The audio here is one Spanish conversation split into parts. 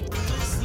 that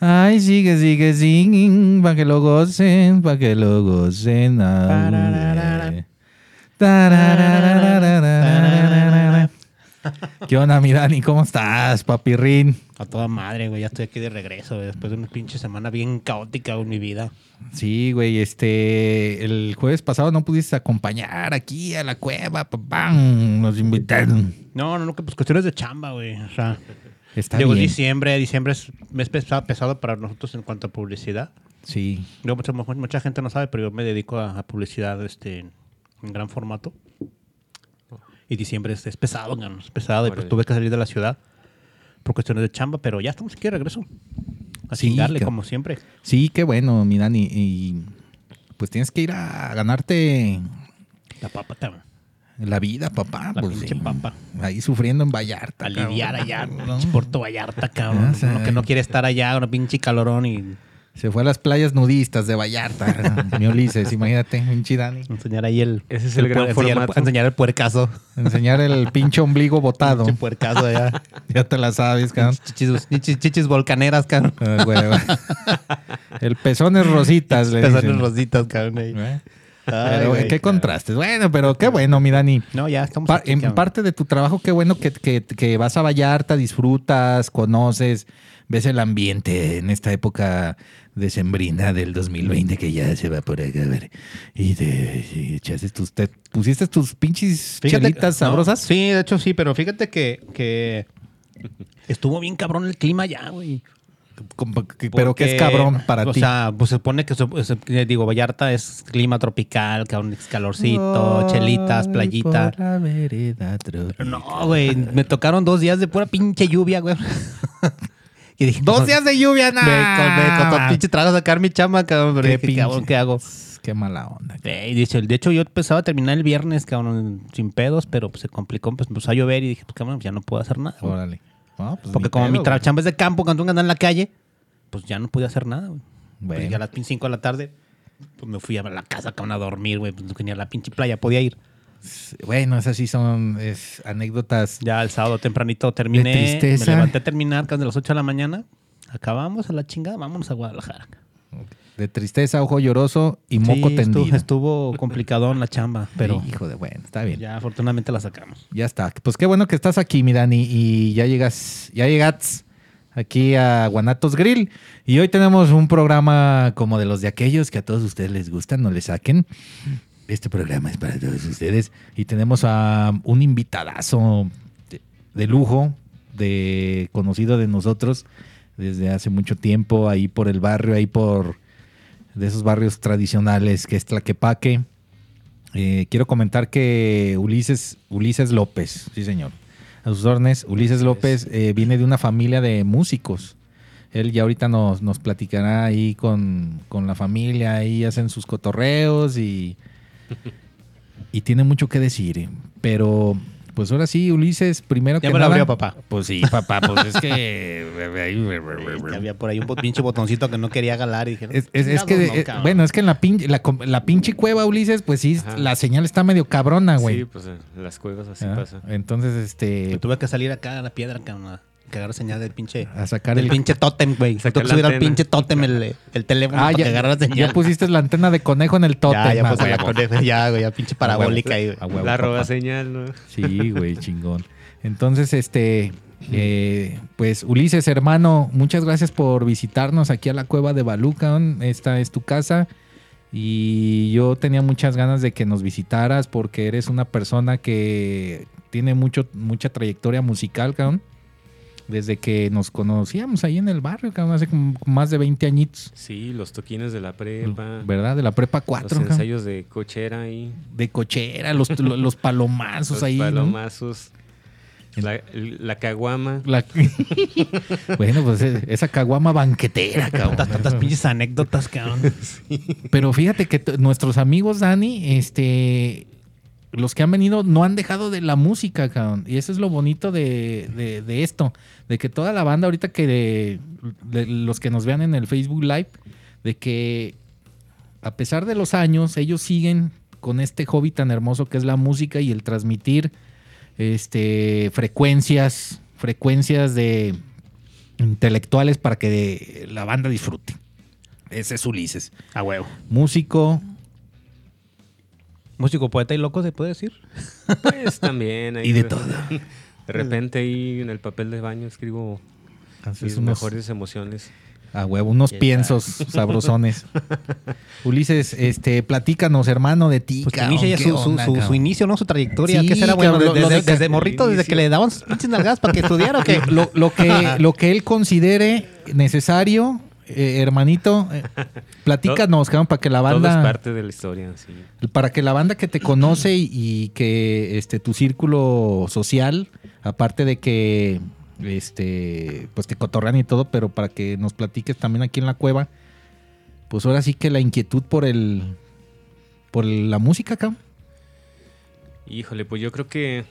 Ay, sigue, sigue, sigue, pa' que lo gocen, pa' que lo gocen. ay. ¿Qué onda, mi Dani? ¿Cómo estás, papirrín? A toda madre, güey. Ya estoy aquí de regreso. Después de una pinche semana bien caótica, en mi vida. Sí, güey. Este, el jueves pasado no pudiste acompañar aquí a la cueva, papá. Nos invitaron. No, no, no, que pues cuestiones de chamba, güey. O sea, llegó diciembre. Diciembre es mes pesado, pesado para nosotros en cuanto a publicidad. Sí. Yo, mucha, mucha gente no sabe, pero yo me dedico a, a publicidad este, en gran formato. Y diciembre es, es pesado, güey, es pesado. Y pues tuve que salir de la ciudad por cuestiones de chamba, pero ya estamos aquí de regreso. A Sí, chingarle, que- como siempre. sí, qué bueno, mi Dani. Y pues tienes que ir a ganarte La papa, cabrón. la vida, papá. La pues, pinche sí. papa. Ahí sufriendo en Vallarta. A lidiar cabrón. allá, No, Puerto Vallarta, cabrón. Uno que no quiere estar allá, una pinche calorón y Se fue a las playas nudistas de Vallarta, mi Ulises, imagínate, pinche Dani. enseñar ahí el. Ese es el gran puer- enseñar, formato. enseñar el puercazo. Enseñar el pinche ombligo botado. Pinche puercazo allá. Ya te la sabes, cabrón. chichis, chichis, chichis volcaneras, cabrón. Ah. El pezón es rositas, le Pezones dicen. rositas, cabrón. ahí. ¿Eh? Ay, Pero, güey, qué contrastes. Bueno, pero qué bueno, mi Dani. No, ya estamos. Pa- aquí, en cabrón. parte de tu trabajo, qué bueno que, que- que vas a Vallarta, disfrutas, conoces, ves el ambiente en esta época decembrina del 2020 que ya se va por acá. a ver. Y te y echaste tus, te pusiste tus pinches Fíjate- chelitas no, sabrosas. Sí, de hecho sí, pero fíjate que, que estuvo bien cabrón el clima ya, güey. Pero que es cabrón para o ti. sea, pues se supone que, digo, Vallarta es clima tropical, cabrón, es calorcito, chelitas, Ay, playita. No, güey, me tocaron dos días de pura pinche lluvia, güey. y dije, Dos días de lluvia, Me, con- me nada. pinche trabajo sacar mi chama, cabrón, pero Qué dije, cabrón, pinche- ¿qué hago? Qué mala onda. Eh, y dice, de hecho, yo pensaba terminar el viernes, cabrón, sin pedos, pero pues, se complicó, pues empezó a llover y dije, pues cabrón, ya no puedo hacer nada. Órale. No, pues, Porque como mi tra- chamba es de campo, cuando uno anda en la calle, pues ya no pude hacer nada, güey. Bueno. Pues ya a las 5 de la tarde, pues me fui a la casa, cabrón, a dormir, güey. Pues ni a la pinche playa podía ir. Bueno, esas sí son es, anécdotas. Ya el sábado tempranito terminé. De tristeza. Me levanté a terminar, cabrón, de las 8 de la mañana. Acabamos a la chingada, vámonos a Guadalajara. De tristeza, ojo lloroso y moco Sí, tendido. Estuvo, estuvo complicado en la chamba, pero Hijo de bueno, está bien. Ya. ya afortunadamente la sacamos. está. Pues qué bueno que estás aquí, mi Dani, y ya llegas, ya llegas aquí a Guanatos Grill. Y hoy tenemos un programa como de los de aquellos que a todos ustedes les gustan, no le saquen. Este programa es para todos ustedes. Y tenemos a un invitadazo de, de lujo, de conocido de nosotros desde hace mucho tiempo, ahí por el barrio, ahí por de esos barrios tradicionales que es Tlaquepaque. Eh, quiero comentar que Ulises, Ulises López, sí señor, a sus órdenes, Ulises López eh, viene de una familia de músicos. Él ya ahorita nos, nos platicará ahí con, con la familia, ahí hacen sus cotorreos y, y tiene mucho que decir. Pero pues ahora sí, Ulises, primero Ya que me lo nada. abrió, papá. Pues sí, papá, pues es que... Que había por ahí un pinche botoncito que no quería jalar y dije, Es, es- es "Chingados, que, no, eh, cabrón". bueno, es que en la, pin- la, com- la pinche cueva, Ulises, pues sí, Ajá. la señal está medio cabrona, güey. Sí, pues en las cuevas así Ah, pasa. Entonces, este, Me tuve que salir acá a la piedra, cabrón, a cagar señal del pinche. a sacar del el... pinche tótem, güey. Sacar Tuve que subir al pinche tótem el, el teléfono Ah, para ya, que señal. ya pusiste la antena de conejo en el tótem. Ya, ya puse la coneja, ya, güey, ya pinche parabólica ahí, güey. La roba señal, ¿no? Sí, güey, chingón. Entonces, este, eh, pues Ulises, hermano, muchas gracias por visitarnos aquí a la cueva de Balucan. Esta es tu casa. Y yo tenía muchas ganas de que nos visitaras porque eres una persona que tiene mucho, mucha trayectoria musical, cabrón. Desde que nos conocíamos ahí en el barrio, cabrón, hace como más de 20 añitos. Sí, los toquines de la prepa. ¿Verdad? De la prepa Los 4, cabrón. ensayos de cochera ahí. De cochera, los, lo- los palomazos Los ahí. ¿no? palomazos. La, la caguama. La- bueno, pues eh, esa caguama banquetera, cabrón. Tantas, tantas pinches anécdotas, cabrón. Pero fíjate que nuestros amigos, Dani, este, los que han venido no han dejado de la música, cabrón. Y eso es lo bonito de, de- de esto, de que toda la banda ahorita que de- de los que nos vean en el Facebook Live, de que a pesar de los años, ellos siguen con este hobby tan hermoso que es la música y el transmitir este, frecuencias, frecuencias de intelectuales para que la banda disfrute. Ese es Ulises. A huevo. Músico, Músico, poeta y loco, ¿se puede decir? Pues también. ahí Y de todo. De repente ahí en el papel de baño escribo haces mis unos, mejores emociones. a huevo, unos piensos sabrosones. Ulises, este, platícanos, hermano, de ti. Pues que inicia ya ¿qué su, su- onda, su- inicio, ¿no? Su trayectoria. Sí, ¿Qué será? Bueno, cabrón, desde, morrito, desde que le daban sus pinches nalgadas para que estudiara o qué. Lo, lo que, lo que él considere necesario, eh, hermanito, eh, platícanos, cabrón, para que la Todo es banda, parte de la historia, sí. para que la banda que te conoce y, y que este tu círculo social, aparte de que este pues te cotorran y todo, pero para que nos platiques también aquí en la cueva, pues ahora sí que la inquietud por el por la música, cabrón. Híjole, pues yo creo que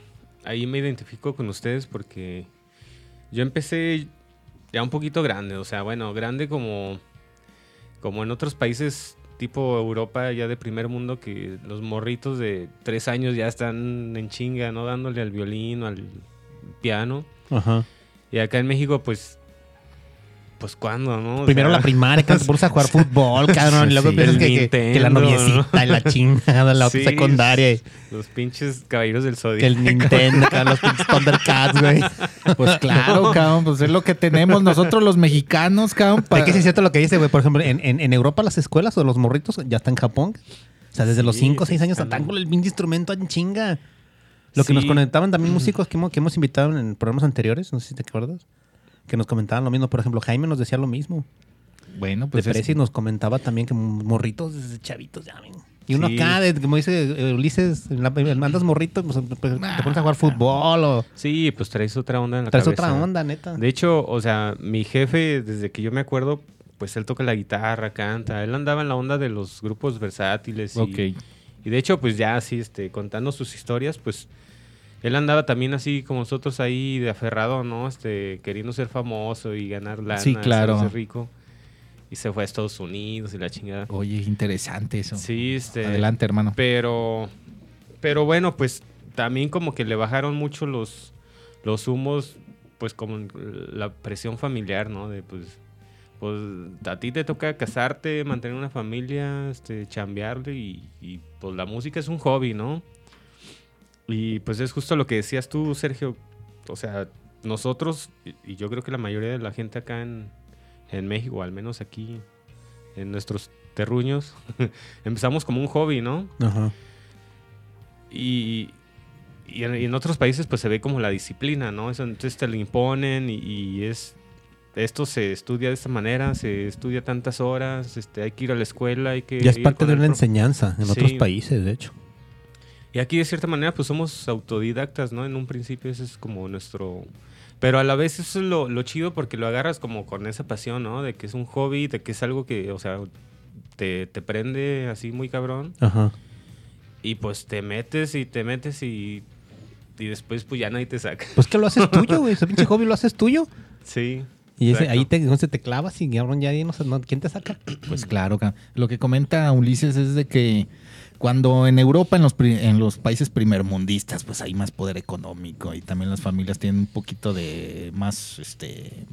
ahí me identifico con ustedes porque yo empecé ya un poquito grande, o sea, bueno, grande como, como en otros países tipo Europa ya de primer mundo que los morritos de tres años ya están en chinga, ¿no? Dándole al violín o al piano. Ajá. Y acá en México, pues, pues cuándo, ¿no? O Primero sea, la primaria, que te pones a jugar fútbol, cabrón. Y luego Sí, piensas que, que- Nintendo, que la noviecita y la chingada, la Sí. secundaria. y Los pinches caballeros del Que Zodiaco. el Nintendo, cabrón, los pinches Thundercats, güey. Pues claro, cabrón, pues es lo que tenemos nosotros los mexicanos, cabrón. Es que sí es cierto lo que dice, güey. Por ejemplo, en, en, en Europa las escuelas o los morritos ya están en Japón. O sea, desde los Sí, 5 o sí, 6 años están- con el mismo instrumento en chinga. Lo que nos conectaban también músicos que hemos, que hemos invitado en programas anteriores, no sé si te acuerdas, que nos comentaban lo mismo. Por ejemplo, Jaime nos decía lo mismo. Bueno, Pues de es- Prezi nos comentaba también que morritos desde chavitos ya, ven. Y uno Sí. acá, de- como dice eh, Ulises, mandas morrito, pues, pues, te pones a jugar fútbol o Sí, pues traes otra onda en la traes cabeza. otra onda, neta. De hecho, o sea, mi jefe, desde que yo me acuerdo, pues él toca la guitarra, canta. Él andaba en la onda de los grupos versátiles. Y, Ok. y de hecho, pues ya así, este, contando sus historias, pues él andaba también así como nosotros ahí de aferrado, ¿no? Este, queriendo ser famoso y ganar lana, Sí, claro. hacerse rico. Y se fue a Estados Unidos y la chingada. Oye, interesante eso. Sí, este. Adelante, hermano. Pero, pero bueno, pues también como que le bajaron mucho los, los humos, pues como la presión familiar, ¿no? De pues, pues a ti te toca casarte, mantener una familia, este, chambearle y, y, pues la música es un hobby, ¿no? Y pues es justo lo que decías tú, Sergio. O sea, nosotros, y- yo creo que la mayoría de la gente acá en, en México, al menos aquí en nuestros terruños, empezamos como un hobby, ¿no? Ajá. Y, y en, y en otros países pues se ve como la disciplina, ¿no? Eso, entonces te lo imponen y, y es... Esto se estudia de esta manera, se estudia tantas horas, este, hay que ir a la escuela, hay que... Ya es parte de una enseñanza en otros países, de hecho. Y aquí de cierta manera pues somos autodidactas, ¿no? En un principio ese es como nuestro... Pero a la vez eso es lo, lo chido porque lo agarras como con esa pasión, ¿no? De que es un hobby, de que es algo que, o sea, te, te prende así muy cabrón. Ajá. Y pues te metes y te metes y, y después pues ya nadie te saca. Pues que lo haces tuyo, güey. Ese pinche hobby lo haces tuyo. Sí. Y ese, ahí te, entonces te clavas y cabrón, ya no ¿quién te saca? Pues claro, lo que comenta Ulises es de que cuando en Europa, en los, en los países primermundistas, pues hay más poder económico y también las familias tienen un poquito de más este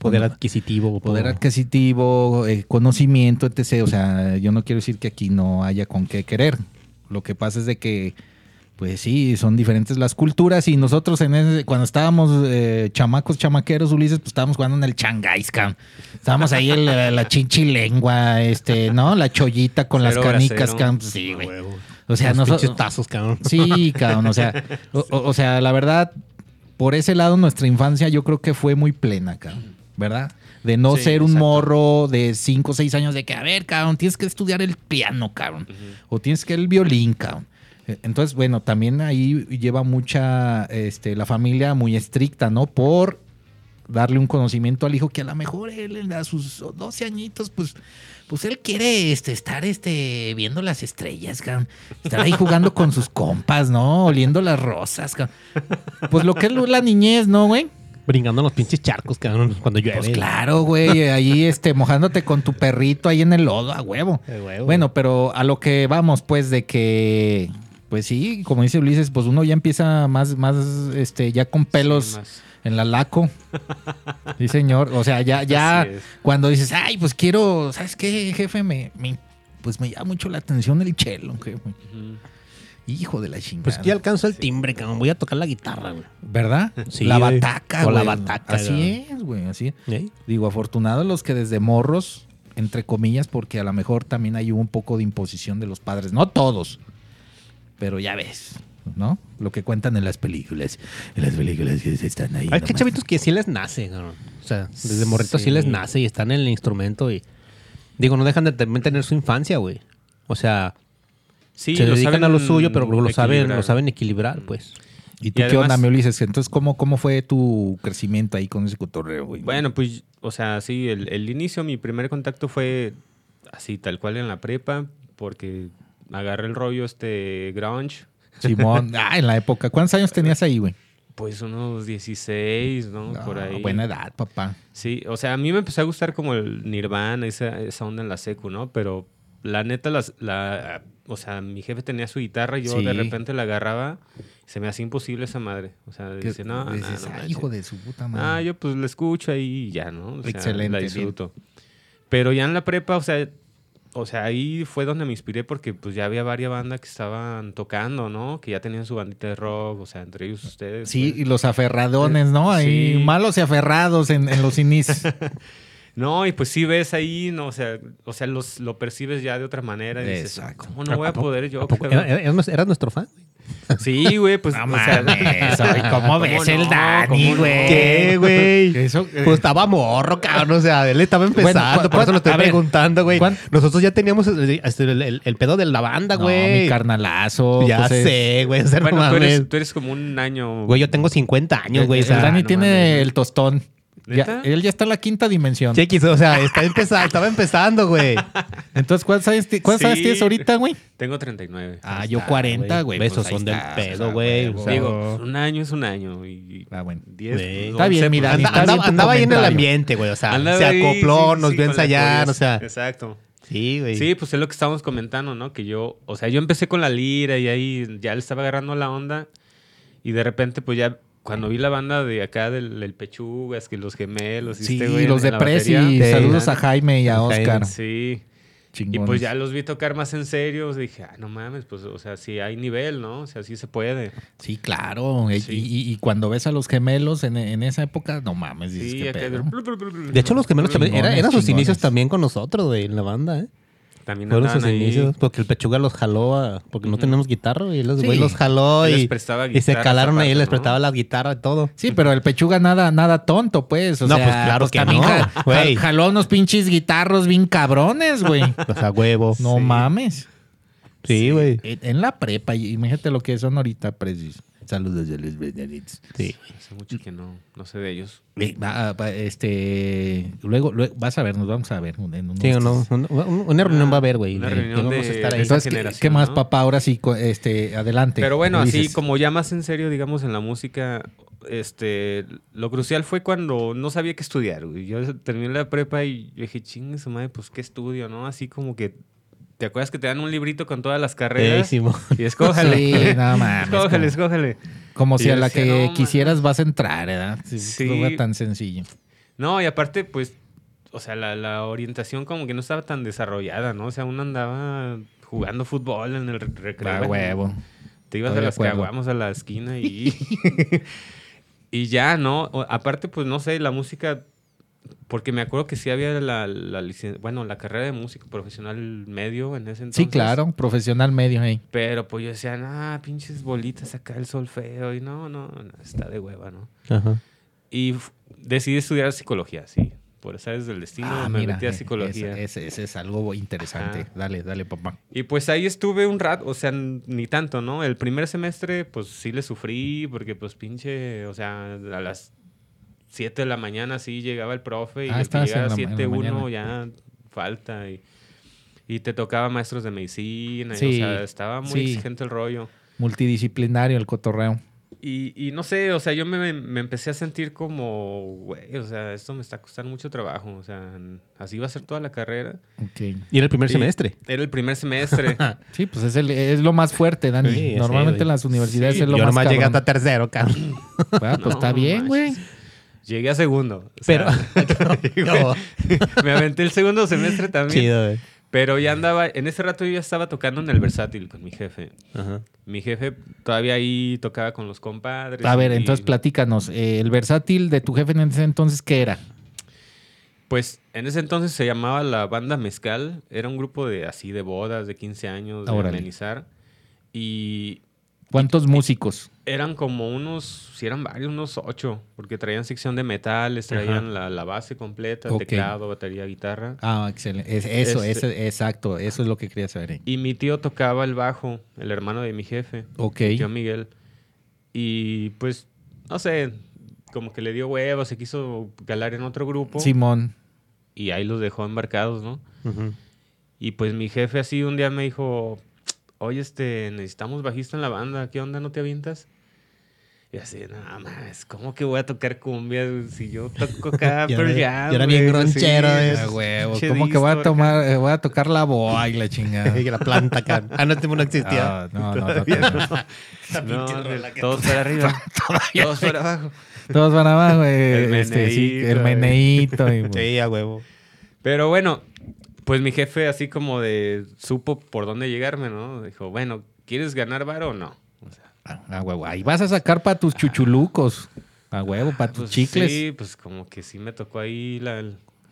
Poder adquisitivo. poder adquisitivo, eh, conocimiento, etc. O sea, yo no quiero decir que aquí no haya con qué querer. Lo que pasa es de que, pues sí, son diferentes las culturas y nosotros en ese- cuando estábamos eh, chamacos, chamaqueros, Ulises, pues estábamos jugando en el Changáis, cabrón. Estábamos ahí en la, la chinchilengua, este, ¿no? La chollita con las Cero canicas, cabrón. Pues Sí, güey. O sea, nosotros... pinches tazos, cabrón. Sí, cabrón, o sea, o, sea, la verdad, por ese lado nuestra infancia yo creo que fue muy plena, cabrón, ¿verdad? De no Sí, ser un exacto. morro de 5 o 6 años de que, a ver, cabrón, tienes que estudiar el piano, cabrón, o tienes que el violín, cabrón. Entonces, bueno, también ahí lleva mucha, este, la familia muy estricta, ¿no? Por darle un conocimiento al hijo que a lo mejor él a sus 12 añitos, pues, pues él quiere este, estar este, viendo las estrellas, estar ahí jugando con sus compas, ¿no? Oliendo las rosas. cabrón. Pues lo que es la niñez, ¿no, güey? Brincando en los pinches charcos, cabrón, cuando llueve. Pues claro, güey, ahí este, mojándote con tu perrito ahí en el lodo, a huevo. Bueno, pero a lo que vamos, pues, de que, pues sí, como dice Ulises, pues uno ya empieza más, más, este, ya con pelos Sí, en la laco. Sí, señor. O sea, ya, ya, cuando dices, ay, pues quiero, ¿sabes qué, jefe? Me, me- pues me llama mucho la atención el chelo, jefe. Hijo de la chingada. Pues que ya alcanzo el timbre, cabrón. Voy a tocar la guitarra, güey. ¿Verdad? Sí, la güey. bataca, O la güey. bataca, Así es, güey, así es. Digo, afortunados los que desde morros, entre comillas, porque a lo mejor también hay un poco de imposición de los padres. No todos, pero ya ves, ¿no? Lo que cuentan en las películas. En las películas que están ahí. Hay que nomás. chavitos que sí les nace, cabrón. O sea, desde morritos sí. Sí. les nace y están en el instrumento y... Digo, no dejan de también tener su infancia, güey. O sea, Sí, se lo dedican saben a lo suyo, pero lo saben, equilibrar. lo saben equilibrar, pues. ¿Y tú Y qué onda, mi Ulises? Entonces, ¿cómo, ¿cómo fue tu crecimiento ahí con ese cotorreo, güey? Bueno, pues, o sea, sí, el, el inicio, mi primer contacto fue así, tal cual en la prepa, porque agarré el rollo este grunge, Simón, ah, en la época. ¿Cuántos años tenías ahí, güey? pues unos 16, ¿no? Por ahí. Buena edad, papá. Sí, o sea, a mí me empezó a gustar como el Nirvana, esa, esa onda en la secu, ¿no? Pero la neta, las, la, o sea, mi jefe tenía su guitarra yo Sí. de repente la agarraba se me hacía imposible esa madre. O sea, dice, no, no, hijo de su puta madre. Ah, yo pues la escucho ahí y ya, ¿no? O sea, Excelente, La bien. disfruto. Pero ya en la prepa, o sea, o sea, ahí fue donde me inspiré porque pues ya había varias bandas que estaban tocando, ¿no? Que ya tenían su bandita de rock, o sea, entre ellos ustedes. Sí, pues. y los aferradones, ¿no? Ahí Sí. malos y aferrados en, en los inicios. No, y pues sí ves ahí, no, o sea, o sea, los, lo percibes ya de otra manera y dices, Exacto. ¿cómo no voy a poder yo? ¿A poco? cabrón?" ¿Era- eras- ¿Eras nuestro fan? Sí, güey, pues, No o sea, mames, ¿cómo ves el Dani, güey? ¿Qué, güey? Eso, eh, Pues estaba morro, cabrón. O sea, él estaba empezando. ¿cu- por eso lo estoy ver, preguntando, güey. ¿cuán- Nosotros ya teníamos el, el- el- el pedo de la banda, no, güey. mi carnalazo. ya pues, es- sé, güey. Bueno, tú eres, tú eres como un año. Güey, yo tengo 50 años, güey. O el sea, Dani no tiene mames. el tostón. Él ya está en la quinta dimensión. Chequis, o sea, está empeza- estaba empezando, güey. Entonces, ¿cuántos años, cuántos Sí. años tienes ahorita, güey? Tengo 39. Ah, yo 40, güey. Besos pues ahí son del pedo, güey, huevo. o sea, Digo, un año es un año y Ah, bueno. 10. Güey. Está bien, mi Dani, Anda- está andaba bien andaba ahí en el ambiente, güey. O sea, Andaba se ahí, acopló, sí, nos sí, vio ensayar, o sea. Exacto. Sí, güey. Sí, pues es lo que estábamos comentando, ¿no? Que yo, o sea, yo empecé con la lira y ahí ya le estaba agarrando la onda y de repente, pues ya cuando vi la banda de acá del, del Pechugas, que los gemelos y Sí, este güey los de. Sí. Saludos a Jaime y a Jaime. Oscar. Sí. Y Chingones. pues ya los vi tocar más en serio. Dije, ah, no mames, pues, o sea, sí hay nivel, ¿no? O sea, sí se puede. Sí, claro. Y- Sí. Y, y cuando ves a los gemelos en, en esa época, no mames, dices Sí, qué acá pedo. de- hecho, los gemelos también era- eran sus chingones. inicios también con nosotros, güey, en la banda, ¿eh? También Fueron sus ahí. inicios, porque el Pechuga los jaló a, porque no tenemos guitarra, y los Sí. güey los jaló Y y, les prestaba y se calaron ahí, aparte, les ¿no? prestaba la guitarra y todo. Sí, pero el pechuga nada, nada tonto, pues. O No, sea, pues claro que también no, güey. ja- Jaló unos pinches guitarros bien cabrones, güey. O sea, huevo. No Sí. mames. Sí, güey. En, en la prepa, y imagínate lo que son ahorita, precis. Saludos de los Benedicts. Sí. Hace mucho que no, no sé de ellos. Este, luego, luego, vas a ver, nos vamos a ver. En unos Sí o no. Un- un- Una reunión va a haber, güey. Una reunión vamos a de- estar ahí. Entonces, ¿qué, generación, qué más, ¿no? papá? Ahora sí, este, adelante. Pero bueno, así como ya más en serio, digamos, en la música, este, lo crucial fue cuando no sabía qué estudiar. güey. Yo terminé la prepa y yo dije, chingue su madre, pues qué estudio, ¿no? Así como que, ¿te acuerdas que te dan un librito con todas las carreras? Simón. y escójale. Sí, no mames, escójale, escójale. Como si a la decía, que quisieras vas a entrar, ¿verdad? Si Sí. fuera tan sencillo. No, y aparte, pues, o sea, la, la orientación como que no estaba tan desarrollada, ¿no? O sea, uno andaba jugando fútbol en el re- recreo. Huevo. Te ibas Estoy a las caguamos a la esquina y. y ya, ¿no? Aparte, pues no sé, la música. Porque me acuerdo que sí había la, la licen- bueno, la carrera de músico profesional medio en ese entonces. Sí, claro, profesional medio ahí. Pero pues yo decía, ah, pinches bolitas acá el solfeo. Y no, no, no, está de hueva, ¿no? Ajá. Y decidí estudiar psicología, sí. Por esa desde el destino Ah, me mira, metí a psicología. Ese, ese- ese es algo interesante. Ajá. Dale, dale, papá. Y pues ahí estuve un rato, o sea, ni tanto, ¿no? El primer semestre, pues sí le sufrí, porque pues pinche, o sea, a las 7 de la mañana sí llegaba el profe y Ah, llegaba a en la- en la 7-1 ya falta y, y te tocaba maestros de medicina, y, o sea, estaba muy sí. exigente el rollo. Multidisciplinario el cotorreo. Y, y no sé, o sea, yo me, me empecé a sentir como, güey, o sea, esto me está costando mucho trabajo, o sea, así va a ser toda la carrera. Ok. Y era el primer Y semestre. Era el primer semestre. Sí, pues es, el- es lo más fuerte, Dani. Sí, Normalmente en las universidades Sí, es lo Yo más nomás llegué cabrón. hasta tercero, cabrón. Pues está bien, güey. Llegué a segundo. o Pero. me aventé el segundo semestre también. Chido, güey. Pero ya andaba, en ese rato yo ya estaba tocando en el versátil con mi jefe. Ajá. Mi jefe todavía ahí tocaba con los compadres. A ver, y- entonces platícanos. eh, el versátil de tu jefe en ese entonces, ¿qué era? Pues en ese entonces se llamaba la banda Mezcal. Era un grupo de así de bodas, de 15 años, de Órale. amenizar. Y ¿Cuántos músicos? Eran como unos, si eran varios, unos ocho, porque traían sección de metales, traían la, la base completa, teclado, batería, guitarra. Ah, excelente. Es- eso, Este- ese- exacto. Eso es lo que quería saber. eh. Y mi tío tocaba el bajo, el hermano de mi jefe, Ok. mi tío Miguel. Y pues, no sé, como que le dio huevo, se quiso calar en otro grupo. Simón. Y ahí los dejó embarcados, ¿no? Y pues mi jefe así un día me dijo, oye, este, necesitamos bajista en la banda, ¿qué onda, no te avientas? Y así, no más, ¿cómo que voy a tocar cumbia si yo toco acá? Pearl era- Jam, y era bien gronchero, huevo. ¿Cómo que voy a tomar, eh, voy a tocar la boa y la chingada? Y la planta acá. Ah, no, este no existía. Ah, no, no, no, no. No, todos para arriba, todos para abajo. Todos van abajo, eh, El este, sí, meneíto, el eh. meneíto. y- Sí, a huevo. Pero bueno, pues mi jefe así como de supo por dónde llegarme, ¿no? Dijo, bueno, ¿quieres ganar varo o no? O sea, A huevo. Ahí vas a sacar para tus chuchulucos. A huevo, para tus pues chicles. Sí, pues como que sí me tocó ahí la,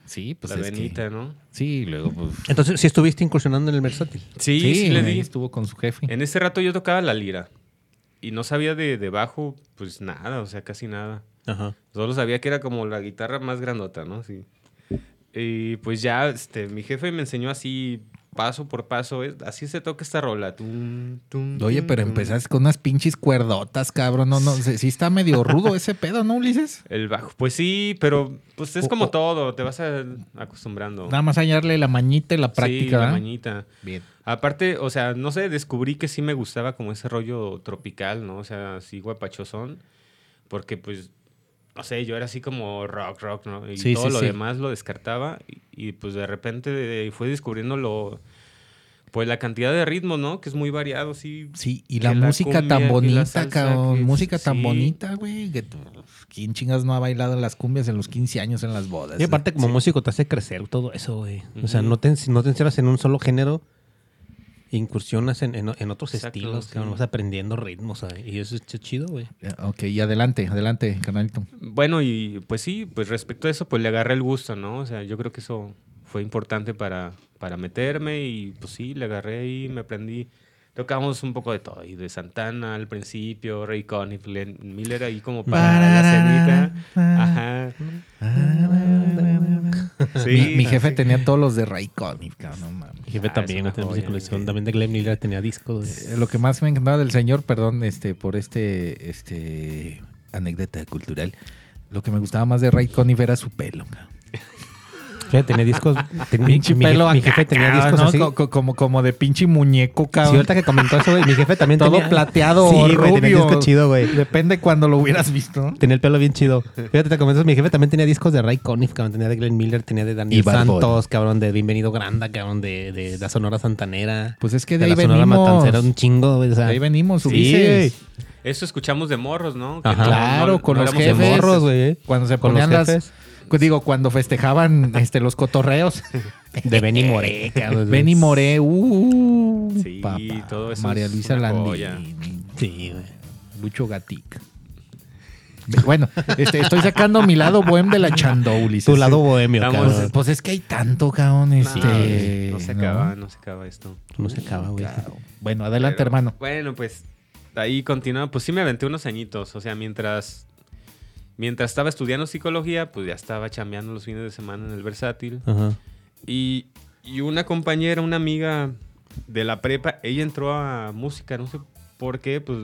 Sí, pues la es que- venita, ¿no? Sí, luego pues... Entonces, sí estuviste incursionando en el versátil. Sí, sí, le ahí di. estuvo con su jefe. En ese rato yo tocaba la lira. Y no sabía de, de bajo, pues nada, o sea, casi nada. Ajá. Solo sabía que era como la guitarra más grandota, ¿no? Sí. Y pues ya, este, mi jefe me enseñó así, paso por paso, es- así se toca esta rola. Tum, tum, Oye, pero tum. empezaste con unas pinches cuerdotas, cabrón. No, no, sí sí está medio rudo ese pedo, ¿no, Ulises? El bajo, pues sí, pero pues es como o- todo, te vas a- acostumbrando. Nada más hallarle la mañita y la Sí, práctica, la ¿verdad? mañita. Bien. Aparte, o sea, no sé, descubrí que sí me gustaba como ese rollo tropical, ¿no? O sea, así guapachosón. Porque, pues, no sé, yo era así como rock, rock, ¿no? Y Sí, todo sí, lo sí. demás lo descartaba. Y, y, pues de repente fue descubriendo lo. Pues la cantidad de ritmos, ¿no? Que es muy variado, sí. Sí, y la la música cumbia, tan bonita, salsa, cabrón. Música tan sí. bonita, güey. que tú- ¿Quién chingas no ha bailado en las cumbias en los 15 años en las bodas? Y aparte, como Sí. músico, te hace crecer todo eso, güey. O sea, no te, no te encierras en un solo género. Incursionas en, en- en otros Exacto, estilos, sí. vas aprendiendo ritmos, ¿sabes? Y eso es ch- chido, güey. Eh, Ok, y adelante, adelante, canalito. Bueno, y pues sí, pues respecto a eso, pues le agarré el gusto, ¿no? O sea, yo creo que eso fue importante para, para meterme y pues sí, le agarré ahí, me aprendí. Tocamos un poco de todo, y de Santana al principio, Ray Conniff, Miller ahí como para la cenita. Ajá. Sí. mi, mi jefe tenía todos los de Ray Conniff, cabrón. no mames. Mi jefe Ah, también, tenía colección. También de Glenn Miller tenía discos. Eh, Lo que más me encantaba del señor, perdón, este, por este, este anécdota cultural. Lo que me gustaba más de Ray Conniff era su pelo. cabrón. Fíjate, tenía discos. ten- mi, Pinche mi pelo jefe, mi acá, jefe tenía discos ¿no? así. Co- co- Como, como de pinche muñeco, Sí, cabrón. ahorita que comentó eso, güey, mi jefe también Todo tenía... plateado, Sí, güey, tenía disco chido, güey. Depende cuando lo hubieras visto. Tenía el pelo bien chido. Fíjate, te comento, mi jefe también tenía discos de Ray Conniff, cabrón. Tenía de Glenn Miller, tenía de Daniel. Santos, cabrón, de Bienvenido Granda, cabrón, de, de la Sonora Santanera. Pues es que de, de ahí la Sonora venimos. Matancera, un chingo, güey. O sea, De ahí venimos, Sí, Ulises. Eso escuchamos de morros, ¿no? Que Ajá. Claro, no- con no los jefes. morros, güey. Cuando se Con ponían los las... Digo, cuando festejaban este, los cotorreos. De Benny Moré, cabrón. Benny Moré, uh, Sí, papá. todo eso María Luisa. Landini, Sí, güey. Lucho Gatica. Bueno, este, estoy sacando mi lado bohem de la Chandoulis. Tu lado bohemio, Estamos- cabrón. Pues es que hay tanto, cabrón. No, Este, no se acaba, no se acaba esto. No se acaba, güey. Bueno, adelante, Pero, hermano. Bueno, pues ahí continúa. Pues sí me aventé unos añitos. O sea, mientras mientras estaba estudiando psicología, pues ya estaba chambeando los fines de semana en el versátil. Ajá. Y, y una compañera, una amiga de la prepa, ella entró a música, no sé por qué, pues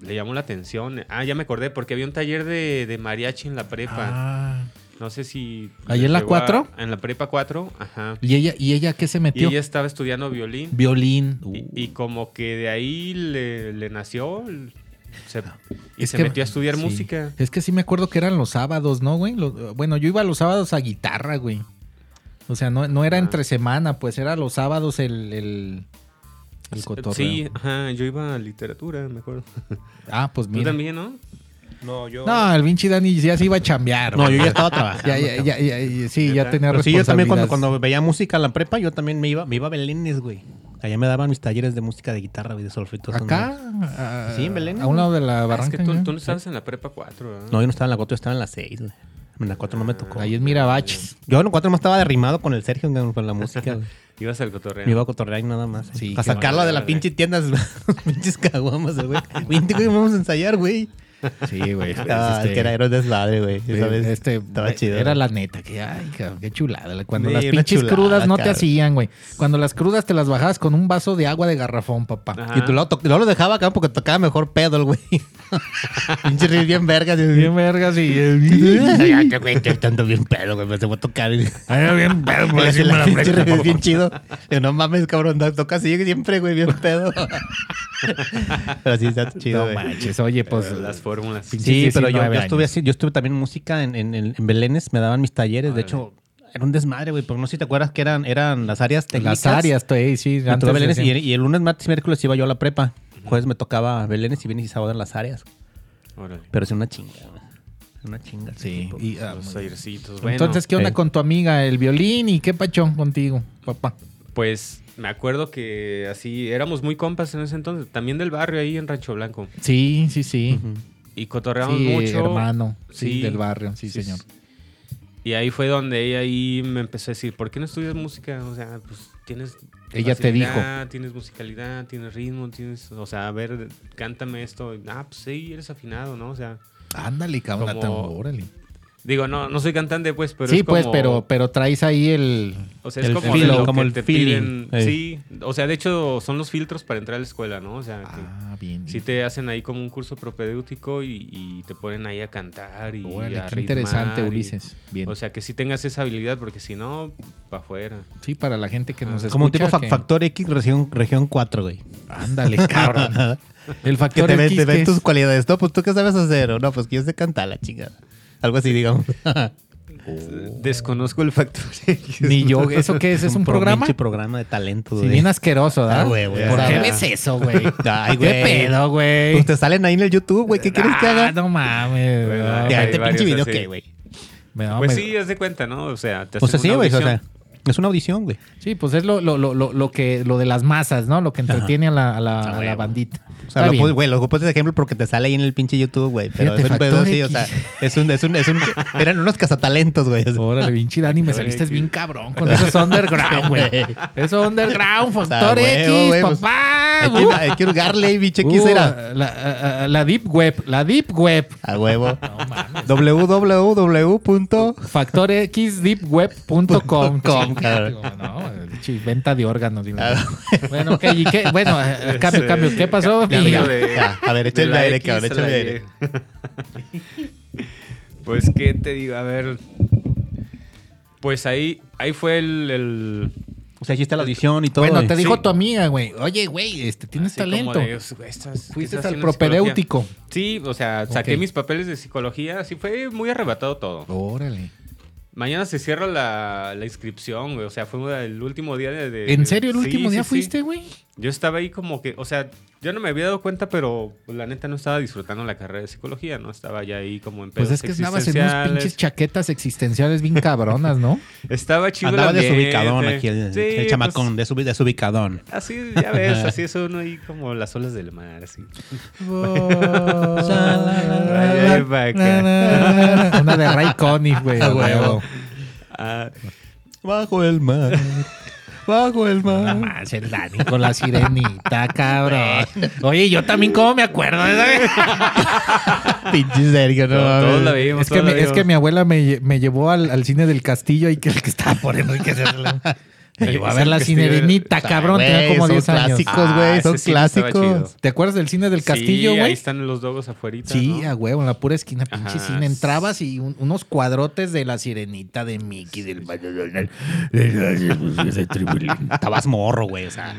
le llamó la atención. Ah, ya me acordé, porque había un taller de, de mariachi en la prepa. Ah. No sé si... ¿Ahí en la llegó a- 4? En la prepa 4, ajá. ¿Y ella, ¿Y ella qué se Y metió? ella estaba estudiando violín. Violín. Y, y como que de ahí le, le nació el- se- y Es se que- metió a estudiar sí. música. Es que sí me acuerdo que eran los sábados, ¿no, güey? Los- bueno, yo iba los sábados a guitarra, güey. O sea, no, no era Ah. entre semana, pues era los sábados el, el, el cotorreo. Sí, ajá, yo iba a literatura, me acuerdo. Ah, pues Tú mira. también, ¿no? No, yo. No, el Vinci Dani ya se iba a chambear. No, güey. yo ya estaba trabajando. Ya, ya, ya, ya, ya, sí, ya tenía Pero sí, yo también cuando, cuando veía música en la prepa, yo también me iba, me iba a Belénes, güey. Allá me daban mis talleres de música de guitarra y de solfeo. Acá, a- Sí, en Belén, a un lado de la Ah, es barranca. que tú, ¿no? tú no estabas en la prepa 4, ¿verdad? No, yo no estaba en la 4, yo estaba en la 6, güey. En la 4 no me tocó. Ahí en Mirabaches. Yo en la 4 no estaba derrimado con el Sergio, güey, con la música. Ibas al cotorreo. Me iba a cotorrear y nada más. Sí, a qué sacarlo de la pinche tienda, pinches caguamas, güey. Vente, güey, vamos a ensayar, güey. Sí, güey. Ah, este, que era, era un desmadre, güey. Este, estaba chido. Era la neta, que ay, cabrón, qué chulada. Cuando Sí, las pinches chulada, crudas no te hacían, güey. Cuando las crudas te las bajabas con un vaso de agua de garrafón, papá. Ajá. Y tú luego, lo dejaba acá porque tocaba mejor pedo el güey. Pinche riff bien verga. Bien vergas y... Güey, que tanto bien pedo, güey. Me se va a tocar. Ay, bien vergas, por El decirme la pinche frente, riff es bien chido. No mames, cabrón. Toca así siempre, güey, bien pedo. Pero sí está chido, No güey. manches, oye, pues... Las fórmulas. Pinche Sí, pero yo, 19 yo estuve así, yo estuve también en música en, en, Belénes, me daban mis talleres. De hecho, era un desmadre, güey. Porque no sé si te acuerdas que eran, eran las áreas técnicas. Las áreas, sí, sí. Antes Belénes y, y el lunes, martes y miércoles iba yo a la prepa. Jueves me tocaba Belénes y viernes y sábado en las áreas. Órale. Pero es una chinga, güey. Una chinga. Sí. Y, ah, Los tallercitos. Bueno, Entonces, ¿qué onda eh. con tu amiga, el violín? ¿Y qué pachón contigo, papá? pues me acuerdo que así éramos muy compas en ese entonces. También del barrio ahí en Rancho Blanco. Sí, sí, sí. Y cotorreamos Sí, mucho. hermano. Sí, Sí. del barrio, sí, señor. Y ahí fue donde ella ahí me empezó a decir, ¿por qué no estudias música? O sea, pues tienes... Ella te dijo. Tienes musicalidad, tienes ritmo, tienes... O sea, a ver, cántame esto. Ah, pues sí, eres afinado, ¿no? O sea, Ándale, cabrón, Como- tambor, órale. Digo, no, no soy cantante, pues, pero sí, es pues, pero, pero traes ahí el... O sea, es el como, lo que el te feeling. piden. Sí, o sea, de hecho son los filtros para entrar a la escuela, ¿no? O sea, que Ah, bien. sí te hacen ahí como un curso propedéutico y, y te ponen ahí a cantar y Órale, a qué ritmar interesante, y- Ulises. Bien. O sea, que sí tengas esa habilidad porque si no, para afuera. sí, para la gente que nos escucha. Como un tipo fa- que- Factor X región, región 4, güey. Ándale, cabrón. El Que factor te ven, X te ven que tus es- cualidades. No, pues tú qué sabes hacer. O no, pues que yo sé cantar la chingada. Algo así, digamos. Desconozco el factor X. Ni yo, ¿eso qué es? ¿Es un pro- programa? pinche programa de talento, Sí, güey. bien asqueroso, ¿verdad? Ah, güey, güey, ¿Por qué ves eso, güey? Ay, ¿Qué güey. pedo, güey? Pues te salen ahí en el YouTube, güey. ¿Qué quieres que Ah, haga? no mames. Hay Ya, güey. este pinche video. ¿qué, güey? No, Pues me- sí, haz de cuenta, ¿no? O sea, te O sea, hacen sí, una güey. O sea, es una audición, güey. Sí, pues es lo, lo, lo, lo, lo que, lo de las masas, ¿no? Lo que entretiene a la, a la, Ah, a la huevo. bandita. O sea, Está lo güey, lo de ejemplo porque te sale ahí en el pinche YouTube, güey. Pero Fíjate, es un pedo así, o sea, es un, es un, es un, eran unos cazatalentos, güey. Órale, pinche Dani, me saliste bien cabrón con esos underground, güey. Eso underground, factor X, güey, pues, papá. hay, que, hay que hurgarle, biche, ¿qué Uh, será? la, deep web, la deep web. A huevo. www. factorxdeepweb.com. Com, cabrón. No, venta de órganos. Bueno, ok, ¿y qué? Bueno, eh, cambio, cambio. ¿Qué pasó? Ya. Ya, a ver, de échale aire, X cabrón, échale aire. Pues, ¿qué te digo? A ver. Pues ahí, ahí fue el. el O sea, hiciste la audición y todo. Bueno, te dijo Sí. tu amiga, güey. Oye, güey, este, tienes así como talento. de, "Güey, estás- ¿qué Fuiste estás al haciendo en psicología?". propedéutico. Sí, o sea, saqué Ok. mis papeles de psicología. Así fue muy arrebatado todo. Órale. Mañana se cierra la, la inscripción, güey. O sea, fue el último día de. de- ¿En serio el Sí, último día sí. fuiste, güey? Yo estaba ahí como que, o sea, Yo no me había dado cuenta, pero pues, la neta no estaba disfrutando la carrera de psicología, ¿no? Estaba ya ahí como en Pues es que estabas en unas pinches chaquetas existenciales bien cabronas, ¿no? Estaba chido Andaba desubicadón aquí, el, Sí, el chamacón, pues, desubi- desubicadón. así, ya ves, así es uno ahí como las olas del mar, así. Una de Ray Conniff, güey. a huevo. Ah, Bajo el mar. Bajo el No mar. más, el Dani con la sirenita, cabrón. Oye, yo también cómo me acuerdo de esa- Pinche Sergio, no. todos la veíamos. Es que, mi, es que mi abuela me, me llevó al, al cine del castillo y que el que estaba por Enrique Serra. Me llevó a ver la Castillo. sea, cabrón. güey, Tenía como son 10 años. clásicos, güey. Ah, son clásicos. ¿Te acuerdas del cine del castillo, Sí, ahí güey? están los dogos afuera. Sí, a huevo, en la pura esquina, pinche Ajá. cine. Entrabas y un- unos cuadrotes de la sirenita de Mickey, del Estabas morro, güey. O sea,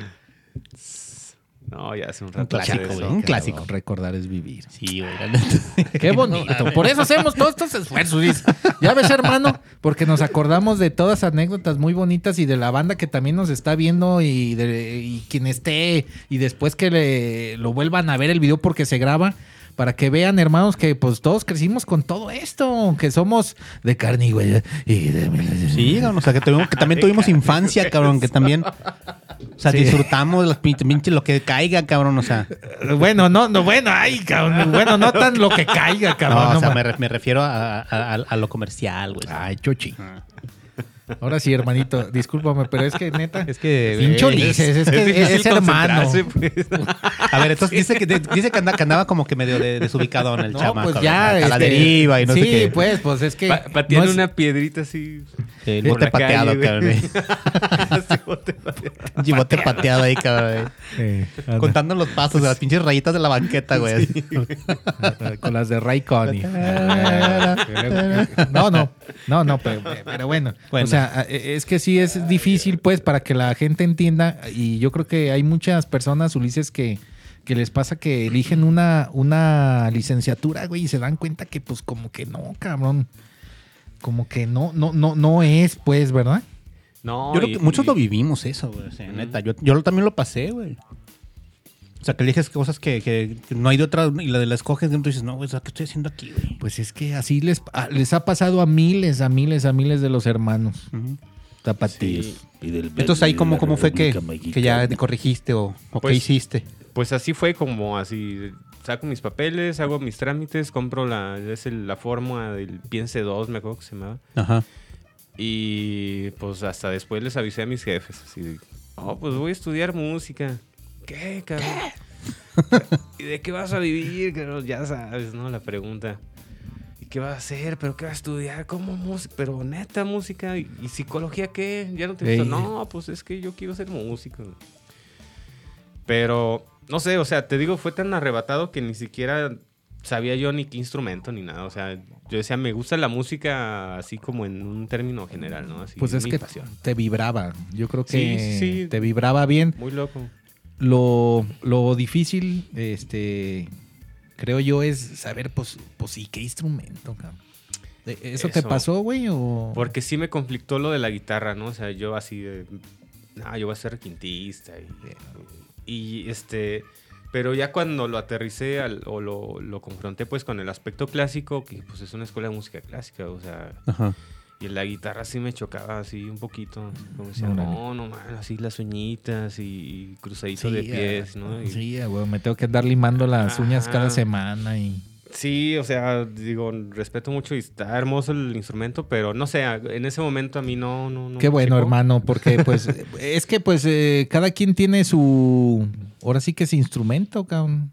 No, ya hace un Un rato. clásico, de güey. eso. un clásico. Recordar es vivir. sí, güey. Qué bonito. Por eso hacemos todos estos esfuerzos. Ya ves, hermano, porque nos acordamos de todas anécdotas muy bonitas y de la banda que también nos está viendo y, de, y quien esté y después que le, lo vuelvan a ver el video porque se graba. Para que vean, hermanos, que pues todos crecimos con todo esto, que somos de carne y huella. Y de- Sí, cabrón, o sea, que, tuvimos- que también tuvimos infancia, cabrón, que también. O sea, Sí. disfrutamos las pin- pinche lo que caiga, cabrón, o sea. Bueno, no, no, bueno, ay, cabrón. Bueno, no tan lo que caiga, cabrón. No, o sea, me, re- me refiero a, a- a- a lo comercial, güey. Ay, chochi. Ahora sí, hermanito, discúlpame, pero es que neta. Es que. Pincho Ulises, es, que es, hermano. pues. A ver, entonces dice que, dice que, anda- que andaba como que medio de, desubicado en el No, chamaco. pues ya. A la este, deriva y no sí, sé qué. pues, pues es que. Pa- pateando no es- una piedrita así. Sí, el bote la pateado, calle, cabrón. eh. Bote pateado. Pinche bote pateado ahí, cabrón. eh. Sí. Contando los pasos de las pinches rayitas de la banqueta, güey. con las de Ray Conniff. No, no, no, no, pero, pero bueno. Bueno. O sea, es que sí es difícil, pues, para que la gente entienda. Y yo creo que hay muchas personas, Ulises, que, que les pasa que eligen una, una licenciatura, güey, y se dan cuenta que, pues, como que no, cabrón. Como que no, no, no, no es, pues, ¿verdad? No, Yo creo y- que muchos y- lo vivimos eso, güey. O sea, Ujú. neta. Yo, yo también lo pasé, güey. O sea, que eliges cosas que, que- que no hay de otra y la de la escoges y tú dices, no, güey, o sea, ¿qué estoy haciendo aquí, güey? Pues es que así les, a- les ha pasado a miles, a miles, a miles de los hermanos. Tapatíos. Sí. Entonces ahí cómo, cómo fue que, que ya te corregiste o, o qué Pues- hiciste. Pues así fue como así. Saco mis papeles, hago mis trámites, compro la, es el- la forma del Piense 2, me acuerdo que se llamaba. Ajá. Y pues hasta después les avisé a mis jefes. Así de, oh, pues voy a estudiar música. ¿Qué, cabrón? ¿Y de qué vas a vivir? cabrón? Ya sabes, ¿no? La pregunta. ¿Y qué vas a hacer? ¿Pero qué vas a estudiar? ¿Cómo música? ¿Pero neta música? ¿Y, y psicología qué? ¿Ya no te gusta? No, pues es que yo quiero ser músico. Pero, no sé, o sea, te digo, fue tan arrebatado que ni siquiera sabía yo ni qué instrumento ni nada. O sea, yo decía, me gusta la música así como en un término general, ¿no? Así, Pues es mi que pasión. te vibraba. Yo creo que sí, sí. te vibraba bien. Muy loco. Lo, lo difícil, este, creo yo, es saber, pues, pues sí, qué instrumento, cabrón. ¿E- ¿Eso, te pasó, güey? O... Porque sí me conflictó lo de la guitarra, ¿no? O sea, yo así de. No, yo voy a ser quintista. Y, y, este. Pero ya cuando lo aterricé al- o lo, lo confronté pues con el aspecto clásico, que pues es una escuela de música clásica, o sea, Ajá. Y la guitarra sí me chocaba así un poquito, como decía, Órale. no, no, man, así las uñitas y, y cruzaditos Sí, de pies, ah, ¿no? Y- Sí, ah, güey, me tengo que andar limando las uñas cada Ajá. semana y... Sí, o sea, digo, respeto mucho y está hermoso el instrumento, pero no sé, en ese momento a mí no... no, no Qué bueno, checó. hermano, porque pues es que pues eh, cada quien tiene su... Ahora sí que es instrumento, cabrón.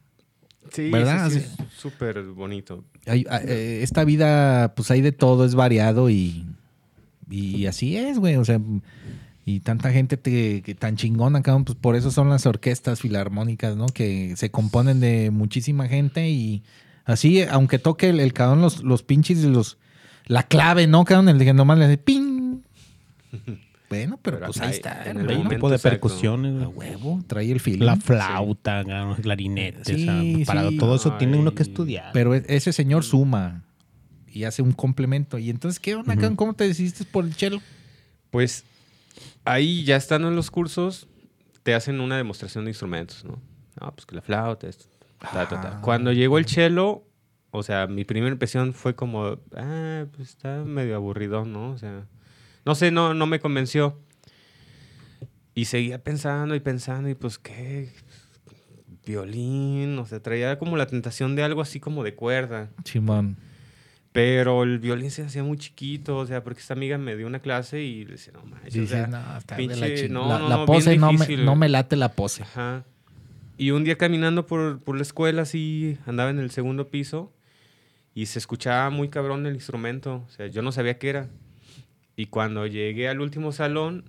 Sí, ¿Verdad? sí, sí, es súper bonito. Hay- a- eh, esta vida, pues hay de todo, es variado y, y así es, güey. O sea, y tanta gente te- que tan chingona, cabrón, pues por eso son las orquestas filarmónicas, ¿no? Que se componen de muchísima gente y así, aunque toque el, el cabrón los, los pinches y los... La clave, ¿no, cabrón? El que nomás le hace ping. Bueno, pero, Pero pues ahí está. en el momento tipo de exacto. percusiones, A güey. huevo, trae el film. La flauta, los clarinetes. Sí, o sea, para sí. todo eso tiene uno que estudiar. Pero e- ese señor suma y hace un complemento. Y entonces, ¿qué onda, cabrón? ¿Cómo te decidiste por el chelo? Pues ahí ya estando en los cursos, te hacen una demostración de instrumentos, ¿no? No, pues que la flauta, esto, ta, ta, ta. Cuando llegó el cello, o sea, mi primera impresión fue como, ah, pues está medio aburrido, ¿no? O sea, no sé, no, no me convenció. Y seguía pensando y pensando y pues qué, violín, o sea, traía como la tentación de algo así como de cuerda. Chimón. Pero el violín se hacía muy chiquito, o sea, porque esta amiga me dio una clase y le decía, no manches, o Dices, sea, no, está de pinche- la ching- no, la, no, la no, pose no me, no me late la pose. Ajá. Y un día caminando por, por la escuela, así, andaba en el segundo piso y se escuchaba muy cabrón el instrumento. O sea, yo no sabía qué era. Y cuando llegué al último salón,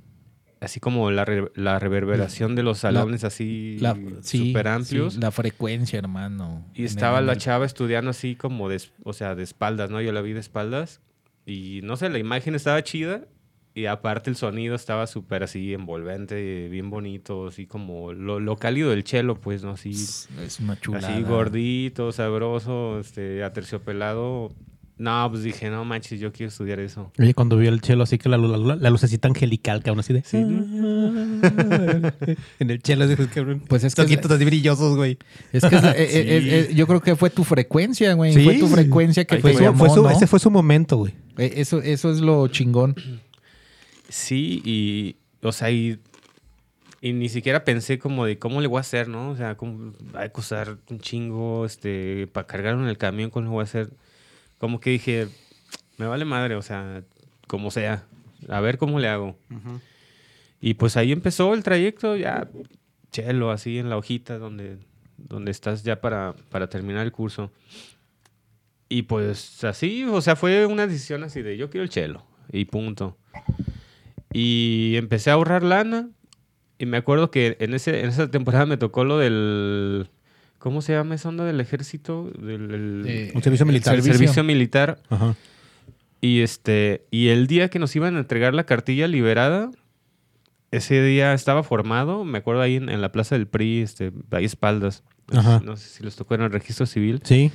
así como la, re- la reverberación de los salones así La, sí, súper amplios. sí, la frecuencia, hermano. Y estaba la chava estudiando así como de, o sea, de espaldas, ¿no? Yo la vi de espaldas y no sé, la imagen estaba chida y aparte el sonido estaba súper así envolvente, bien bonito, así como lo, lo cálido del chelo, pues, ¿no? Así, Es una chulada. así gordito, sabroso, este, aterciopelado. No, pues dije, no manches, yo quiero estudiar eso. Oye, cuando vio el chelo así que la, la, la lucecita angelical, cabrón, así de... Sí, en el chelo, dices, cabrón. Pues es que es Ojitos así brillosos, güey. Es que es la- eh, eh, eh, yo creo que fue tu frecuencia, güey. Sí. Fue tu frecuencia que fue- Fue, llamó, fue su- ¿no? Ese fue su momento, güey. Eh, Eso, eso es lo chingón. Sí, y, o sea, y, y ni siquiera pensé como de cómo le voy a hacer, ¿no? O sea, cómo va a costar un chingo, este, para cargarlo en el camión, cómo le voy a hacer. Como que dije, me vale madre, o sea, como sea, a ver cómo le hago. Y pues ahí empezó el trayecto, ya, chelo, así en la hojita donde, donde estás ya para, para terminar el curso. Y pues así, o sea, fue una decisión así de yo quiero el chelo y punto. Y empecé a ahorrar lana. Y me acuerdo que en, ese, en esa temporada me tocó lo del. ¿Cómo se llama esa onda del ejército? Del, el- Eh, Un servicio militar. el servicio militar. Ajá. Y este. Y el día que nos iban a entregar la cartilla liberada, ese día estaba formado. Me acuerdo ahí en, en la plaza del PRI, este, ahí espaldas. Ajá. No sé si les tocó en el registro civil. Sí.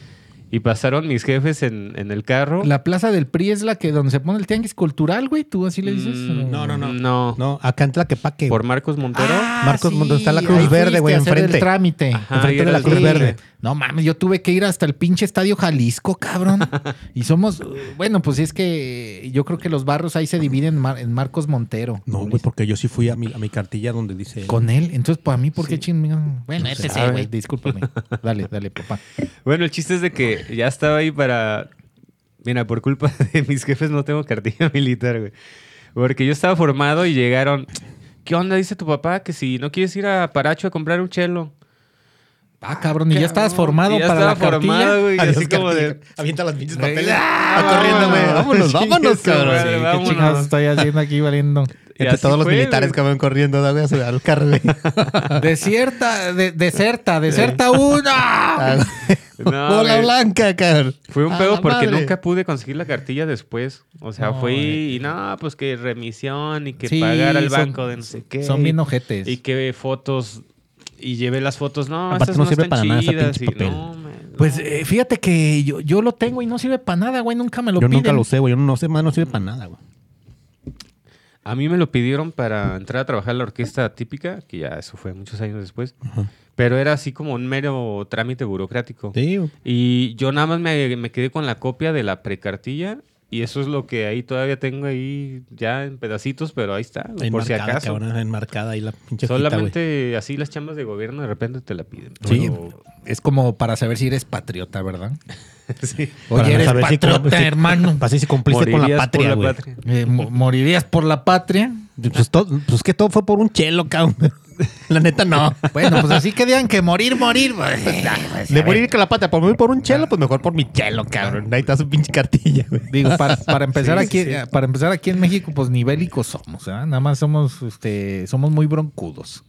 Y pasaron mis jefes en, en el carro. La plaza del PRI es la que donde se pone el tianguis cultural, güey. ¿Tú así le dices? Mm, no, no, no. No. No, acá en Tlaquepaque. Por Marcos Montero. Ah, Marcos, donde está la Cruz ahí Verde, güey, enfrente. el trámite. Ajá, enfrente de la Cruz sí. Verde. No mames, yo tuve que ir hasta el pinche estadio Jalisco, cabrón. y somos, bueno, pues es que yo creo que los barrios ahí se dividen en, Mar- en Marcos Montero. No, güey, porque yo sí fui a mi, a mi cartilla donde dice... Con él. Entonces, para mí, ¿por qué Sí. chingón? Bueno, No este sí, sabe. güey, discúlpame. Dale, dale, papá. Bueno, el chiste es de que ya estaba ahí para. Mira, por culpa de mis jefes no tengo cartilla militar, güey. Porque yo estaba formado y llegaron. ¿Qué onda? Dice tu papá que si no quieres ir a Paracho a comprar un chelo. Ah, cabrón, y ya estabas formado ya para la formado, güey. Adiós, Así como de. cartilla. Avienta los pinches papeles. ah, Va corriendo, güey. vámonos. Vámonos, cabrón. madre, Sí, vámonos. ¿Qué chingados estoy haciendo aquí valiendo? Entre todos los fue, militares güey. que van corriendo, da, güey, a subir al carro, güey. Desierta, de, deserta, deserta una. No, Bola güey. blanca, cabrón. Fue un pedo porque madre. nunca pude conseguir la cartilla después. O sea, No, fui güey. y no, pues que remisión y que Sí, pagar al son- banco de no sé qué. Son bien ojetes. Y que fotos. Y llevé las fotos. No, Aparte no no, sirve están para nada ese chidas. pinche y papel. no, man, no. Pues eh, fíjate que yo, yo lo tengo y no sirve para nada, güey. Nunca me lo Yo piden. nunca lo usé, güey. Yo no sé, más no sirve para nada, güey. A mí me lo pidieron para entrar a trabajar en la orquesta típica, que ya eso fue muchos años después. Pero era así como un mero trámite burocrático. Sí, güey. Y yo nada más me, me quedé con la copia de la precartilla. Y eso es lo que ahí todavía tengo ahí ya en pedacitos, pero ahí está, güey, por si Enmarcada, acaso. cabrón, enmarcada ahí la pinche. Solamente así las chambas de gobierno de repente te la piden. Sí, Pero- es como para saber si eres patriota, ¿verdad? sí. Para Oye, eres saber si patriota, si- hermano. Para si cumpliste con la Morirías por patria, la patria. Eh, mo- ¿Morirías por la patria? Pues, todo, pues que todo fue por un chelo, cabrón. La neta no. Bueno, pues así que digan que morir, morir. pues, De morir con la patria, por morir por un chelo, pues mejor por mi chelo, cabrón. Ahí está su pinche cartilla, güey. Digo, para, para empezar Sí, aquí, sí. eh, para empezar aquí en México, pues ni bélicos somos, ¿verdad? Nada más somos, este, somos muy broncudos.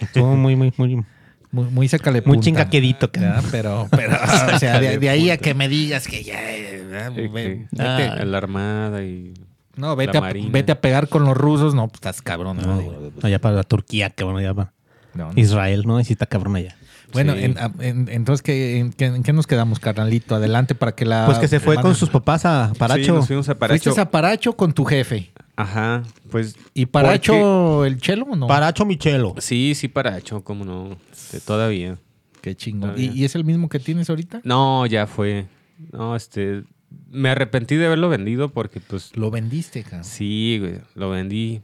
Estuvo muy, muy, muy. Muy, muy sácale Muy chingaquedito, cabrón. Pero, pero, o sea, de, de ahí a que me digas que ya, eh, vete, En la armada y... no, vete la a, marina. vete a pegar con los rusos, no, pues estás cabrón. ¿no? No, Digo, allá para la Turquía, cabrón, allá para no, no. Israel, ¿no? Necesita cabrón allá. Bueno, Sí. en- entonces, ¿qué, en, qué, en qué nos quedamos, carnalito? Adelante para que la... Pues que se fue con sus papás a Sí, Paracho. nos fuimos a Paracho. Fuiste a Paracho con tu jefe. Ajá, pues... ¿Y Paracho el chelo o no? Paracho Michelo. Sí, sí, Paracho, cómo no. Este, todavía. Qué chingón. ¿Y, y es el mismo que tienes ahorita? No, ya fue. No, este... Me arrepentí de haberlo vendido porque, pues... Lo vendiste, cabrón. Sí, güey, lo vendí.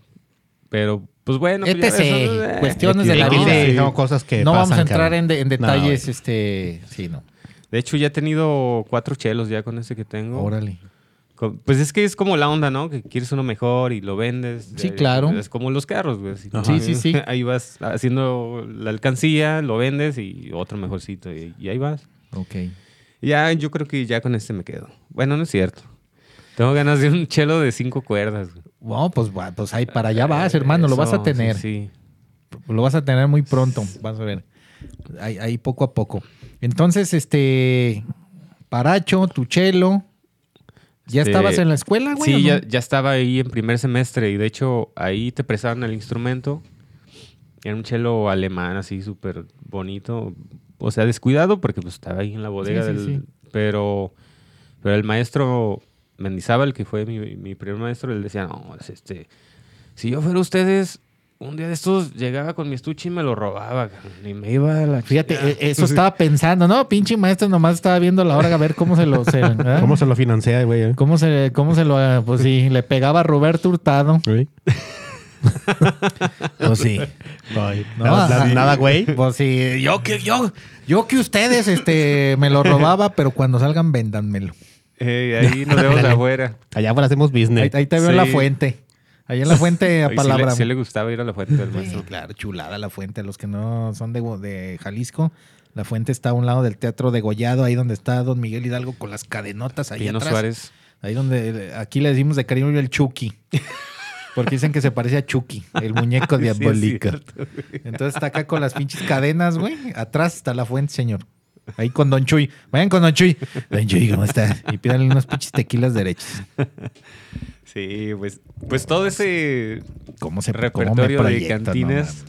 Pero, pues bueno. pues, ves, eh, cuestiones de la no, vida. sí. Son cosas que no vamos a entrar en, de- en No, detalles, este... Sí, no. De hecho, ya he tenido cuatro chelos ya con ese que tengo. Órale. Pues es que es como la onda, ¿no? Que quieres uno mejor y lo vendes. Sí, claro. Es como los carros, güey. Ajá. Sí, sí, sí. Ahí vas haciendo la alcancía, lo vendes y otro mejorcito. Y, y ahí vas. Ok. Ya, yo creo que ya con este me quedo. Bueno, no es cierto. Tengo ganas de un chelo de cinco cuerdas. Bueno, pues, pues ahí para allá vas, hermano. Lo vas a tener. Sí, Lo vas a tener muy pronto. Vas a ver. Ahí, ahí poco a poco. Entonces, este... Paracho, tu chelo... ¿Ya Este, estabas en la escuela, güey? Sí, no? ya, ya estaba ahí en primer semestre y de hecho ahí te prestaban el instrumento. Era un chelo alemán así súper bonito. O sea, descuidado porque pues estaba ahí en la bodega Sí, sí, del... sí. Pero, pero el maestro Mendizábal, que fue mi, mi primer maestro, él decía, no, es este... Si yo fuera ustedes, un día de estos llegaba con mi estuche y me lo robaba. Y me iba a la Fíjate, chingada". e- eso estaba pensando, ¿no? Pinche maestro nomás estaba viendo la hora a ver cómo se lo... se- ¿verdad? ¿Cómo se lo financia, güey? eh? ¿Cómo se, cómo se lo... Pues sí, le pegaba a Roberto Hurtado. Pues sí. Ay, No, nada, güey. Pues sí, yo que, yo, yo que ustedes este, me lo robaba, pero cuando salgan, véndanmelo. Ahí nos vemos afuera. Allá afuera hacemos business. ahí te veo en la Sí. fuente. Ahí en la fuente a sí palabra. le, sí le gustaba ir a la fuente del Sí, maestro. claro, chulada la fuente. Los que no son de, de Jalisco, la fuente está a un lado del Teatro de Gollado, ahí donde está Don Miguel Hidalgo con las cadenotas ahí Pino atrás. Suárez. Ahí donde aquí le decimos de cariño el Chucky. Porque dicen que se parece a Chucky, el muñeco Sí, es diabólico. cierto. Entonces está acá con las pinches cadenas, güey. Atrás está la fuente, señor. Ahí con Don Chuy. Vayan con Don Chuy. Don Chuy, ¿cómo está? Y pídanle unos pinches tequilas derechos. Sí, pues, pues todo ese ¿Cómo se cómo me repertorio de cantinas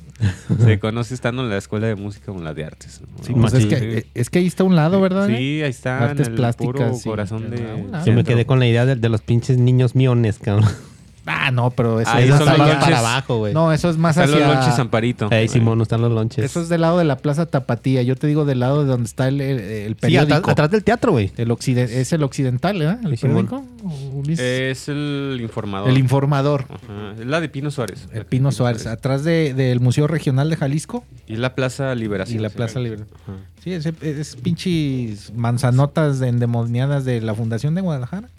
se conoce estando en la escuela de música o en la de artes. ¿no? Sí, pues es, que, es que ahí está a un lado, ¿verdad? Sí, ahí está. Artes en el plásticas, puro sí. corazón de. Yo me quedé con la idea de, de los pinches niños miones, cabrón. Ah, no, pero eso, Ahí eso son es los más lonches. para abajo, güey. No, eso es más Están los hacia... lonches Amparito. Ey, Simón, no están los lonches. Eso es del lado de la Plaza Tapatía. Yo te digo del lado de donde está el, el- el Sí, periódico. atrás, atrás del teatro, güey. El occiden- es el occidental, ¿verdad? El Simón. periódico. Ulises. Es el informador. el informador. Ajá, Es la de Pino Suárez. El Pino Suárez. Atrás de- del Museo Regional de Jalisco Y la Plaza Liberación. y la. Plaza Libre. Ajá. Sí, es, es pinches manzanotas endemoniadas de la Fundación de Guadalajara.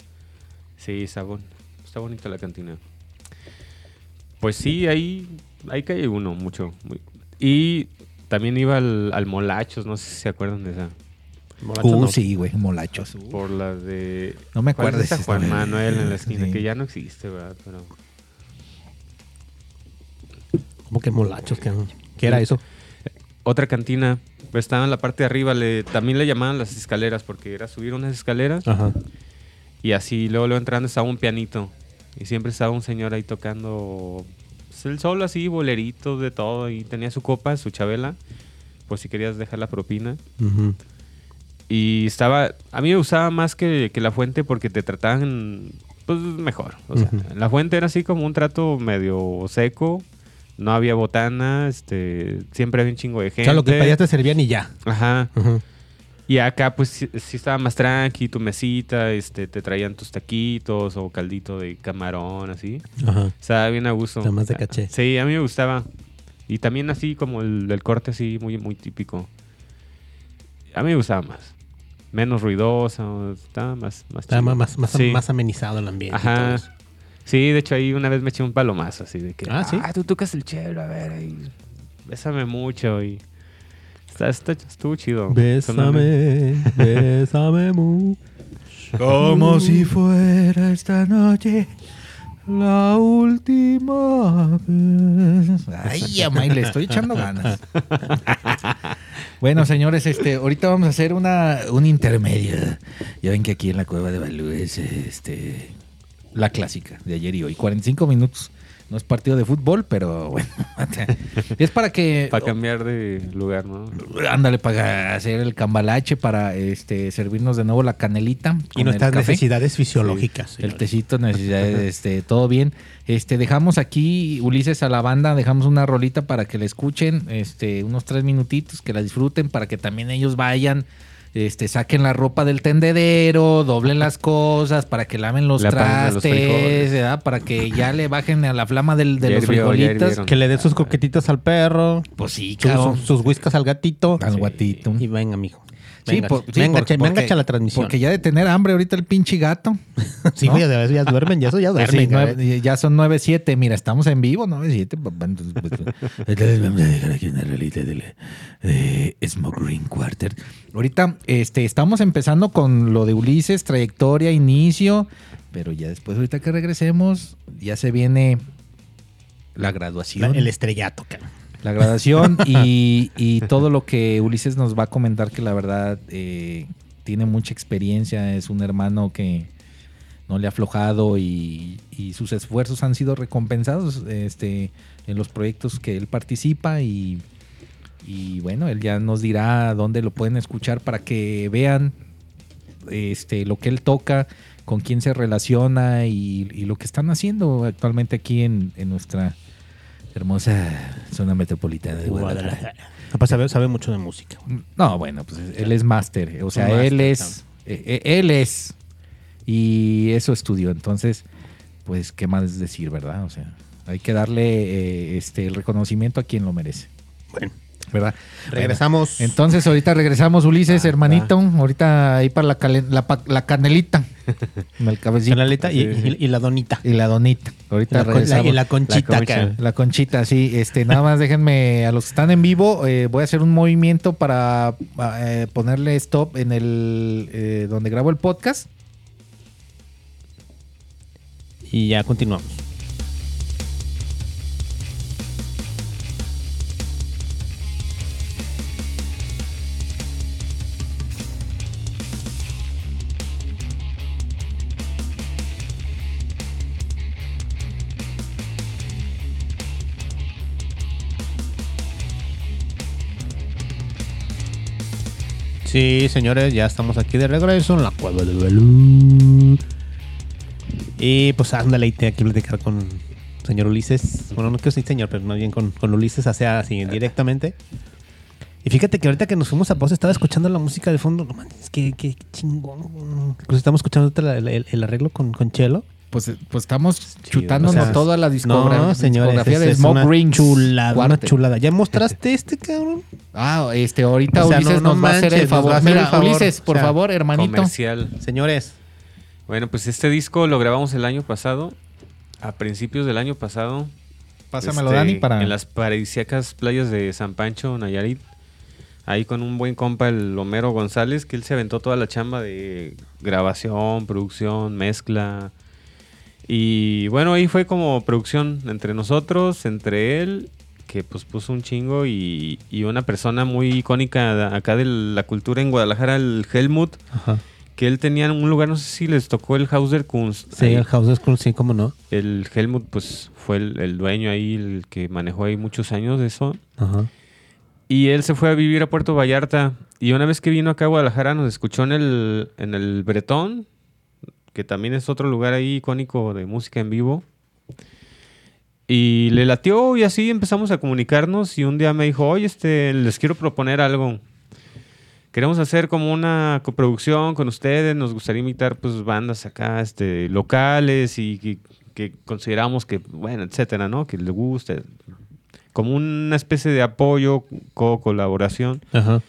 Sí, bon- está bonita la cantina. Pues sí, ahí, ahí cae uno mucho. muy- Y también iba al, al Molachos, no sé si se acuerdan de esa. Borracho Uh, no. sí, güey, molachos. Por la de... No me ¿cuál acuerdo. es Juan Manuel en la esquina, Sí. que ya no existe, ¿verdad? Pero... ¿Cómo que molachos, cabrón? ¿Qué era eso? Otra cantina, pues estaba en la parte de arriba, le, también le llamaban las escaleras, porque era subir unas escaleras Ajá. y así luego, luego entrando estaba un pianito. Y siempre estaba un señor ahí tocando pues, el solo así, boleritos de todo. Y tenía su copa, su chabela, por si querías dejar la propina. Y estaba, a mí me gustaba más que, que la fuente porque te trataban pues mejor. O sea, Ujú. la fuente era así como un trato medio seco. No había botana, este, siempre había un chingo de gente. O sea, lo que pedías te servían y ya. Ajá. Ujú. Y acá, pues, sí, sí estaba más tranqui, tu mesita, este, te traían tus taquitos o caldito de camarón, así. Ajá. Estaba bien a gusto. Está más de caché. Sí, a mí me gustaba. Y también así como el, el corte así muy, muy típico. A mí me gustaba más. Menos ruidoso, estaba más... más chido. más, más, más, Sí. más amenizado el ambiente. Ajá. Sí, de hecho ahí una vez me eché un palomazo así de que... Ah, ¿sí? tú tocas el chelo, a ver, ahí, bésame mucho y... Está, está- estuvo chido. Bésame, bésame mucho. Como si fuera esta noche la última vez. Ay, Amay, le estoy echando ganas. bueno, señores, este, ahorita vamos a hacer una, un intermedio. Ya ven que aquí en la cueva de Balú es este, la clásica de ayer y hoy. 45 minutos No es partido de fútbol, pero bueno. es para que. Para cambiar de lugar, ¿no? Ándale, para hacer el cambalache, para este servirnos de nuevo la canelita. Y nuestras el café. necesidades fisiológicas. El tecito, necesidades, este, todo bien. Este, dejamos aquí, Ulises, a la banda, dejamos una rolita para que la escuchen, este, unos tres minutitos, que la disfruten, para que también ellos vayan, este, saquen la ropa del tendedero, doblen las cosas, para que laven los trastes, para que ya le bajen a la flama del, de Ya los frijolitos. Que le dé sus coquetitas al perro. Pues sí, cabrón. sus, sus whiskas al gatito. Al guatito. Y venga, mijo. Sí, Venga, por- sí, porque- che- venga, porque- echa la transmisión. Porque ya de tener hambre ahorita el pinche gato. sí, ¿no? ya, ya, ya duermen, ya eso ya Sí, duermen. nueve- ya son 9-7. Mira, estamos en vivo, 9-7, papá. Entonces, pues, entonces vamos a dejar aquí una rolita de, la- de Smoke Green Quarter. Ahorita este, estamos empezando con lo de Ulises, trayectoria, inicio. Pero ya después, ahorita que regresemos, ya se viene la La- graduación. el estrellato, cabrón. La graduación y, y todo lo que Ulises nos va a comentar, que la verdad eh, tiene mucha experiencia, es un hermano que no le ha aflojado y, y sus esfuerzos han sido recompensados este, en los proyectos que él participa y, y bueno, él ya nos dirá dónde lo pueden escuchar para que vean este, lo que él toca, con quién se relaciona y, y lo que están haciendo actualmente aquí en, en nuestra hermosa zona metropolitana de Guadalajara. Papá sabe, sabe mucho de música. No, bueno, pues él es máster, o sea, Un él es, eh, eh, él es, y eso estudió, entonces, pues, ¿qué más decir, verdad? O sea, hay que darle eh, este, el reconocimiento a quien lo merece, Bueno, ¿verdad? regresamos. Entonces, ahorita regresamos, Ulises, Ah, hermanito, ahorita ahí para la, calen- la, canelita, el cabecito. Y, y- y la donita. Y la donita. Ahorita La regresamos. la- y la conchita, La concha. cabrón. La conchita, sí. Este, nada más déjenme, a los que están en vivo, eh, voy a hacer un movimiento para eh, ponerle stop en el eh, donde grabo el podcast. Y ya continuamos. Sí, señores, ya estamos aquí de regreso en la cueva de Belú. Y pues ándale, tengo que platicar con señor Ulises. Bueno, no quiero decir señor, pero más bien con, con Ulises, así directamente. Y fíjate que ahorita que nos fuimos a pausa estaba escuchando la música de fondo. No mames, qué, qué chingón. Incluso estamos escuchando el arreglo con, con Chelo. Pues, pues estamos chutándonos o sea, toda la discogra- No, señores, discografía es, de es Smoke una Rings. chulada, una chulada. ¿Ya mostraste este, cabrón? Ah, este, ahorita O sea, Ulises no- no nos va a hacer manches, el nos favor. va hacer Mira, el favor. Ulises, por O sea, favor, hermanito. Comercial. Señores, Bueno, pues este disco lo grabamos el año pasado, a principios del año pasado. Pásamelo, este, Dani, para... En las paradisíacas playas de San Pancho, Nayarit. Ahí con un buen compa, el Homero González, que él se aventó toda la chamba de grabación, producción, mezcla. Y bueno, ahí fue como producción entre nosotros, entre él, que pues puso un chingo, y, y una persona muy icónica acá de la cultura en Guadalajara, el Helmut, que él tenía un lugar, no sé si les tocó el Haus der Kunst. sí, ahí. el of School, sí, cómo no. El Helmut, pues, fue el, el dueño ahí, el que manejó ahí muchos años de eso. Ajá. Y él se fue a vivir a Puerto Vallarta. Y una vez que vino acá a Guadalajara, nos escuchó en el, en el Bretón, que también es otro lugar ahí icónico de música en vivo. Y le latió y así empezamos a comunicarnos. Y un día me dijo, oye, este, les quiero proponer algo. Queremos hacer como una coproducción con ustedes. Nos gustaría invitar pues bandas acá, este, locales y que, que consideramos que, bueno, etcétera, ¿no? Que les guste. Como una especie de apoyo, co-colaboración. Ajá.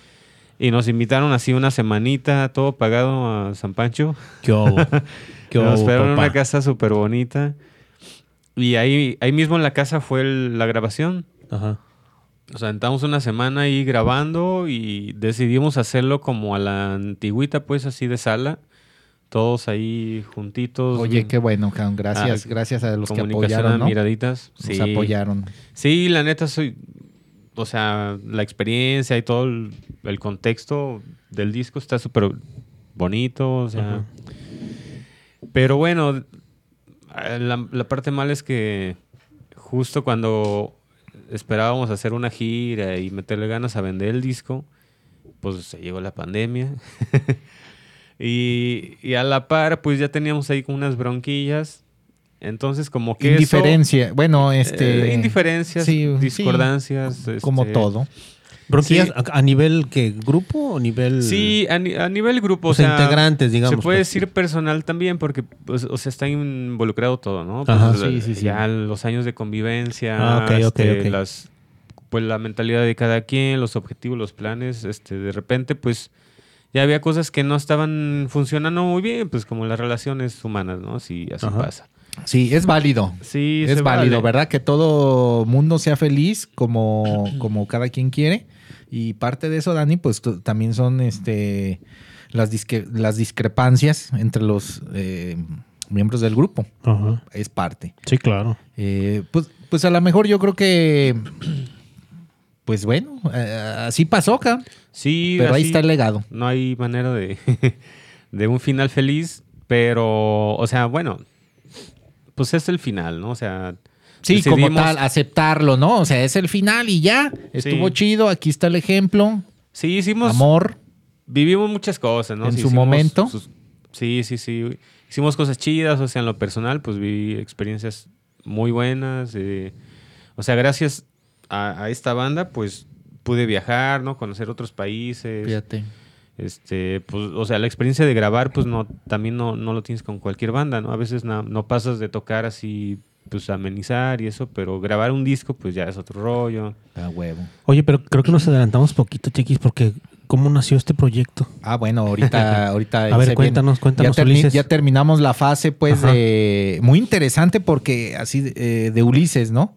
Y nos invitaron así una semanita, todo pagado a San Pancho. ¿Qué? ¿Qué Nos esperaron en papá? una casa súper bonita. Y ahí, ahí mismo en la casa fue el- la grabación. Ajá. O sea, entramos una semana ahí grabando y decidimos hacerlo como a la antigüita, pues así de sala. Todos ahí juntitos. Oye, qué bueno, cabrón. Gracias, Ah, gracias a los que apoyaron, miraditas. Nos apoyaron. Sí, la neta soy. O sea, la experiencia y todo el, el contexto del disco está súper bonito. O sea. Pero bueno, la, la parte mala es que justo cuando esperábamos hacer una gira y meterle ganas a vender el disco, pues se llegó la pandemia. y, y a la par, pues ya teníamos ahí como unas bronquillas. Entonces, como que. eso- Indiferencia. Bueno, este. eh, indiferencias, sí, sí, discordancias. como este, todo. ¿Bronquillas Sí. a, a nivel que grupo o nivel Sí, a, ni- a nivel grupo. o sea, integrantes, digamos? Se puede pues? decir personal también porque, pues, o sea, está involucrado todo, ¿no? Ajá. Pues, Sí, sí, sí. Ya los años de convivencia, Ah, este, las, pues la mentalidad de cada quien, los objetivos, los planes, este, de repente, pues, ya había cosas que no estaban funcionando muy bien, pues como las relaciones humanas, ¿no? Sí, así Ajá. pasa. Sí, es válido. Sí, es válido, vale. ¿verdad? Que todo mundo sea feliz como, como cada quien quiere. Y parte de eso, Dani, pues también son este las, disque- las discrepancias entre los eh, miembros del grupo. Ajá. Es parte. Sí, claro. Eh, pues, pues a lo mejor yo creo que, pues bueno, eh, así pasó, cabrón. Sí, Pero ahí está el legado. no hay manera de, de un final feliz, pero, o sea, bueno, pues es el final, ¿no? O sea, Sí, como tal, aceptarlo, ¿no? O sea, es el final y ya. Estuvo Sí. chido, aquí está el ejemplo. Sí, hicimos, Amor. vivimos muchas cosas, ¿no? En Sí, su momento. sus- sí, sí, sí. Hicimos cosas chidas, o sea, en lo personal, pues viví experiencias muy buenas. eh, o sea, gracias a, a esta banda, pues pude viajar, ¿no? Conocer otros países. Fíjate. Este, pues, o sea, la experiencia de grabar, pues no, también no, no lo tienes con cualquier banda, ¿no? A veces na- no pasas de tocar así, pues amenizar y eso, pero grabar un disco, pues ya es otro rollo. A huevo. Oye, pero creo que nos adelantamos poquito, Chiquis, porque ¿cómo nació este proyecto? Ah, bueno, ahorita, ahorita. A ver, cuéntanos, cuéntanos, Ya, termi- Ulises. ya terminamos la fase, pues, Ajá. de. Muy interesante porque así de, eh, de Ulises, ¿no?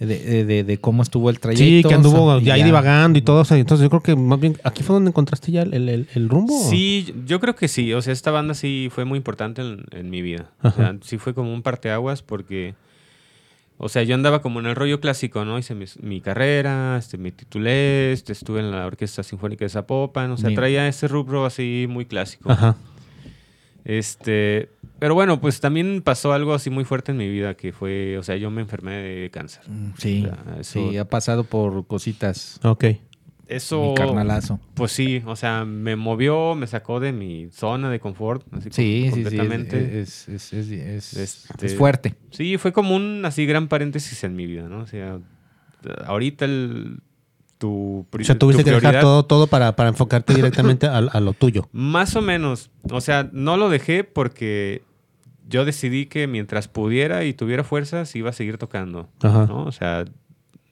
De, de- de- de cómo estuvo el trayecto. Sí, que anduvo y ya ahí divagando y todo. o sea, entonces yo creo que más bien aquí fue donde encontraste ya el, el- el rumbo. Sí, yo creo que sí. O sea, esta banda sí fue muy importante en, en mi vida. O sea, sí fue como un parteaguas porque, o sea, yo andaba como en el rollo clásico, ¿no? Hice mi, mi carrera, este, me titulé, este, estuve en la Orquesta Sinfónica de Zapopan. O sea, Bien. traía ese rubro así muy clásico. Ajá. Este, pero bueno, pues también pasó algo así muy fuerte en mi vida que fue, o sea, yo me enfermé de cáncer. Mm, Sí, O sea, eso- sí, ha pasado por cositas. Ok. Eso, Mi carnalazo. pues sí, o sea, me movió, me sacó de mi zona de confort, así Sí, sí, sí. completamente. Es, es, es, es- Este- es fuerte. Sí, fue como un así gran paréntesis en mi vida, ¿no? O sea, ahorita el, tu, O sea, tuviste tu que dejar todo, todo para, para enfocarte directamente a, a lo tuyo. Más o menos. O sea, no lo dejé porque yo decidí que mientras pudiera y tuviera fuerzas iba a seguir tocando. Ajá. ¿no? O sea,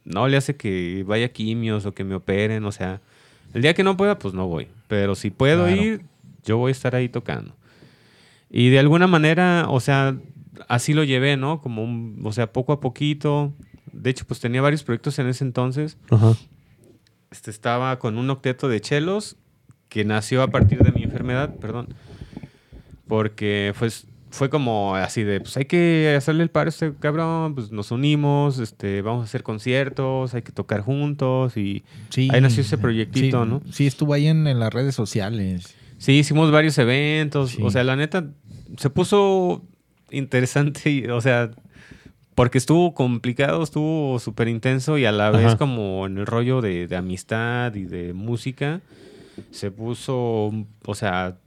no le hace que vaya a quimios o que me operen. O sea, el día que no pueda, pues no voy. Pero si puedo Claro. ir, yo voy a estar ahí tocando. Y de alguna manera, o sea, así lo llevé, ¿no? Como un, o sea, poco a poquito. De hecho, pues tenía varios proyectos en ese entonces. Ajá. Este, estaba con un octeto de chelos que nació a partir de mi enfermedad, perdón. Porque pues, fue como así de, pues hay que hacerle el paro a este cabrón, pues nos unimos, este, vamos a hacer conciertos, hay que tocar juntos y Sí. ahí nació ese proyectito, Sí, ¿no? Sí, estuvo ahí en, en las redes sociales. Sí, hicimos varios eventos, Sí. o sea, la neta se puso interesante, o sea, porque estuvo complicado, estuvo súper intenso y a la vez como en el rollo de, de amistad y de música, se puso, o sea,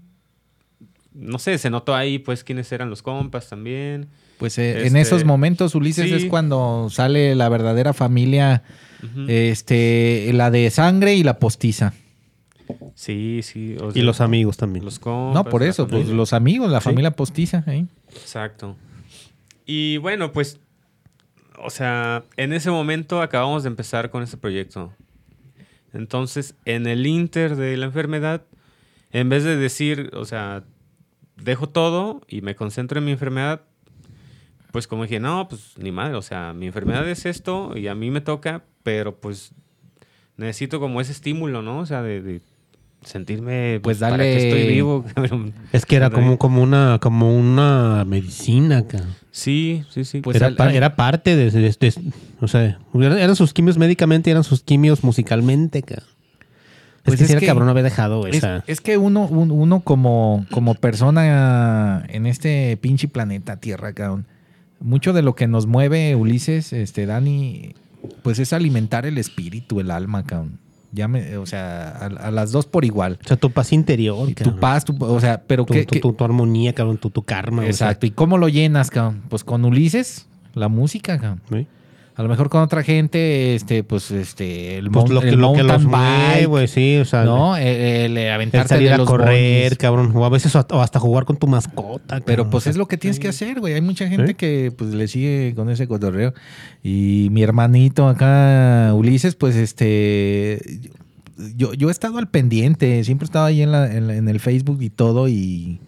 no sé, se notó ahí pues quiénes eran los compas también. Pues eh, en Este, esos momentos, Ulises, sí. es cuando sale la verdadera familia, este, la de sangre y la postiza. sí, sí. o Y los amigos también. los compas. no, por eso, pues los amigos, la Sí. familia postiza. ¿eh? Exacto. Y bueno, pues, o sea, en ese momento acabamos de empezar con este proyecto. Entonces, en el inter de la enfermedad, en vez de decir, o sea, dejo todo y me concentro en mi enfermedad, pues como dije, no, pues ni madre, o sea, mi enfermedad es esto y a mí me toca, pero pues necesito como ese estímulo, ¿no? O sea, de, de sentirme, Pues pues, para que estoy vivo. Es que era como, como una, como una medicina, cabrón. Sí, sí, sí. Pues era, al- pa- al- era parte de, de- de- o sea, eran sus quimios médicamente y eran sus quimios musicalmente, cabrón. Es Pues que es si que- cabrón haber dejado Es, esa. es que uno, un- uno como, como persona en este pinche planeta Tierra, cabrón, mucho de lo que nos mueve, Ulises, este, Dani, pues es alimentar el espíritu, el alma, cabrón. Ya me, o sea, a, a las dos por igual. O sea, tu paz interior. Y tu paz, tu- o sea, pero Tu, ¿qué, tu- tu- tu armonía, cabrón, tu, tu karma. o sea, Exacto. ¿Y cómo lo llenas, cabrón? Pues con Ulises, la música, cabrón. ¿sí? A lo mejor con otra gente, este, pues, este, el, Pues lo que, el lo que los bike, güey, sí, o sea, ¿no? El, el el aventarte salir de a los correr, bondis. cabrón, o a veces o hasta jugar con tu mascota. Pero cabrón, pues o sea, es lo que tienes que hacer, güey. Hay mucha gente que pues le sigue con ese cotorreo. Y mi hermanito acá, Ulises, pues este... Yo, yo he estado al pendiente, siempre he estado ahí en, la- en en el Facebook y todo y,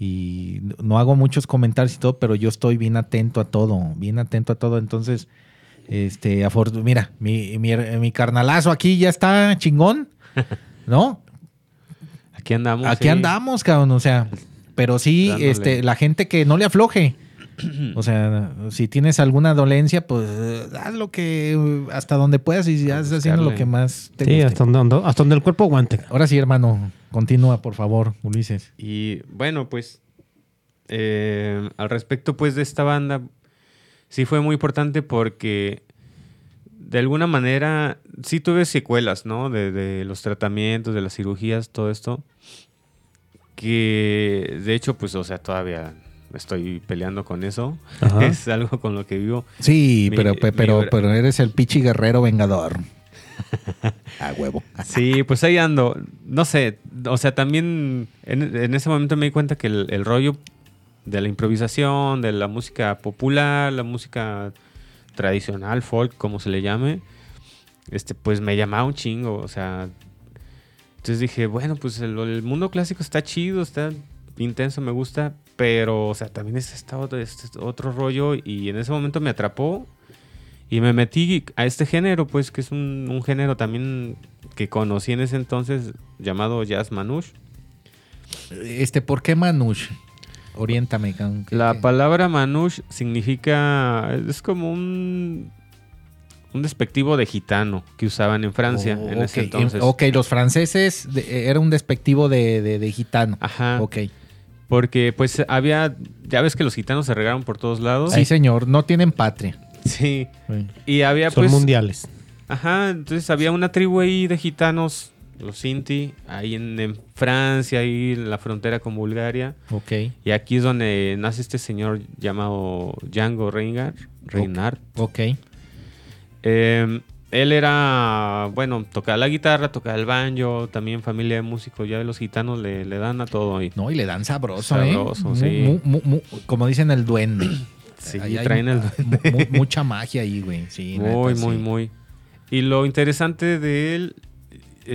y no hago muchos comentarios y todo, pero yo estoy bien atento a todo, bien atento a todo. Entonces, este, afortu- mira, mi, mi, mi carnalazo aquí ya está chingón, ¿no? Aquí andamos. Aquí sí. andamos, cabrón, o sea, pero sí, Dándole. este, la gente que no le afloje. O sea, si tienes alguna dolencia, pues haz lo que hasta donde puedas y ya estás haciendo lo que más te Sí, guste. hasta donde, hasta donde el cuerpo aguante. Ahora sí, hermano, continúa, por favor, Ulises. Y bueno, pues eh, al respecto pues de esta banda, sí fue muy importante porque de alguna manera sí tuve secuelas, ¿no? De, de los tratamientos, de las cirugías, todo esto. Que de hecho, pues, o sea, todavía estoy peleando con eso. Ajá. es algo con lo que vivo. Sí, Mi- pero, mi pero, pero eres el pichi guerrero vengador. A huevo. Sí, pues ahí ando. No sé, o sea, también en, en ese momento me di cuenta que el, el rollo de la improvisación, de la música popular, la música tradicional, folk, como se le llame, este, pues me llamaba un chingo, o sea. Entonces dije, bueno, pues el, mundo clásico está chido, está intenso, me gusta, pero, o sea, también es otro, este otro rollo y en ese momento me atrapó y me metí a este género, pues, que es un, género también que conocí en ese entonces llamado jazz manouche. Este, ¿por qué Manush? Oriéntame, cabrón. ¿Qué- La qué? palabra manouche significa, es como un, un despectivo de gitano que usaban en Francia Oh, en ese entonces. Ok, los franceses de- era un despectivo de, de- de gitano. Ajá. Ok. Porque pues había, ya ves que los gitanos se regaron por todos lados. Sí, señor, no tienen patria. Sí. Sí. Y había Son pues... mundiales. Ajá, entonces había una tribu ahí de gitanos, los Sinti, ahí en, en Francia, ahí en la frontera con Bulgaria. Ok. Y aquí es donde nace este señor llamado Django Reinhardt. Reinhardt. Ok. Eh, él era, bueno, tocaba la guitarra, tocaba el banjo, también familia de músicos. Ya los gitanos le, le dan a todo ahí. No, y le dan sabroso, Sabroso, ¿eh? Mu- sí. mu- mu- mu- como dicen el duende. Sí, Ahí hay traen el mu- mu- mucha magia ahí, güey. Sí, Muy, neta, muy, sí. muy. Y lo interesante de él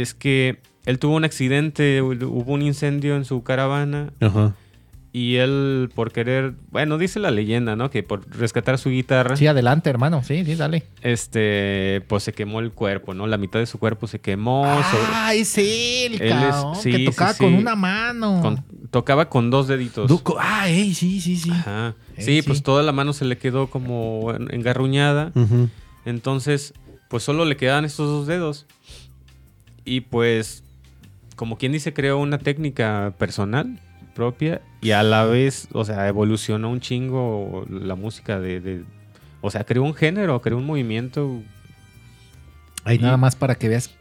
es que él tuvo un accidente, hubo un incendio en su caravana Ajá. y él por querer, bueno, dice la leyenda, ¿no? Que por rescatar su guitarra, Sí, adelante, hermano. Sí, sí, dale. este, pues se quemó el cuerpo, ¿no? La mitad de su cuerpo se quemó. sobre- Ah, es él, Él es- sí, que tocaba sí. con una mano. con- tocaba con dos deditos. Duco- Ah, ey, sí, sí, sí. Ajá. Sí, pues toda la mano se le quedó como en- engarruñada. Entonces, pues solo le quedaban estos dos dedos. Y pues, como quien dice, creó una técnica personal propia y a la vez, o sea, evolucionó un chingo la música de... de- o sea, creó un género, creó un movimiento. Ahí nada más para que veas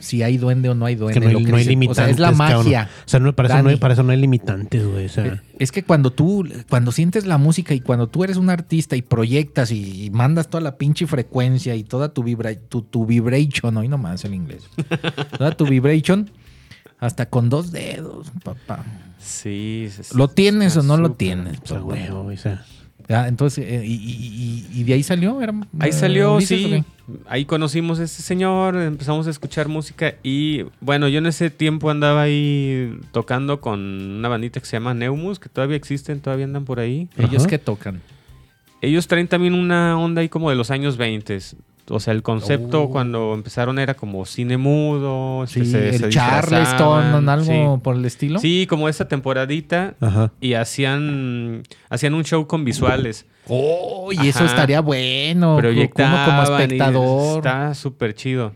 si hay duende o no hay duende. Que no hay, lo que no hay dice. limitantes. O sea, es la cabrón. magia. O sea, no, para, eso no hay, para eso no hay limitantes, güey. O sea, Es que cuando tú, cuando sientes la música y cuando tú eres un artista y proyectas y, y mandas toda la pinche frecuencia y toda tu, vibra, tu, tu vibration, hoy nomás el inglés, toda tu vibration, hasta con dos dedos, papá. Sí. es- ¿Lo tienes o no lo tienes? Pues, güey, o sea. Ya, entonces, eh, y, y- y- y de ahí salió? Era, Ahí salió, Ulises, sí. ¿o qué? Ahí conocimos a este señor, empezamos a escuchar música y bueno, yo en ese tiempo andaba ahí tocando con una bandita que se llama Neumus, que todavía existen, todavía andan por ahí. Ellos Ajá. que tocan. Ellos traen también una onda ahí como de los años 20. O sea, el concepto Oh. cuando empezaron era como cine mudo. Sí, se- se el Charleston, disfrazaban, algo sí. por el estilo. Sí, como esa temporadita. Ajá. Y hacían, hacían un show con visuales. Oh, y eso estaría bueno. Uno Proyectaban como espectador. Está súper chido.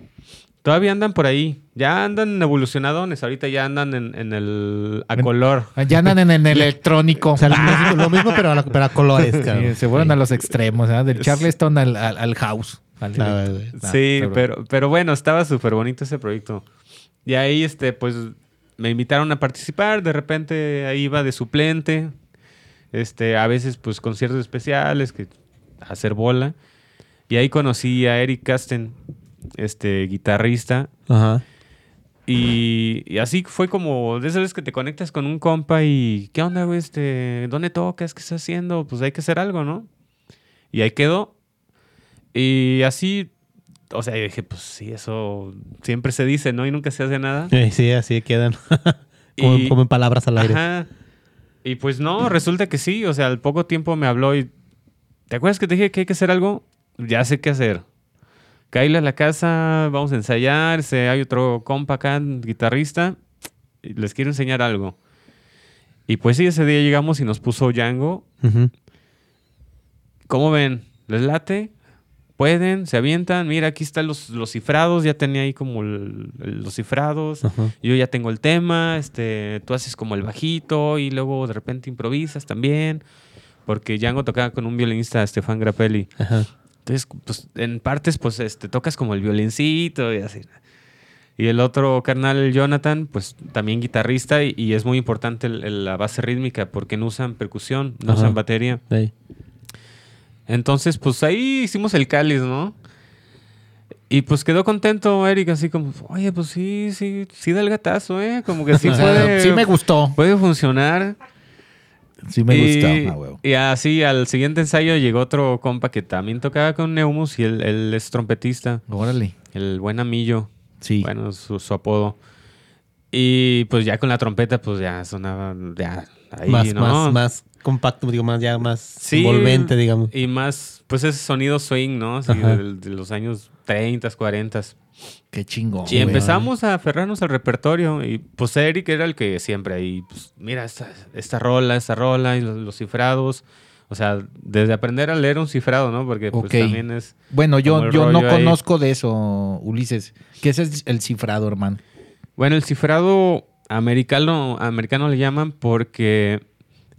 Todavía andan por ahí. Ya andan evolucionadones. Ahorita ya andan en, en el a color. Ya andan en el electrónico. O sea, lo mismo, lo mismo, pero, a, la- pero a colores, cabrón. Sí, se fueron a los extremos, ¿eh? del Charleston al, al- al house. Sí, pero, pero bueno, estaba súper bonito ese proyecto. Y ahí, este, pues, me invitaron a participar. De repente ahí iba de suplente. Este, a veces, pues, conciertos especiales, que hacer bola. Y ahí conocí a Eric Casten, este, guitarrista. Ajá. Y, y así fue como de esas veces que te conectas con un compa y ¿qué onda, güey? Este, ¿Dónde tocas? ¿Qué estás haciendo? Pues hay que hacer algo, ¿no? Y ahí quedó. Y así, o sea, yo dije, pues sí, eso siempre se dice, ¿no? Y nunca se hace nada. Eh, sí, así quedan. como, Y- como en palabras al aire. Ajá. Y pues no, resulta que sí. O sea, al poco tiempo me habló y... ¿Te acuerdas que te dije que hay que hacer algo? Ya sé qué hacer. Cáile a la casa, vamos a ensayar. se- hay otro compa acá, guitarrista. Y les quiero enseñar algo. Y pues sí, ese día llegamos y nos puso Django. Ujú. ¿Cómo ven? ¿Les late? ¿Pueden? ¿Se avientan? Mira, aquí están los, los cifrados. Ya tenía ahí como el- los cifrados. Ajá. Yo ya tengo el tema. Este, tú haces como el bajito y luego de repente improvisas también. Porque Django tocaba con un violinista, Stefan Grappelli. Ajá. Entonces, pues en partes, pues este, tocas como el violincito y así. Y el otro carnal, Jonathan, pues también guitarrista y, y es muy importante el- el- la base rítmica porque no usan percusión, no Ajá. usan batería. Sí. Entonces, pues ahí hicimos el cáliz, ¿no? Y pues quedó contento Eric, así como, oye, pues sí, sí, sí da el gatazo, ¿eh? Como que sí puede, sí me gustó. puede funcionar. Sí me y, gustó. ah, huevo. y así al siguiente ensayo llegó otro compa que también tocaba con Neumus y él, él es trompetista, Órale. el buen Amillo, Sí. bueno, su, su apodo. Y pues ya con la trompeta, pues ya sonaba, ya ahí, más, ¿no? más, más compacto, digo, más ya más Sí, envolvente, digamos. Y más, pues ese sonido swing, ¿no? Así Ajá. de, de los años 30, 40. Qué chingón. y empezamos a aferrarnos al repertorio. Y pues Eric era el que siempre ahí, pues mira, esta, esta rola, esta rola, y los, los cifrados. O sea, desde aprender a leer un cifrado, ¿no? Porque pues también es... Bueno, yo, yo no ahí. conozco de eso, Ulises. ¿Qué es el, el cifrado, hermano? Bueno, el cifrado americano, americano le llaman porque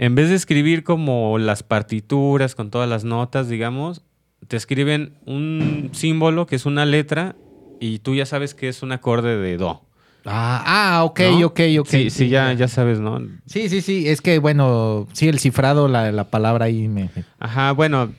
en vez de escribir como las partituras con todas las notas, digamos, te escriben un símbolo que es una letra y tú ya sabes que es un acorde de do. Ah, ah ok, ¿no? ok, ok. Sí, sí, ya, ya sabes, ¿no? Sí, sí, sí. Es que, bueno, sí, el cifrado, la, la palabra ahí me... Ajá, bueno,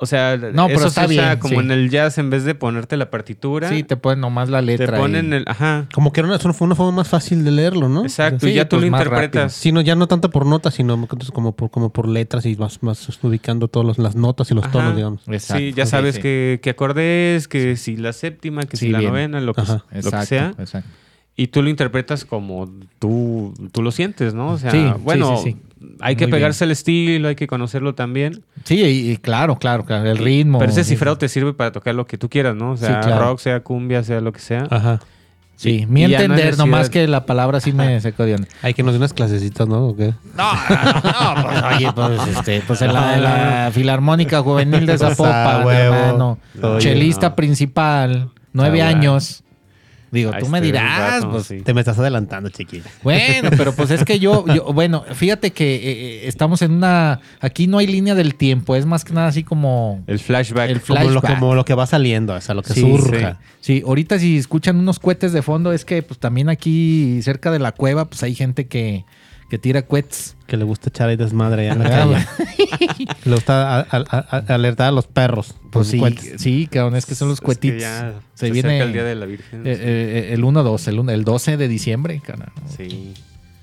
o sea, No, pero eso está se usa bien, como sí. en el jazz, en vez de ponerte la partitura, Sí, te ponen nomás la te letra. ponen y- el... Ajá, Como que era una, fue una forma más fácil de leerlo, ¿no? exacto, Sí, y ya tú pues, lo interpretas. Sí, no, ya no tanto por notas, sino como por, como por letras y más, más ubicando todas las notas y los Ajá. tonos, digamos. Exacto. Sí, ya sabes sí. que, que acorde es, que si la séptima, que Sí, si la bien. novena, lo que, lo que sea. exacto. Y tú lo interpretas como tú, tú lo sientes, ¿no? O sea, Sí, sí, bueno, sí, hay que Muy pegarse al estilo, hay que conocerlo también. Sí, y, y claro, claro, claro, el ritmo. Pero ese sí. cifrado te sirve para tocar lo que tú quieras, ¿no? O sea, Sí, claro. rock, sea cumbia, sea lo que sea. Ajá. Sí, mi y ya no entender, nomás que la palabra sí me sacó de onda. Hay que nos dé unas clasecitas, ¿no? ¿O qué? No, no, no, pues oye, pues, este, pues en la, en la Filarmónica Juvenil de Zapopan, Ah, huevo. hermano. Oye, Chelista no. principal, nueve Ah, años. Digo, tú me dirás, rato, pues, sí. Te me estás adelantando, chiquilla. Bueno, pero pues es que yo, yo bueno, fíjate que eh, eh, estamos en una, aquí no hay línea del tiempo, es más que nada así como El flashback. El Como lo, Flashback. como lo que va saliendo, o sea, lo que Sí, surja. Sí, ahorita si escuchan unos cohetes de fondo es que pues también aquí cerca de la cueva pues hay gente que, que tira cohetes. Que le gusta echar ahí desmadre allá en la calle. le gusta a- a- a- alertar a los perros. Pues sí, sí, cabrón, es que son los Es que cohetitos. ya se, se viene el Día de la Virgen. eh, eh, el 1-2, el, el 12 de diciembre, cara. sí.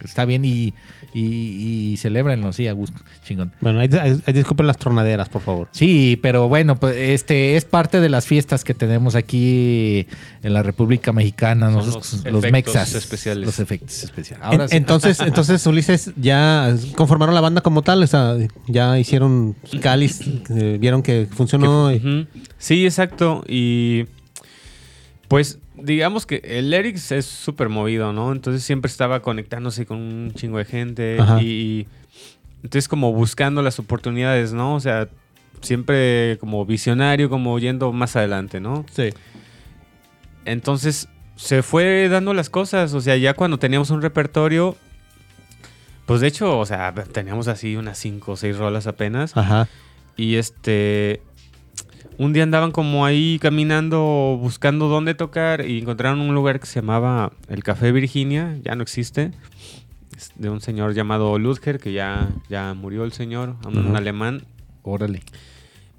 Está bien y, y, y celébrenlo, sí, a gusto, chingón. Bueno, ahí, ahí- disculpen las tronaderas, por favor. Sí, pero bueno, pues este es parte de las fiestas que tenemos aquí en la República Mexicana, los los, efectos mexas, especiales. los efectos especiales. En- Ahora sí. entonces, entonces, Ulises, ya conformaron la banda como tal, o sea, ya hicieron cáliz, eh, vieron que funcionó. y-. Sí, exacto. Y pues digamos que el Eric es súper movido, ¿no? Entonces siempre estaba conectándose con un chingo de gente Ajá. y, y entonces como buscando las oportunidades, ¿no? O sea, siempre como visionario, como yendo más adelante, ¿no? Sí. Entonces se fue dando las cosas, o sea, ya cuando teníamos un repertorio, pues de hecho, o sea, teníamos así unas cinco o seis rolas apenas. Ajá. Y este. Un día andaban como ahí caminando, buscando dónde tocar y encontraron un lugar que se llamaba el Café Virginia, ya no existe. Es de un señor llamado Ludger, que ya, ya murió el señor, un, un Ujú. alemán. Órale.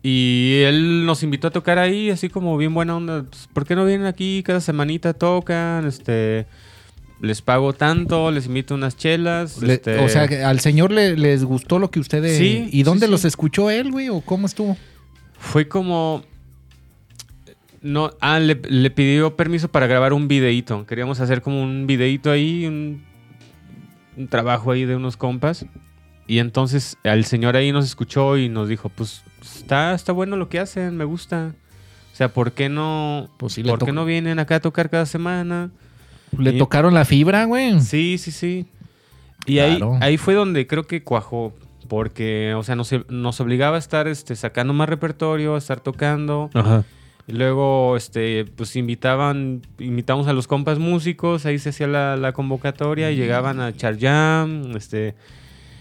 Y él nos invitó a tocar ahí, así como bien buena onda. Pues, ¿Por qué no vienen aquí cada semanita tocan? Este, les pago tanto, les invito unas chelas. Le- este, O sea, al señor le- les gustó lo que ustedes... Sí, ¿Y dónde sí, los sí. escuchó él, güey? ¿O cómo estuvo? Fue como no ah le, le pidió permiso para grabar un videíto queríamos hacer como un videíto ahí un, un trabajo ahí de unos compas y entonces el señor ahí nos escuchó y nos dijo pues está está bueno lo que hacen me gusta o sea por qué no Pues sí, por qué no vienen acá a tocar cada semana ¿Le Y- tocaron la fibra, güey? Sí, sí, sí. Y Claro. ahí, ahí fue donde creo que cuajó. Porque, o sea, nos, nos obligaba a estar este, sacando más repertorio, a estar tocando. Ajá. Y luego, este, pues invitaban, invitamos a los compas músicos, ahí se hacía la, la convocatoria y llegaban a echar jam, este.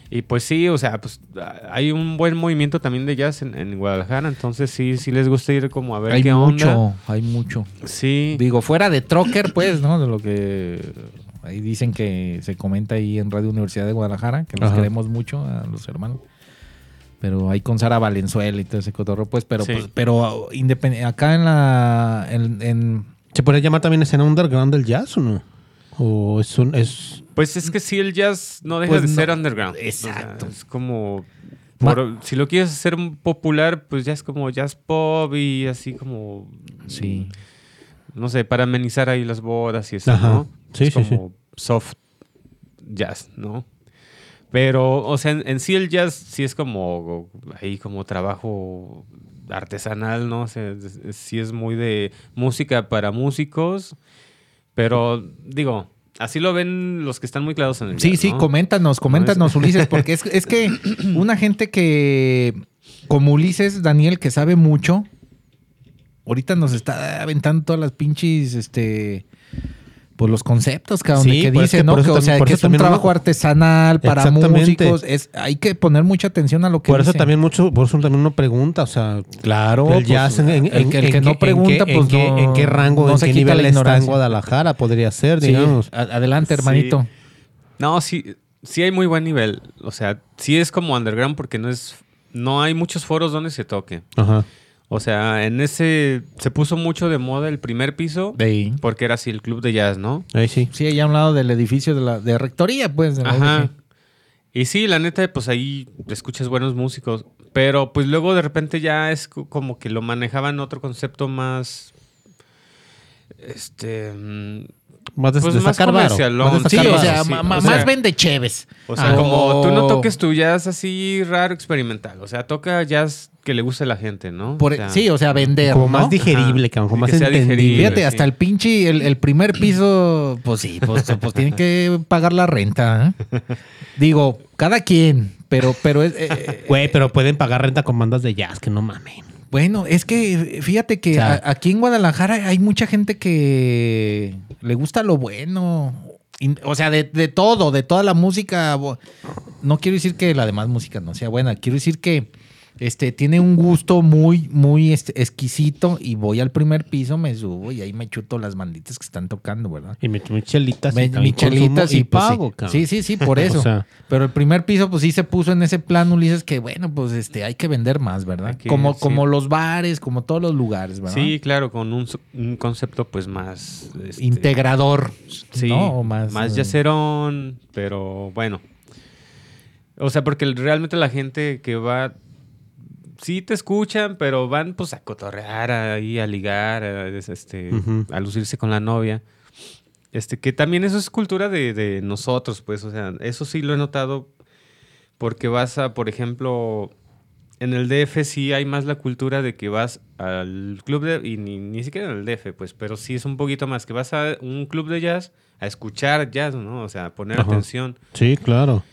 Y pues sí, o sea, pues hay un buen movimiento también de jazz en, en Guadalajara, entonces sí, sí les gusta ir como a ver hay qué mucho, onda. hay mucho. Sí. Digo, fuera de Trocker, pues, ¿no? De lo que ahí dicen que se comenta ahí en Radio Universidad de Guadalajara, que los Ajá. queremos mucho a los hermanos. Pero ahí con Sara Valenzuela y todo ese cotorro, pues, pero, Sí. pues, pero independ- acá en la, en, en- ¿Se podría llamar también escena underground del jazz o no? ¿O es un... Es... Pues es que sí, el jazz no deja Pues de no. ser underground. Exacto. O sea, es como. Por- si lo quieres hacer popular, pues ya es como jazz pop y así como. sí. No sé, para amenizar ahí las bodas y eso, Ajá. ¿no? Sí, es sí, como soft jazz, ¿no? Pero, o sea, en, en sí el jazz sí es como ahí como trabajo artesanal, ¿no? O sea, sí es muy de música para músicos, pero digo, así lo ven los que están muy claros en el Sí, jazz, sí, ¿no? coméntanos, coméntanos, Ulises, porque es, es que una gente que, como Ulises, Daniel, que sabe mucho, ahorita nos está aventando todas las pinches, este, pues los conceptos, cabrón, Sí, que por dice, eso- ¿no? por Que, eso o sea, que eso es un trabajo artesanal para músicos. Es, hay que poner mucha atención a lo que Por eso también mucho, por eso también uno pregunta, o sea, Claro, el pues, jazz en, en- el que, el en que qué- no pregunta, qué- pues en qué, no, en qué rango, no en qué nivel está en. Guadalajara podría ser, digamos. a- adelante, Sí. hermanito. No, sí, sí hay muy buen nivel. O sea, sí es como underground porque no es. No hay muchos foros donde se toque. Ajá. O sea, en ese se puso mucho de moda el primer piso De ahí. porque era así el club de jazz, ¿no? Ahí sí. Sí, allá a un lado del edificio de la de rectoría, pues. de la Ajá. UDG. Y sí, la neta, pues ahí escuchas buenos músicos. Pero pues luego de repente ya es co- como que lo manejaban otro concepto más. Este. Más de, Pues de más sacar varo. comercialón, Más de Sí, sacar o sea, sí, ma- o ma- sea- más vende cheves. O sea, Ah, como tú no o- toques tu jazz así raro, experimental. O sea, toca jazz que le guste a la gente, ¿no? Por- O sea, sí, o sea, vender. como ¿no? más digerible, Ajá. cabrón, como más entendible. digerible. Fíjate, sí. hasta el pinche, el, el primer piso, pues sí, pues, pues tienen que pagar la renta. ¿eh? Digo, cada quien, pero, pero es, eh, Güey, pero pueden pagar renta con bandas de jazz, que no mamen. Bueno, es que fíjate que O sea- a- aquí en Guadalajara hay mucha gente que le gusta lo bueno. O sea, de, de todo, de toda la música. No quiero decir que la demás música no sea buena, quiero decir que este tiene un gusto muy, muy exquisito. Y voy al primer piso, me subo y ahí me chuto las banditas que están tocando, ¿verdad? Y me mi chelitas Me- y michelitas y y pues, sí. pago, cabrón. Sí, sí, sí, por eso. O sea, Pero el primer piso, pues sí se puso en ese plan, Ulises, que bueno, pues este, hay que vender más, ¿verdad? Que- como, sí. como los bares, como todos los lugares, ¿verdad? Sí, claro, con un, un concepto pues más... este, Integrador. Sí, ¿no? O más, más, eh, yacerón, pero bueno. O sea, porque realmente la gente que va... Sí te escuchan, pero van pues a cotorrear, ahí a ligar, a, es- este, a lucirse con la novia. Este, que también eso es cultura de, de nosotros, pues, o sea, eso sí lo he notado porque vas a, por ejemplo, en el DF sí hay más la cultura de que vas al club de, y ni, ni siquiera en el DF, pues, pero sí es un poquito más, que vas a un club de jazz a escuchar jazz, ¿no? O sea, a poner Ajá. atención. sí, claro.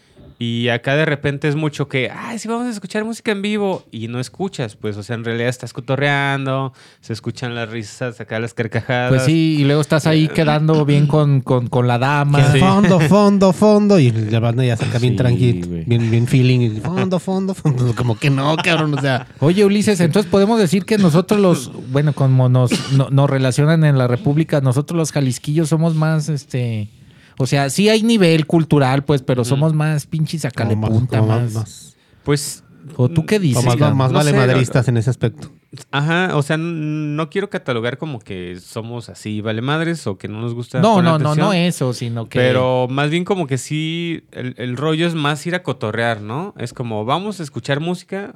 Y acá de repente es mucho que, ay, sí, vamos a escuchar música en vivo. Y no escuchas, pues, o sea, en realidad estás cotorreando, se escuchan las risas, acá las carcajadas. Pues sí, y luego estás ahí quedando bien con, con, con la dama. Fondo, fondo, fondo. Y la banda ya saca bien Sí, tranquilo, bien, bien feeling. y Fondo, fondo, fondo. Como que no, cabrón. O sea, Oye, Ulises, entonces podemos decir que nosotros los, bueno, como nos, no- nos relacionan en la República, nosotros los jalisquillos somos más, este, o sea, sí hay nivel cultural, pues, pero somos más pinches como más- más. más- Pues, ¿O tú qué como dices? más, más No vale sé, madristas en ese aspecto. ajá, o sea, no quiero catalogar como que somos así, vale madres, o que no nos gusta. No, poner no, no, atención. no eso, sino que. Pero más bien como que sí, el, el rollo es más ir a cotorrear, ¿no? Es como, vamos a escuchar música.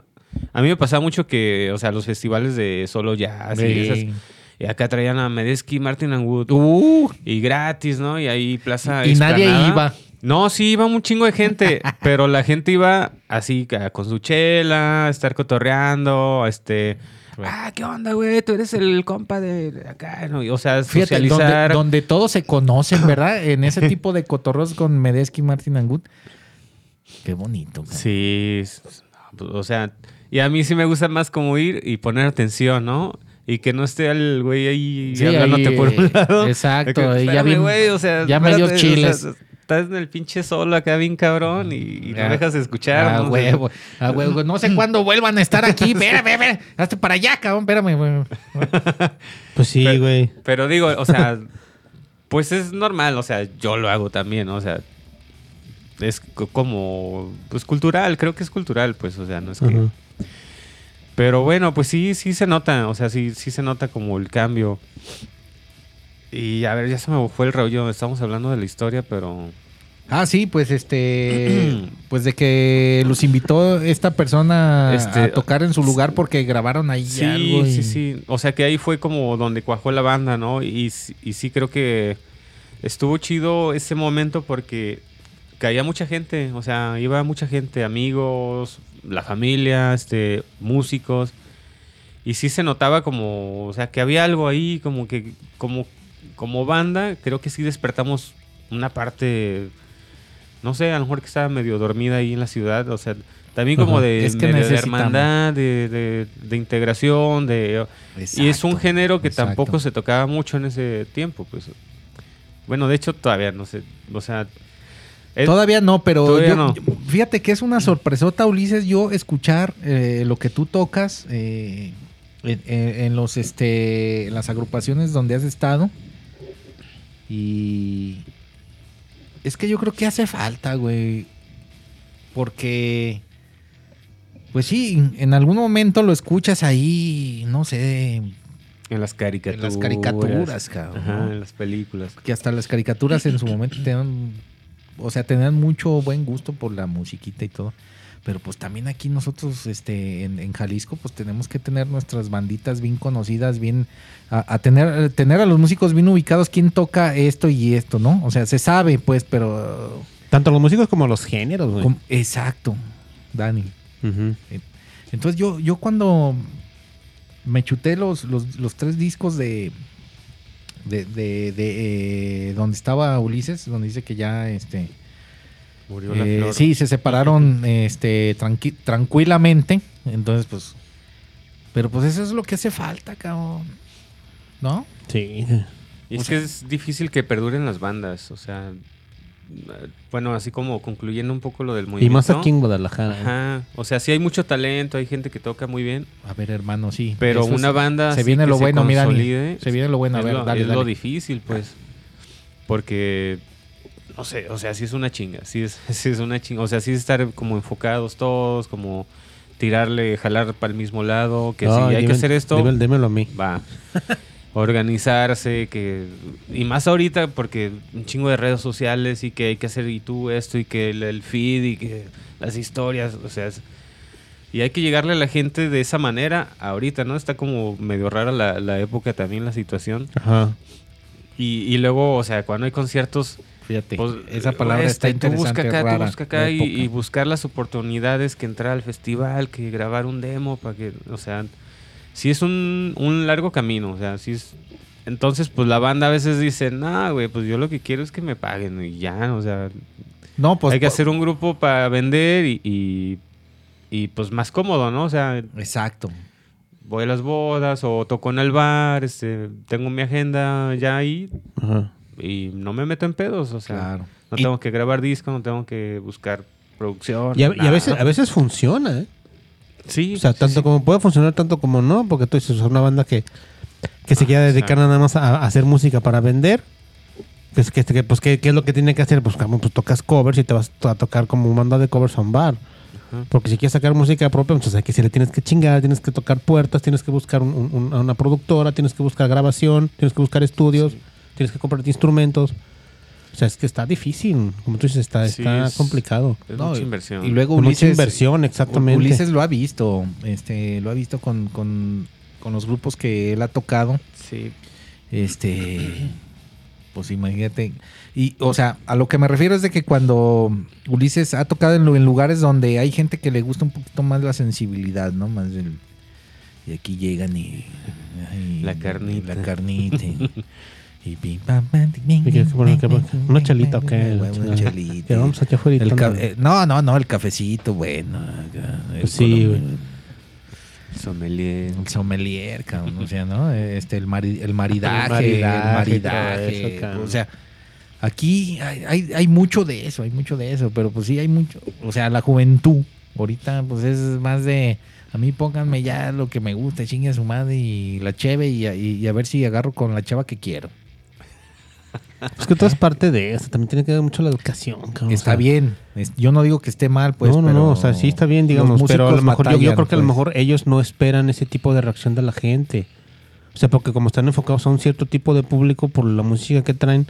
A mí me pasaba mucho que, o sea, los festivales de solo jazz y Güey. esas. Y acá traían a Medeski, Martin and Wood. Uh, Y gratis, ¿no? Y ahí Plaza Y nadie iba. No, sí, iba un chingo de gente, pero la gente iba así con su chela, a estar cotorreando, este... Ah, ¿qué onda, güey? Tú eres el compa de acá, ¿no? O sea, fíjate, donde, socializar. donde todos se conocen, ¿verdad? En ese tipo de cotorros con Medeski y Martin Angut. Qué bonito. cabrón. Sí, pues, o sea, y a mí sí me gusta más como ir y poner atención, ¿no? Y que no esté el güey ahí Sí, hablándote ahí, por un lado. exacto, que, y ya bien- güey, o sea, ya medio o chiles. sea, estás en el pinche solo acá bien cabrón y, y no Ah, dejas de escuchar. Ah, ¿no? huevo, ah, huevo. No sé cuándo vuelvan a estar aquí. Espérame, espérame. Hazte para allá, cabrón. Espérame, güey. Pues sí, Pero- güey. Pero digo, o sea, pues es normal, o sea, yo lo hago también, ¿no? o sea, es co- como, pues cultural, creo que es cultural, pues, o sea, no es que... Pero bueno, pues sí, sí se nota, o sea, sí, sí se nota como el cambio. Y a ver, ya se me fue el rollo, estamos hablando de la historia, pero... Ah, sí, pues este. Pues de que los invitó esta persona Este, a tocar en su lugar porque grabaron ahí Sí, algo. y- sí, sí. O sea que ahí fue como donde cuajó la banda, ¿no? Y sí creo que estuvo chido ese momento porque caía mucha gente, o sea, iba mucha gente, amigos, la familia, este, músicos. Y sí se notaba como, o sea, que había algo ahí, como que, como, como banda, creo que sí despertamos una parte, no sé, a lo mejor que estaba medio dormida ahí en la ciudad, o sea, también como de, Es que de hermandad, de, de- de integración, de... y es un género que exacto. tampoco se tocaba mucho en ese tiempo, pues. Bueno, de hecho todavía no sé, o sea... es- Todavía no, pero Todavía yo- no. yo- fíjate que es una sorpresota, Ulises, yo escuchar eh, lo que tú tocas eh, en, los este en las agrupaciones donde has estado. Y es que yo creo que hace falta, güey. Porque pues sí, en algún momento lo escuchas ahí, no sé, en las caricaturas. en las caricaturas, cabrón. En las películas. que hasta las caricaturas en su momento tenían, o sea, tenían mucho buen gusto por la musiquita y todo. Pero pues también aquí nosotros, este, en, en Jalisco, pues tenemos que tener nuestras banditas bien conocidas, bien, a, a tener, tener a los músicos bien ubicados, quién toca esto y esto, ¿no? O sea, se sabe, pues, pero... Tanto los músicos como los géneros, güey. exacto, Dani. Entonces yo, yo cuando me chuté los, los, los tres discos de, de, de, de, eh, donde estaba Ulises, donde dice que ya este Murió la eh, flor. sí se separaron este tranqui- tranquilamente. Entonces, pues. Pero pues eso es lo que hace falta, cabrón. ¿No? Sí. Y o es sea- que es difícil que perduren las bandas, o sea... Bueno, así como concluyendo un poco lo del Y movimiento. más aquí en Guadalajara. ¿eh? Ajá. O sea, sí hay mucho talento, hay gente que toca muy bien, A ver, hermano, sí. pero Eso es- una banda Se viene lo bueno, mira. Se viene lo bueno. A es, ver, lo, dale, es lo dale. difícil, pues. Porque, no sé, o sea, sí es una chinga. Sí es, sí es una chinga. O sea, sí es estar como enfocados todos, como tirarle, jalar para el mismo lado, que Ay, si hay que hacer esto, dime- Démelo a mí. va. Organizarse, que. Y más ahorita, porque un chingo de redes sociales y que hay que hacer y tú esto y que el, el feed y que las historias, o sea. es- y hay que llegarle a la gente de esa manera ahorita, ¿no? Está como medio rara la, la época también, la situación. Ajá. Y, y luego, o sea, cuando hay conciertos, Fíjate, pues, esa palabra este, está tú busca interesante, tú rara. busca acá y, y buscar las oportunidades que entrar al festival, que grabar un demo, para que, o sea, sí es un, un largo camino, o sea, sí es... Entonces, pues la banda a veces dice, no, güey, pues yo lo que quiero es que me paguen y ya, o sea... No, pues Hay que hacer un grupo para vender y, y, y, pues más cómodo, ¿no? O sea, Exacto. voy a las bodas o toco en el bar, este, tengo mi agenda ya ahí Ajá. y no me meto en pedos, o sea, Claro. no Y- tengo que grabar disco, no tengo que buscar producción. Y a, y a veces, a veces funciona, ¿eh? Sí, O sea, sí, tanto sí. como puede funcionar, tanto como no, porque tú dices, es una banda que, que se Ah, quiera dedicar nada más a, a hacer música para vender. Pues, que, que, pues, ¿qué, qué es lo que tiene que hacer? Pues, como, pues tocas covers y te vas a tocar como banda de covers a un bar. Ajá. Porque si quieres sacar música propia, entonces hay que si le tienes que chingar, tienes que tocar puertas, tienes que buscar un- un- un- una productora, tienes que buscar grabación, tienes que buscar estudios, tienes que comprarte instrumentos. O sea, es que está difícil. Como tú dices, está, Sí, está es- complicado. Es No, mucha y- inversión. Y luego Mucha Ulises. inversión, exactamente. Ulises lo ha visto. Este, lo ha visto con, con, con los grupos que él ha tocado. Sí, Este. Pues imagínate. Y, o sea, a lo que me refiero es de que cuando Ulises ha tocado en, lu- en lugares donde hay gente que le gusta un poquito más la sensibilidad, ¿no? Más el. Y aquí llegan y. ay, La carnita. La carnita. y- y pim, pam, pam, ¿Qué quieres que poner? ¿Qué poner? ¿Una chelita o qué? Una chelita. Vamos aquí afuera. El ca- eh, no, no, no, el cafecito, bueno. acá, el Pues sí, güey. sommelier. El sommelier, cabrón, o sea, ¿no? Este, el, mari- el maridaje, el maridaje, maridaje. todo eso, cabrón. o sea, aquí hay, hay, hay mucho de eso, hay mucho de eso, pero pues sí hay mucho, o sea, la juventud, ahorita pues es más de, a mí pónganme ya lo que me gusta, chingue a su madre y la cheve y, a- y- y a ver si agarro con la chava que quiero. Es que todo es parte de eso. También tiene que ver mucho la educación. cabrón. está O sea, bien, yo no digo que esté mal, pues, no, no, pero no. O sea, sí está bien, digamos. Pero a lo mejor yo, creo que a lo pues. mejor ellos no esperan ese tipo de reacción de la gente. O sea, porque como están enfocados a un cierto tipo de público por la música que traen,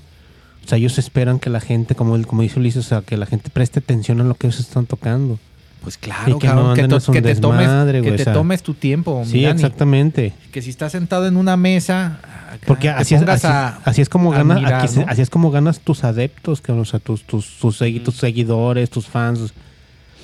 o sea, ellos esperan que la gente, como él, como dice Ulises, o sea, que la gente preste atención a lo que ellos están tocando. Pues claro, Y que cabrón, no que, to- que te tomes, que te tomes tu tiempo. Sí, Dani. exactamente. Que si estás sentado en una mesa, acá, Porque así es, así, a- así es como ganas, mirar, aquí se- ¿no? así es como ganas tus adeptos, cabrón, o sea, tus, tus, tus, tus seguidores, tus fans.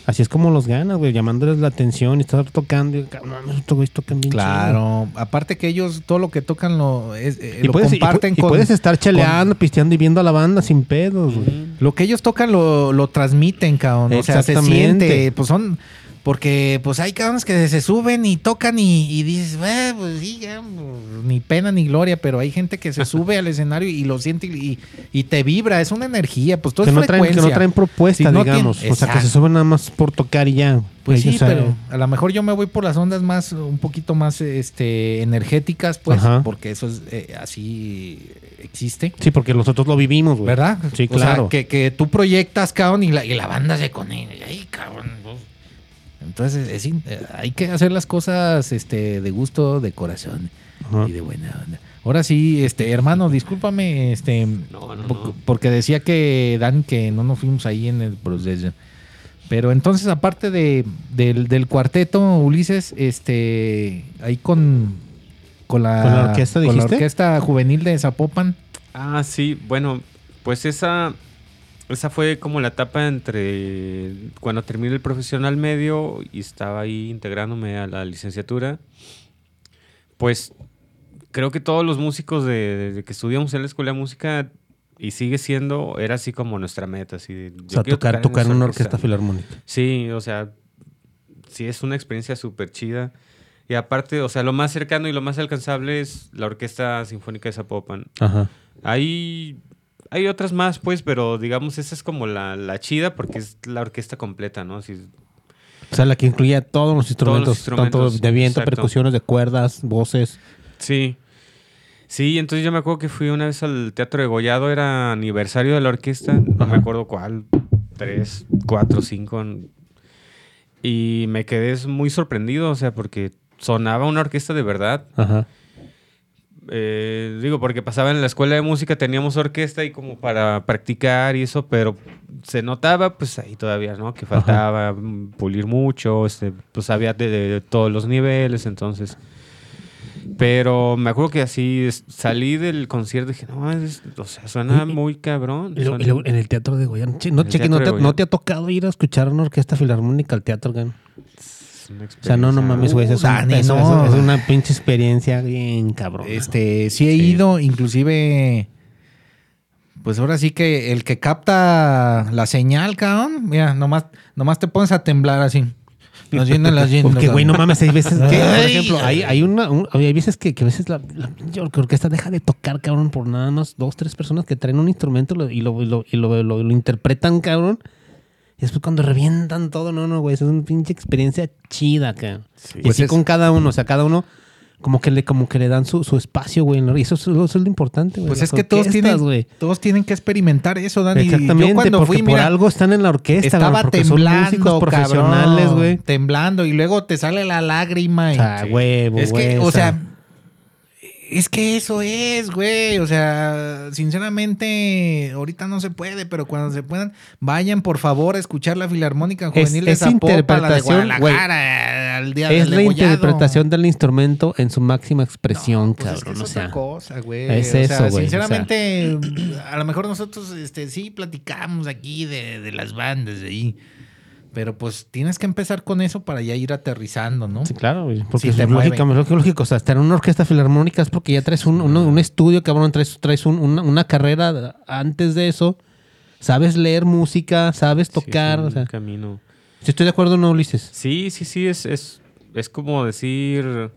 Así es como los ganas, güey, llamándoles la atención y estar tocando. Y, no, estos güeyes tocan bien chido. Claro, aparte que ellos todo lo que tocan lo, es, eh, Y lo puedes, y comparten y con... puedes estar cheleando, pisteando y viendo a la banda sin pedos, güey. Mm. Lo que ellos tocan lo, lo transmiten, cabrón. O sea, se siente. Pues son... Porque pues hay cabrones que se suben y tocan y, y dices, "Eh, pues sí, ya, pues, ni pena ni gloria, pero hay gente que se sube al escenario y lo siente y, y te vibra, es una energía, pues todo Que es no, traen, que frecuencia. no traen propuesta, Si no digamos. tienen- o sea, que se suben nada más por tocar y ya. Pues sí, pero a lo mejor yo me voy por las ondas más, un poquito más este, energéticas, pues, Ajá. porque eso es eh, así existe. Sí, porque nosotros lo vivimos, güey. ¿Verdad? Sí, O sea, claro. que, que tú proyectas, cabrón, y la, y la banda se conecta. Ay, cabrón. pues. Entonces, es in- eh, hay que hacer las cosas este, de gusto, de corazón Ajá. y de buena onda. Ahora sí, este, hermano, discúlpame, este, No, no, po- no. porque decía que Dan que no nos fuimos ahí en el proceso. Pero entonces, aparte de, del, del cuarteto, Ulises, este, ahí con, con la, ¿Con la orquesta, con la orquesta juvenil de Zapopan. Ah, sí, bueno, pues esa, esa fue como la etapa entre cuando terminé el profesional medio y estaba ahí integrándome a la licenciatura. Pues creo que todos los músicos de, desde que estudiamos en la escuela de música y sigue siendo, era así como nuestra meta. Así, de, O sea, quiero tocar, tocar en una orquesta filarmónica. Sí, o sea, sí es una experiencia súper chida. Y aparte, o sea, lo más cercano y lo más alcanzable es la Orquesta Sinfónica de Zapopan. Ajá. Hay, hay otras más, pues, pero digamos, esa es como la, la chida porque es la orquesta completa, ¿no? O sea, la que incluía todos los instrumentos, instrumentos, tanto de viento, exacto. percusiones, de cuerdas, voces. sí. Sí, entonces yo me acuerdo que fui una vez al Teatro de Gollado, era aniversario de la orquesta, no Ajá. me acuerdo cuál, tres, cuatro, cinco. Y me quedé muy sorprendido, o sea, porque sonaba una orquesta de verdad. Ajá. Eh, digo, porque pasaba en la escuela de música, teníamos orquesta y como para practicar y eso, pero se notaba, pues ahí todavía, ¿no? Que faltaba mm, pulir mucho, este, pues había de, de todos los niveles, entonces. Pero me acuerdo que así salí del concierto y dije, no, es- o sea, suena muy cabrón. Y luego, suena- y luego en el teatro de Goya. Che, no, cheque, te, no te ha tocado ir a escuchar una orquesta filarmónica al teatro, gan? Es una O sea, no, no mames, güey. eso Es, un- Dani, eso- no. eso es una pinche experiencia bien cabrón. Este, sí he Sí. ido, inclusive Pues ahora sí que el que capta la señal, cabrón, mira, nomás, nomás te pones a temblar así. Nos vienen las llenas. Porque, güey, no mames, hay veces que, por ejemplo, hay, hay una, un- hay veces que, que a veces la, la pinche orquesta deja de tocar, cabrón, por nada más dos, tres personas que traen un instrumento lo- y lo, y lo, y lo, lo- lo interpretan, cabrón. Y después cuando revientan todo, no, no, güey, es una pinche experiencia chida, cabrón. y Pues así es- con cada uno, o sea, cada uno como que le, como que le dan su, su espacio, güey. Y eso, es- eso es lo importante, güey. Pues es que todos tienen, güey. todos tienen que experimentar eso, Dani. Exactamente, Yo cuando porque fui, por mira, algo están en la orquesta, estaba son músicos temblando, profesionales, güey. Temblando y luego te sale la lágrima. y- O sea, huevo, es que, güey, o sea, es que eso es, güey. O sea, sinceramente, ahorita no se puede, pero cuando se puedan, vayan por favor a escuchar la Filarmónica Juvenil de es la de interpretación, güey. Guadalajara, al día es del la degollado. interpretación del instrumento en su máxima expresión, Pues es que cabrón. es o otra sea, cosa, güey. es O sea, eso, güey, o sea. Sinceramente, a lo mejor nosotros este, sí platicamos aquí de, de las bandas de ahí. Pero pues tienes que empezar con eso para ya ir aterrizando, ¿no? sí, claro, güey, porque Sí, es te lógico, lógico, lógico. O sea, estar en una orquesta filarmónica es porque ya traes un, un- un estudio, cabrón, traes, traes un- una, una carrera antes de eso. Sabes leer música, sabes Sí, es tocar. un o sea, camino. si estoy de acuerdo no, Ulises. Sí, sí, sí, es, es, es como decir,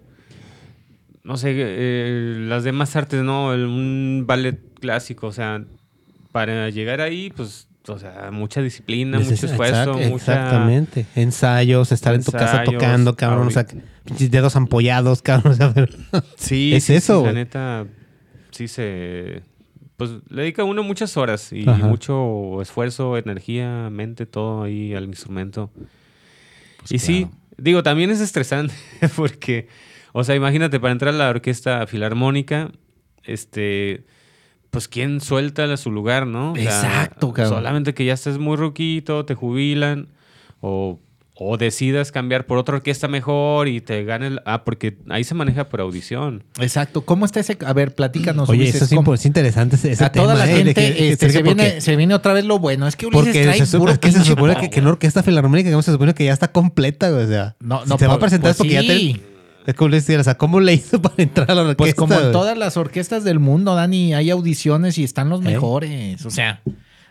no sé, eh, las demás artes, ¿no? El- un ballet clásico, o sea, para llegar ahí, pues, o sea, mucha disciplina, mucho esfuerzo, exact- mucha... Exactamente. Ensayos, estar en tu casa tocando, cabrón. O sea, ahorita. pinches dedos ampollados, cabrón. O sea, pero- Sí, Es sí, eso, sí, la neta, sí se... Pues le dedica uno muchas horas y Ajá. mucho esfuerzo, energía, mente, todo ahí al instrumento. y sí, digo, también es estresante porque, o sea, imagínate, para entrar a la orquesta filarmónica, este, pues quién suelta a su lugar, ¿no? O sea, Exacto, cabrón. Solamente que ya estés muy ruquito, te jubilan o, o decidas cambiar por otra orquesta mejor y te gane el... Ah, porque ahí se maneja por audición. Exacto. ¿Cómo está ese? A ver, platícanos. Oye, Ulises, eso es, ¿cómo- impo- es interesante ese, a toda tema, la ¿eh? Gente que- este, se, porque- viene, se viene otra vez lo bueno. Es que Ulises Porque trae se, supone, que se supone que, una orquesta filarmónica que se supone que ya está completa, o sea, No, si no, te va a presentar es pues porque ya sí. te es como le decía, o sea, ¿cómo le hizo para entrar a la orquesta? Pues como en todas las orquestas del mundo, Dani, hay audiciones y están los ¿Eh? mejores. O sea,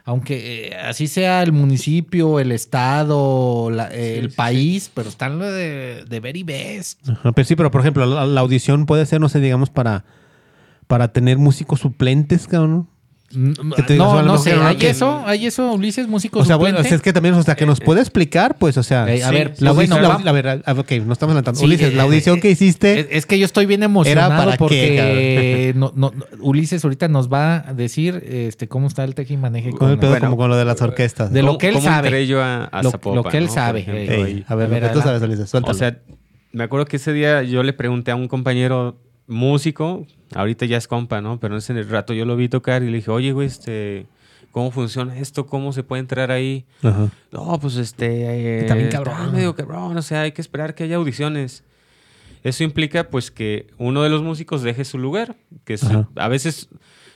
aunque eh, así sea el municipio, el estado, la- eh, el sí, país, pero están lo de, de very best. Ajá, pero sí, pero por ejemplo, la, la audición puede ser, no sé, digamos, para, para tener músicos suplentes, cabrón. No, no sé, ¿hay que- eso? ¿Hay eso, Ulises, músico O sea, bueno, es que también, o sea, que nos puede explicar, pues, o sea, Eh, a sí, ver, la audición, bueno, la, va- la verdad, ah, ok, no estamos adelantando. Sí, Ulises, la eh, audición eh, que hiciste, Es, que yo estoy bien emocionado ¿Era para qué, porque no, no, no, Ulises ahorita nos va a decir este cómo está el tejimaneje con el pedo bueno, como con lo de las orquestas. de lo ¿Cómo- que él sabe. entré yo a, a Lo- Zapopan, lo que él sabe, ejemplo, a ver, A ver, lo que tú sabes. Ulises, suéltalo. O sea, me acuerdo que ese día yo le pregunté a un compañero músico, ahorita ya es compa, ¿no? Pero en ese rato yo lo vi tocar y le dije, oye, güey, este, ¿cómo funciona esto? ¿Cómo se puede entrar ahí? Ajá. No, pues este... Está bien está cabrón. medio cabrón, o sea, hay que esperar que haya audiciones. Eso implica, pues, que uno de los músicos deje su lugar, que a veces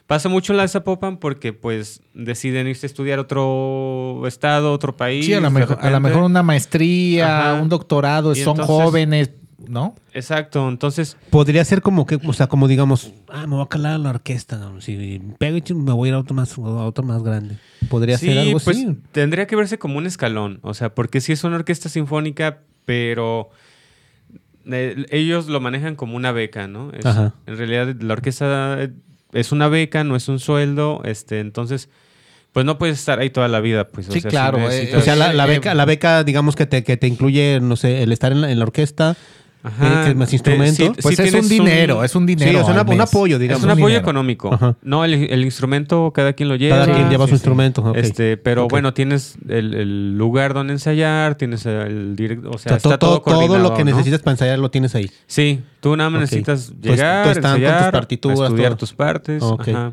pasa mucho en la Zapopan porque, pues, deciden irse a estudiar otro estado, otro país. Sí, a lo mejor, a lo mejor una maestría, Ajá. un doctorado, Y son entonces- jóvenes, ¿no? Exacto, entonces... Podría ser como que, o sea, como digamos, ah, me voy a calar a la orquesta, ¿no? si pego y me voy a ir a otro más, a otro más grande. Podría Sí, ser algo pues así. tendría que verse como un escalón, o sea, porque sí es una orquesta sinfónica, pero eh, ellos lo manejan como una beca, ¿no? Es- Ajá. En realidad la orquesta eh, es una beca, no es un sueldo, este, entonces, pues no puedes estar ahí toda la vida, pues. Sí, sea, claro, eh, necesitas- O sea, la, la beca, la beca, digamos que te, que te incluye, no sé, el estar en la, en la orquesta, Ajá, que es más te- instrumento. sí- Pues sí es un dinero, es un dinero. Sí, al un apoyo, digamos. Es un apoyo dinero. económico. Ajá. No, el, el instrumento cada quien lo lleva. cada quien lleva sí, su sí. instrumento. Este, pero bueno, tienes el, el lugar donde ensayar, tienes el directo, o O sea, está todo, todo, todo, lo que ¿no? necesitas para ensayar lo tienes ahí. Sí, tú nada más necesitas Tu- llegar, tus partituras, estudiar todo. tus partes. Ajá.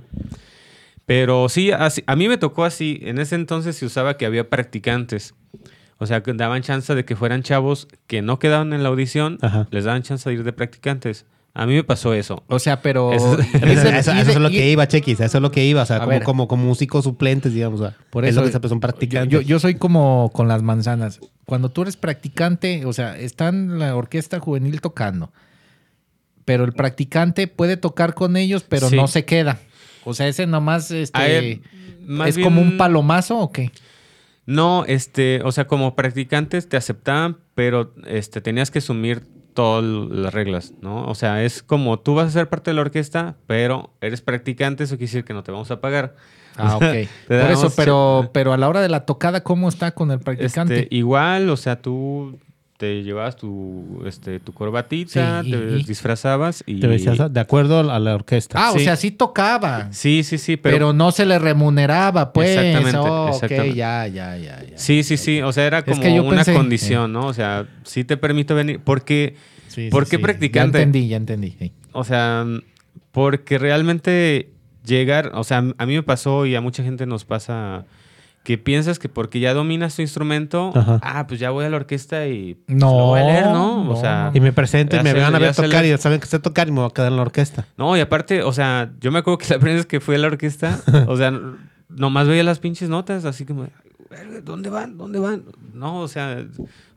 Pero sí, así- a mí me tocó así. En ese entonces se usaba que había practicantes. O sea, que daban chance de que fueran chavos que no quedaban en la audición, Ajá. les daban chance de ir de practicantes. A mí me pasó eso. O sea, pero... Eso- es lo que iba, Chequis. Eso es lo que iba. O sea, como, ver. como, como músicos suplentes, digamos. o sea, Por es eso lo que se- son practicantes. Yo, yo soy como con las manzanas. Cuando tú eres practicante, o sea, está en la orquesta juvenil tocando, pero el practicante puede tocar con ellos, pero Sí. no se queda. O sea, ese nomás este, es como un palomazo o qué? No, este, o sea, como practicantes te aceptaban, pero este, tenías que asumir todas las reglas, ¿no? O sea, es como tú vas a ser parte de la orquesta, pero eres practicante, eso quiere decir que no te vamos a pagar. Ah, ok. Por eso, pero, pero a la hora de la tocada, ¿cómo está con el practicante? Este, igual, o sea, tú te llevabas tu, este, tu corbatita, Sí, te y- disfrazabas y... Te vestías de acuerdo a la orquesta. ah, o sea, sí tocaba. Sí, sí, sí, pero, pero... no se le remuneraba, pues. Exactamente, Oh, ok, exactamente. ya, ya, ya, ya. Sí, sí, sí, o sea, era como que yo una pensé- condición, ¿no? O sea, sí te permito venir, porque, Sí, sí, ¿por qué sí. practicante? Ya entendí, ya entendí. sí. o sea, porque realmente llegar, o sea, a mí me pasó y a mucha gente nos pasa que piensas que porque ya dominas tu instrumento, Ajá. ah, pues ya voy a la orquesta y pues, No, lo voy a leer, ¿no? no, O sea, Y me presento y Ya me se- van a ya ver tocar le- y saben que sé tocar y me voy a quedar en la orquesta. no, y aparte, o sea, yo me acuerdo que la primera vez que fui a la orquesta, o sea, nomás veía las pinches notas, así como, "Verga, ¿dónde van? ¿Dónde van? No, o sea,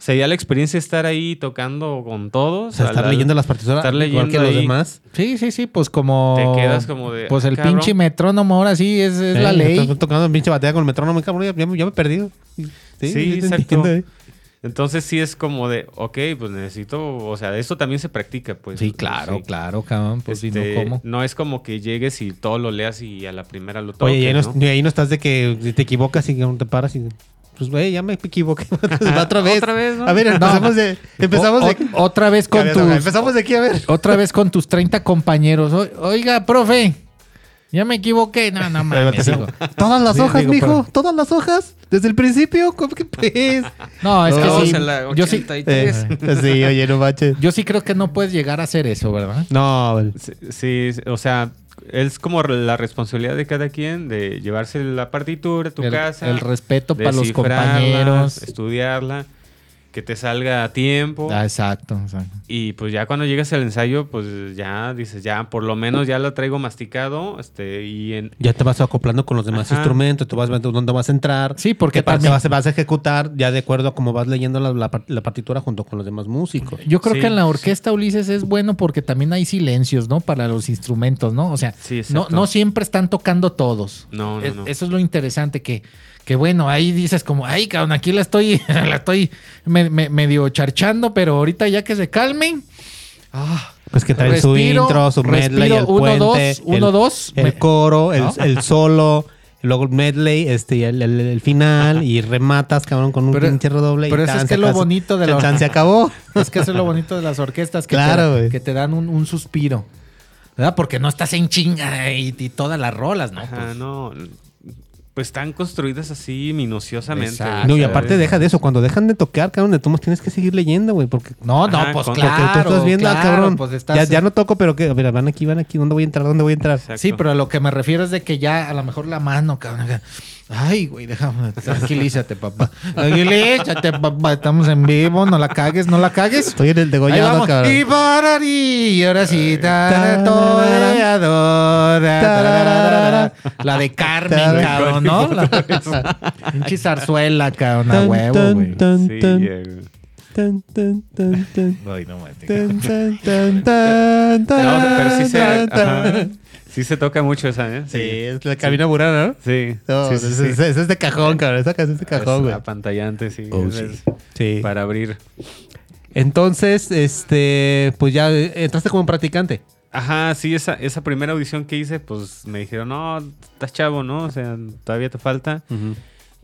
ya la experiencia estar ahí tocando con todos. O sea, estar al- leyendo las partituras estar igual leyendo que los ahí. demás. Sí, sí, sí, pues como. Te quedas como de, Pues ah, el cabrón. pinche metrónomo ahora sí es, es la Eh, ley. Estoy tocando en pinche batea con el metrónomo, cabrón, ya, ya me he perdido. Sí, Sí, exacto. entiendo, eh. Entonces sí es como de, ok, pues necesito, o sea, esto también se practica, pues. Sí, claro, Sí. claro, cabrón. Pues si Este, no, ¿cómo? no es como que llegues y todo lo leas y a la primera lo toques, Oye, y ahí no, ¿no? y ahí no estás de que te equivocas y que no te paras y... Pues, güey, ya me equivoqué. Va otra vez. Otra vez. A ver, empezamos de... Empezamos O- de... o- otra vez con ver, tus. Empezamos de aquí, a ver. Otra vez con tus 30 compañeros. O- Oiga, profe, ya me equivoqué. No, no mames. Todas las Sí, hojas, digo, mijo. pero- Todas las hojas. Desde el principio. ¿Cómo que pues? No, es que sí. en la Yo sí, 83. Eh, sí, oye, no manches. yo sí creo que no puedes llegar a hacer eso, ¿verdad? No. Sí, sí, o sea, es como la responsabilidad de cada quien de llevarse la partitura a tu el, casa. el respeto para los descifrarla, compañeros. Estudiarla, que te salga a tiempo. Ah, exacto, exacto. Y pues ya cuando llegas al ensayo, pues ya dices, ya por lo menos ya lo traigo masticado. Este, y en, Ya te vas acoplando con los demás Ajá. instrumentos. Tú vas viendo dónde vas a entrar. Sí, porque también- vas, vas a ejecutar ya de acuerdo a cómo vas leyendo la, la par- la partitura junto con los demás músicos. Yo creo Sí. que en la orquesta Ulises es bueno porque también hay silencios, ¿no? Para los instrumentos, ¿no? O sea, Sí, no, no siempre están tocando todos. No, no, Es- no. Eso es lo interesante que, que bueno, ahí dices como, ay, cabrón, aquí la estoy, la estoy me- me- medio charchando, pero ahorita ya que se calmen. Ah, Pues que traen su Respiro, intro, su medley, respiro, el uno, puente, dos, el, uno, dos, el me- coro, el, ¿No? el solo, y luego el medley, este, y el, el- el final, y rematas, cabrón, con un Pero- pinche redoble. y pero eso tan, es que lo bonito de la- se acabó. es que eso es lo bonito de las orquestas que, Claro, te, que te dan un, un suspiro. ¿Verdad? Porque no estás en chinga y, y todas las rolas, ¿no? Ajá, Pues, no. Pues están construidas así minuciosamente. Exacto. No, y aparte deja de eso, cuando dejan de tocar, cabrón, de todos tienes que seguir leyendo, güey, porque... no, no, Ajá, pues con- claro. porque tú estás viendo, ah, claro, cabrón, pues estás- ya, ya no toco, pero que, a ver, van aquí, van aquí, ¿dónde voy a entrar? ¿Dónde voy a entrar? Exacto. Sí, pero a lo que me refiero es de que ya a lo mejor la mano, cabrón. Ay, güey, déjame, tranquilízate, papá. Tranquilízate, papá. Estamos en vivo, no la cagues, no la cagues. Estoy en el degollado, cabrón. Y pararí, y ahora sí. La de Carmen, cabrón, ¿no? Pinche zarzuela, cabrón, a Tan, huevo, tan, güey. tan, Sí, tan, eh, tan, tan, tan, tan. Ay, no, mate. Tan, tan, tan, tan, No, pero sí se, tan. Sí se toca mucho esa, ¿eh? Sí, es la cabina burana, ¿no? Sí. No, sí, sí, ese, sí. ese- ese es de cajón, cabrón. Esa canción es de cajón, Es güey. apantallante, sí. Oh, es- sí. es Sí. Para abrir. Entonces, este, pues ya eh, entraste como practicante. Ajá, sí, esa, esa primera audición que hice, pues me dijeron, no, estás chavo, ¿no? O sea, todavía te falta.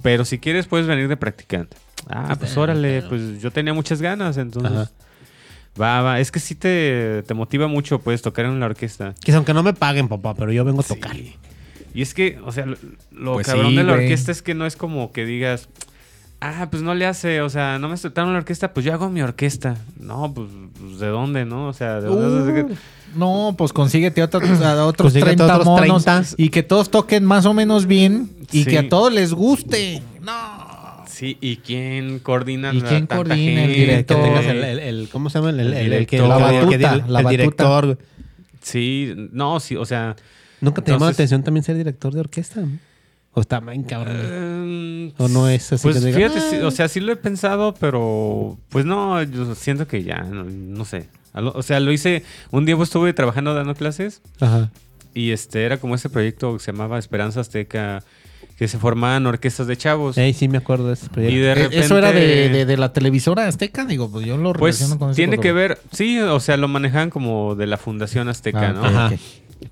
Pero si quieres, puedes venir de practicante. Ah, pues órale, pues yo tenía muchas ganas, entonces. Ajá. Va, va. Es que sí te, te motiva mucho, pues, tocar en la orquesta. Que aunque no me paguen, papá, pero yo vengo a tocar. Sí. Y es que, o sea, lo, lo Pues cabrón sí, de la güey. orquesta es que no es como que digas, ah, pues no le hace, o sea, no me aceptaron en la orquesta, pues yo hago mi orquesta. No, pues, pues, ¿de dónde, no? O sea, ¿de dónde? Uh, no, pues consíguete otros, a otros Consíguete 30 otros monos 30. y que todos toquen más o menos bien y Sí. que a todos les guste. No. Sí, ¿y quién coordina ¿Y la quién tanta coordina? El? Que director. tengas el, el- el- ¿cómo se llama? El, el- El el que director. la La batuta, la director. Sí, no, sí, o sea... ¿Nunca te llamó la atención también ser director de orquesta? ¿O está bien cabrón? eh, ¿O no es así Pues que diga, fíjate, "Ah"? sí, o sea, sí lo he pensado, pero pues no, yo siento que ya, no, no sé. O sea, lo hice, un día pues, estuve trabajando dando clases Ajá. Y este era como ese proyecto que se llamaba Esperanza Azteca, que se formaban orquestas de chavos. Ey, sí me acuerdo de ese proyecto. Y de Eh, repente... Eso era de, de- de la televisora azteca, digo, pues yo lo Pues relaciono con ese tiene que ver, sí, o sea, lo manejan como de la Fundación Azteca, Ah, ¿no? Ajá.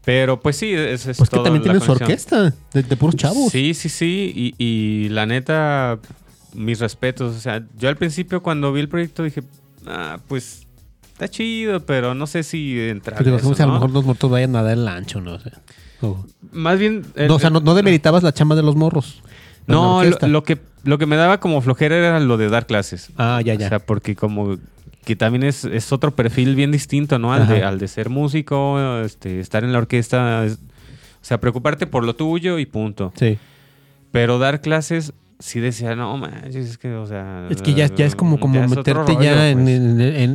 Pero pues sí, esa es Pues que también tienen su orquesta de, de puros chavos. Sí, sí, sí. Y, y la neta, mis respetos. O sea, yo al principio cuando vi el proyecto dije, ah, pues está chido, pero no sé si entrar. A eso, si a lo ¿no? mejor los mortos vayan a dar el ancho, no sé. Más bien. el- no, o sea, no, no demeritabas la chamba de los morros. no, lo, que, lo que me daba como flojera era lo de dar clases. Ah, ya, ya. O sea, porque como que también es, es otro perfil bien distinto, ¿no? Al de, al de ser músico, este, estar en la orquesta. es- o sea, preocuparte por lo tuyo y punto. sí. Pero dar clases, sí decía, no manches, es que, o sea. Es que ya, ya es como, como ya meterte rollo, ya en, pues.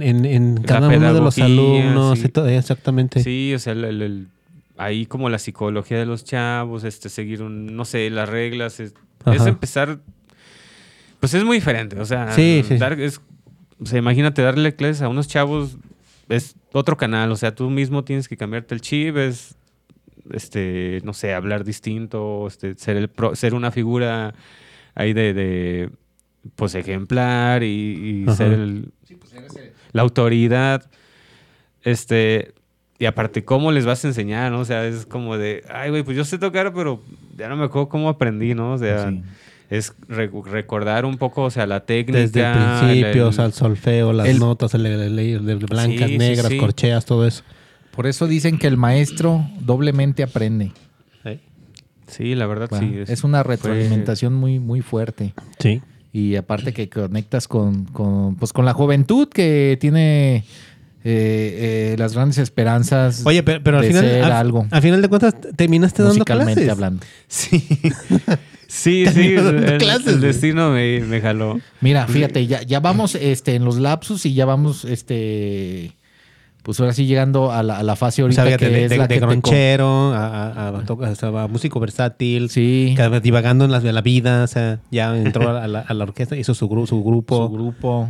en, en- cada uno de los alumnos. sí. y todo, exactamente. Sí, o sea, el- el- el- ahí como la psicología de los chavos, este, seguir un, no sé, las reglas, es, empezar, pues es muy diferente, o sea, Sí, sí. dar- es- o sea, imagínate darle clases a unos chavos, es otro canal, o sea, tú mismo tienes que cambiarte el chip, es, este, no sé, hablar distinto, este, ser, el pro- ser una figura ahí de, de, pues, ejemplar y, y Ajá. ser el, la autoridad, este, y aparte, ¿cómo les vas a enseñar, no? O sea, es como de, ay, güey, pues yo sé tocar, pero ya no me acuerdo cómo aprendí, ¿no? O sea, Sí. es re- recordar un poco, o sea, la técnica. Desde el principio, el- o sea, el solfeo, las el- notas, el, el- el- el blancas, Sí, negras, sí. corcheas, todo eso. Por eso dicen que el maestro doblemente aprende. Sí, la verdad, ¿va? sí. es, una fue- retroalimentación muy, muy fuerte. Sí. Y aparte que conectas con, con, pues con la juventud que tiene eh, eh, las grandes esperanzas Oye, pero, pero al de final, al, algo al final de cuentas, terminaste dando clases. hablando. Sí. sí, sí. El, clases, el destino me, me jaló. Mira, fíjate, ya, ya vamos este, en los lapsus y ya vamos, este, pues ahora sí llegando a la, a la fase O ahorita sea, fíjate, que de, es de, la de que te com- gronchero a, a- músico versátil, Sí, divagando en la, en la vida, o sea, ya entró a la, orquesta, hizo su, su grupo. su grupo.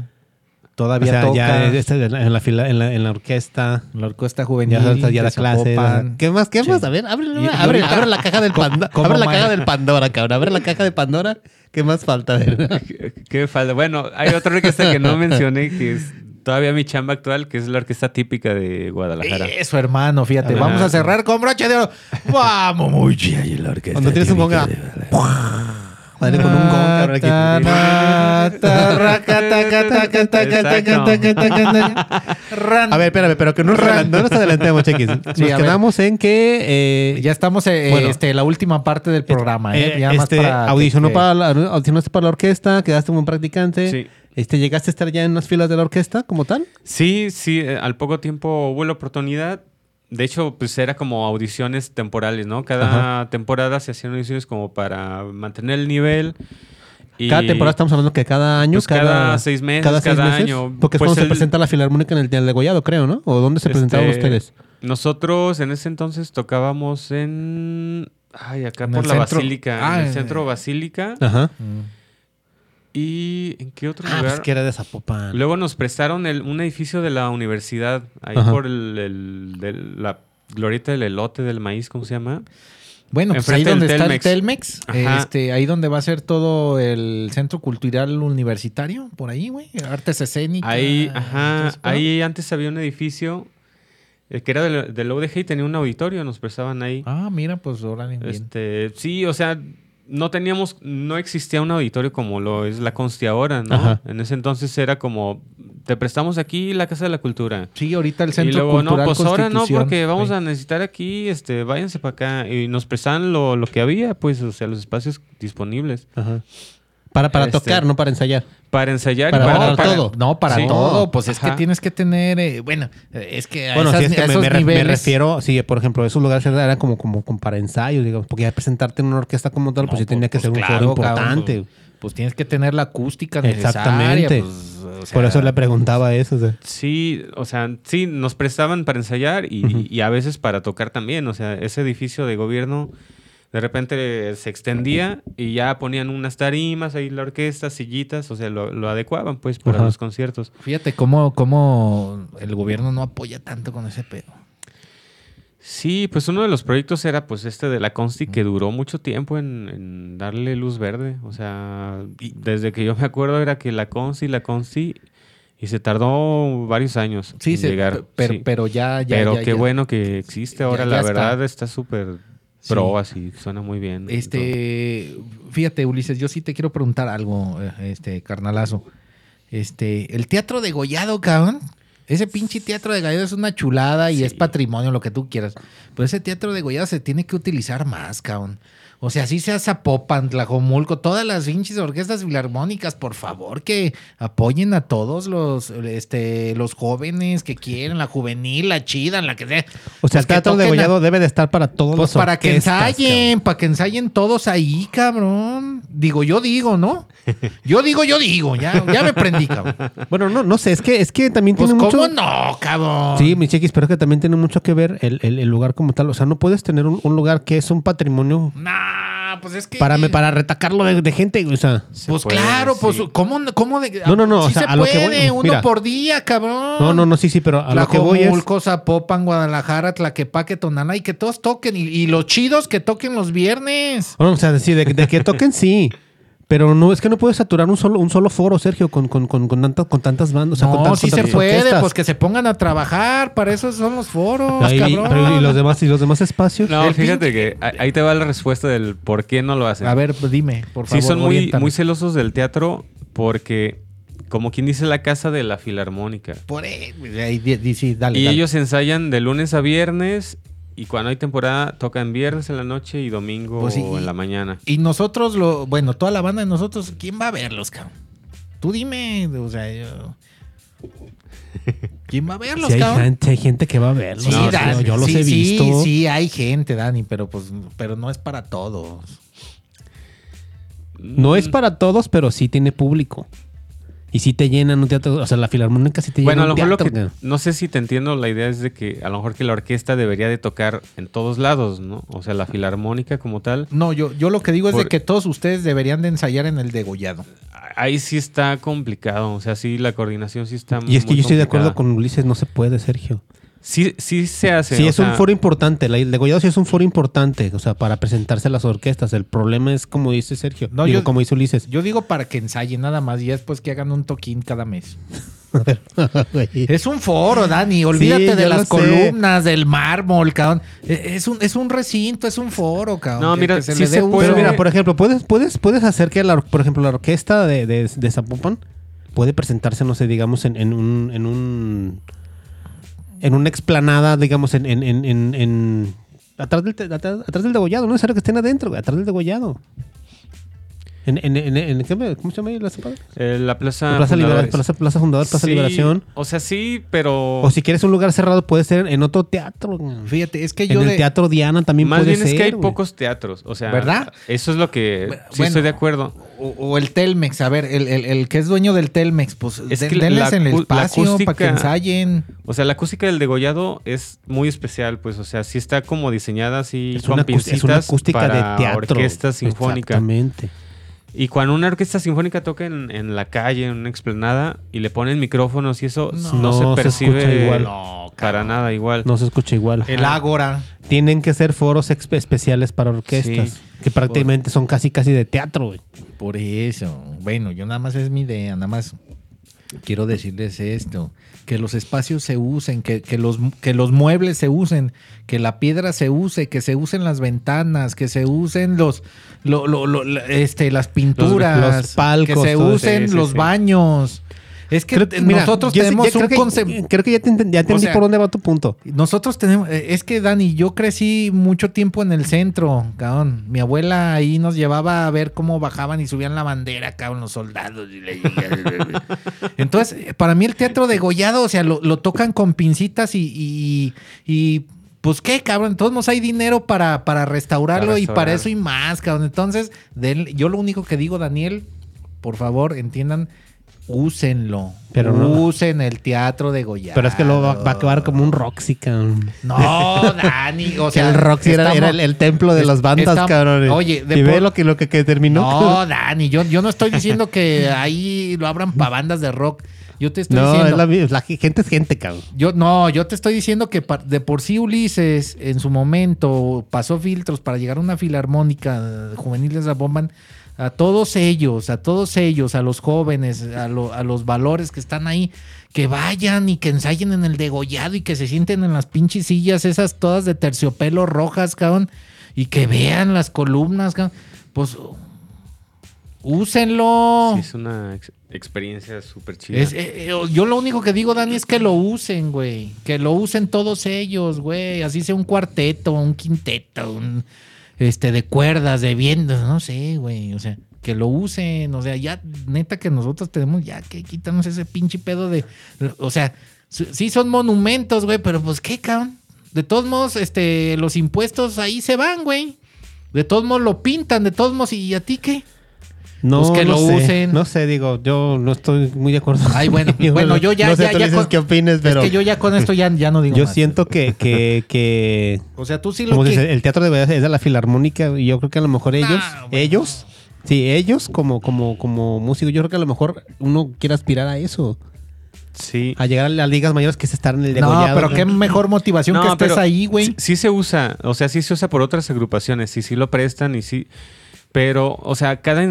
O Todavía sea, toca ya está en la, en la fila- en la- en la orquesta. la orquesta juvenil. Ya, ya, clases. Zapopan. ¿Qué más? ¿Qué Sí. más? A ver, abre, Y- y abre, ahorita- abre la caja del Pandora. Abre la caja del Pandora, cabrón. Abre la caja de Pandora. ¿Qué más falta? Ver. ¿Qué, qué falta? Bueno, hay otra orquesta que no mencioné, que es todavía mi chamba actual, que es la orquesta típica de Guadalajara. Eso, hermano, fíjate. Ajá. Vamos a cerrar con broche de oro. Vamos, muy bien, la orquesta. Cuando tienes un típica Madre con un gong. A ver, espérame, pero que no no nos adelantemos, chequis. Nos quedamos en que... Ya estamos en la última parte del programa. ¿eh? Ya más para audicionó, para la, orquesta, quedaste como un practicante. Sí. Este, ¿Llegaste a estar ya en las filas de la orquesta como tal? Sí, sí, al poco tiempo hubo la oportunidad. De hecho, pues era como audiciones temporales, ¿no? Cada temporada se hacían audiciones como para mantener el nivel. Y Cada temporada estamos hablando que cada año, Pues cada seis meses, cada, seis cada meses, año. Porque es Pues cuando se el- presenta la Filarmónica en el Día del Degollado, creo, ¿no? ¿O dónde se presentaban este, ustedes? Nosotros en ese entonces tocábamos en... Ay, acá En por el la centro. Basílica. Ah, en el en- centro Basílica. Ajá. Mm. ¿Y en qué otro Ah, lugar? pues que era de Zapopan. Luego nos prestaron el- un edificio de la universidad, ahí Ajá. por el, el- del- la glorieta del elote del maíz, ¿cómo se llama? Bueno, pues ahí donde está el Telmex. Este, ahí donde va a ser todo el Centro Cultural Universitario, por ahí, güey. Artes escénicas. Ahí, ajá, ahí antes había un edificio eh, que era del, del UDG y tenía un auditorio, nos prestaban ahí. Ah, mira, pues órale. Este, sí, o sea, no teníamos, no existía un auditorio como lo es la Consti ahora, ¿no? Ajá. En ese entonces era como, te prestamos aquí la Casa de la Cultura. Sí, ahorita el Y Centro luego, no, Cultural pues ahora no, porque vamos Sí. a necesitar aquí, este, váyanse para acá. Y nos prestaban lo, lo que había, pues, o sea, los espacios disponibles. Ajá. Para, para Este- tocar, no para ensayar. Para ensayar Para y para, todo. No, para Sí. todo. Pues es que tienes que tener. eh, bueno, es que a, Bueno, esas- sí, es que a esos me re- me niveles. refiero, sí, por ejemplo, esos lugares eran como, como, como para ensayos, digamos, porque ya presentarte en una orquesta como tal, pues No, sí tenía que pues ser un claro, foro cabrón, importante. pues, pues tienes que tener la acústica necesaria. Exactamente. pues, o sea, Por eso le preguntaba eso. o sea. Sí, o sea, sí, nos prestaban para ensayar y a veces para tocar también. O sea, ese edificio de gobierno de repente se extendía y ya ponían unas tarimas ahí la orquesta, sillitas, o sea, lo, lo adecuaban pues para Ajá. los conciertos. Fíjate cómo, cómo el gobierno no apoya tanto con ese pedo. Sí, pues uno de los proyectos era pues este de la Consti que duró mucho tiempo en, en darle luz verde. O sea, desde que yo me acuerdo era que la Consti, la Consti, y se tardó varios años Sí, en se- llegar. pero, sí. pero ya, ya. Pero ya, qué ya. bueno que existe ahora, Ya- la verdad está súper pro, así, suena muy bien. Este, fíjate, Ulises, yo sí te quiero preguntar algo, eh, este, carnalazo. Este, el teatro de Gollado, cabrón. Ese pinche teatro de Gollado es una chulada y es patrimonio, lo que tú quieras. Pero ese teatro de Gollado se tiene que utilizar más, cabrón. O sea, así sea Zapopan, Tlajomulco, todas las pinches orquestas filarmónicas, por favor, que apoyen a todos los, este, los jóvenes que quieren, la juvenil, la chida, la que sea. O sea, Pues el teatro de a- Gollado debe de estar para todos pues los para que ensayen, para que ensayen todos ahí, cabrón. Digo, yo digo, ¿no? Yo digo, yo digo, ya, ya me prendí, cabrón. Bueno, no, no sé, es que, es que también Pues, tiene ¿cómo mucho... no, cabrón? Sí, mi chiquis, pero es que también tiene mucho que ver el, el- el lugar como tal. O sea, no puedes tener un, un lugar que es un patrimonio Nah, pues es que. para, para retacarlo de, de gente. O sea, Se Pues puede, claro, pues. ¿cómo, cómo de.? No, no, no, Sí o sea, se a lo que puede, voy- uno mira. por día, cabrón. no, no, no, sí, sí, pero a lo que voy es... Zapopan, Guadalajara, Tlaquepaque, Tonalá y que todos toquen. Y, y los chidos que toquen los viernes. No, o sea, sí, de, de que toquen sí. Pero no, es que no puedes saturar un solo, un solo foro, Sergio, con, con, con, con, tantas, con tantas bandas. O sea, no, con tantas- sí se puede, orquestas. pues que se pongan a trabajar. Para eso son los foros, Ahí- cabrón. pero ¿Y los demás, y los demás espacios? No, El fíjate que ahí te va la respuesta del por qué no lo hacen. A ver, dime, por favor. sí, son muy, muy celosos del teatro porque, como quien dice, la casa de la filarmónica. Por ahí, sí, dale. y dale. ellos ensayan de lunes a viernes y cuando hay temporada tocan viernes en la noche y domingo Pues sí, en la mañana. Y nosotros, lo, bueno, toda la banda de nosotros, ¿quién va a verlos, cabrón? Tú dime, o sea, yo... ¿Quién va a verlos, Sí hay, cabrón? gente, hay gente que va a verlos. Sí, No, Dani, yo, los sí, he sí, visto. Sí, hay gente, Dani, pero pues, pero no es para todos. No es para todos, pero sí tiene público. Y sí te llenan un teatro. O sea, la filarmónica sí te Bueno, llena a lo un mejor lo que... No sé si te entiendo, la idea es de que a lo mejor que la orquesta debería de tocar en todos lados, ¿no? O sea, la filarmónica como tal. No, yo, yo lo que digo es de que todos ustedes deberían de ensayar en el degollado. Ahí sí está complicado, o sea, sí la coordinación sí está Y es que yo estoy de acuerdo con Ulises, no se puede, Sergio. Sí, sí se hace. Sí, es un foro importante. La- El degollado sí es un foro importante, o sea, para presentarse a las orquestas. El problema es, como dice Sergio, No, digo, yo- como dice Ulises. Yo digo para que ensayen nada más y después que hagan un toquín cada mes. Es un foro, Dani. Olvídate Sí, de las sé. columnas, del mármol, cabrón. E- Es un, es un recinto, es un foro, cabrón. No, mira, se sí le se puede. Pero mira, por ejemplo, puedes, puedes, puedes hacer que, la, or- por ejemplo, la orquesta de, de, de Zapopan puede presentarse, no sé, digamos, en, en un, en un en una explanada, digamos, en, en, en, en- atrás del atrás, del degollado, no es necesario que estén adentro, atrás del degollado. En, en, en, en- ¿qué me- ¿Cómo se llama ahí la Zapopan? eh, la plaza. La Plaza, Libera- Fundadores. Plaza, Plaza Fundador, Plaza Sí, Liberación. O sea, sí, pero. O si quieres un lugar cerrado, puede ser en otro teatro. Fíjate, es que En yo el de- Teatro Diana también Más puede bien es que hay ser, pocos teatros. O sea, ¿Verdad? Eso es lo que. Bueno, sí, estoy de acuerdo. O, o el Telmex, a ver, el, el- el que es dueño del Telmex, pues Es den- que la- denles la en el espacio para que ensayen. O sea, la acústica del degollado es muy especial, pues. O sea, sí está como diseñada así Es con una, acústica- es una pincitas acústica para de teatro. orquesta sinfónica. Exactamente. Y cuando una orquesta sinfónica toca en, en la calle, en una explanada, y le ponen micrófonos y eso, No. no, No se percibe escucha igual. No, para nada igual. No se escucha igual. El Ágora. Tienen que ser foros especiales para orquestas. Sí. Que prácticamente son casi casi de teatro, güey. Por eso. Bueno, yo nada más es mi idea, nada más quiero decirles esto, que los espacios se usen, que, que los, que los muebles se usen, que la piedra se use, que se usen las ventanas, que se usen los, lo- lo- lo- este, las pinturas, los palcos, que se usen Sí, sí, los sí. baños. Es que Creo- mira, nosotros sé- tenemos ya un creo que- concepto. Creo que ya, te enten- ya entendí sea, por dónde va tu punto. Nosotros tenemos, eh, es que Dani, yo crecí mucho tiempo en el centro, cabrón. Mi abuela ahí nos llevaba a ver cómo bajaban y subían la bandera, cabrón, los soldados. y le- Entonces, eh, para mí el teatro degollado, o sea, lo, lo tocan con pincitas y, y, y, pues qué, cabrón, todos nos hay dinero para, para restaurarlo Para y para eso y más, cabrón. Entonces, denle- yo lo único que digo, Daniel, por favor, entiendan, úsenlo. Pero no- Usen el teatro degollado. Pero es que luego va, va a acabar como un Roxy, cabrón. No, Dani, o sea, el Roxy era, estamos- era el, el templo de las bandas, estamos- cabrón. Oye, de y ve lo que, lo que, que terminó. No, Dani, yo, yo no estoy diciendo que ahí lo abran para bandas de rock. Yo te estoy No, diciendo. es la, la gente es gente, cabrón. Yo, no, yo te estoy diciendo que de por sí Ulises en su momento pasó filtros para llegar a una filarmónica de juveniles de Bomban. A todos ellos, a todos ellos, a los jóvenes, a, lo- a los valores que están ahí, que vayan y que ensayen en el degollado y que se sienten en las pinches sillas esas todas de terciopelo rojas, cabrón, y que vean las columnas, cabrón. Pues úsenlo. Sí, es una ex- experiencia súper chida. Es- eh, eh, yo lo único que digo, Dani, es que lo usen, güey. Que lo usen todos ellos, güey. Así sea un cuarteto, un quinteto, un este de cuerdas, de vientos, no sé, güey. O sea, que lo usen. O sea, ya, neta que nosotros tenemos ya que quitarnos ese pinche pedo de. O sea, sí son monumentos, güey, pero pues qué, cabrón. De todos modos, este, los impuestos ahí se van, güey. De todos modos lo pintan, de todos modos, ¿y a ti qué? No, Pues que no lo sé, usen. No sé, digo, yo no estoy muy de acuerdo. Ay, bueno, bueno, yo ya, no sé, ya, tú ya dices con- qué opines, pero Es que yo ya con esto ya, ya no digo yo más. siento que, que, que O sea, tú sí lo como que... dices, el teatro de verdad es de la filarmónica y yo creo que a lo mejor ellos, bueno. ellos, sí, ellos como, como, como músicos, yo creo que a lo mejor uno quiere aspirar a eso, Sí. a llegar a las ligas mayores que es estar en el No, degollado. pero qué mejor motivación que estés ahí, güey. Sí, sí se usa, o sea, sí se usa por otras agrupaciones, sí, sí lo prestan y sí. Pero, o sea, cada.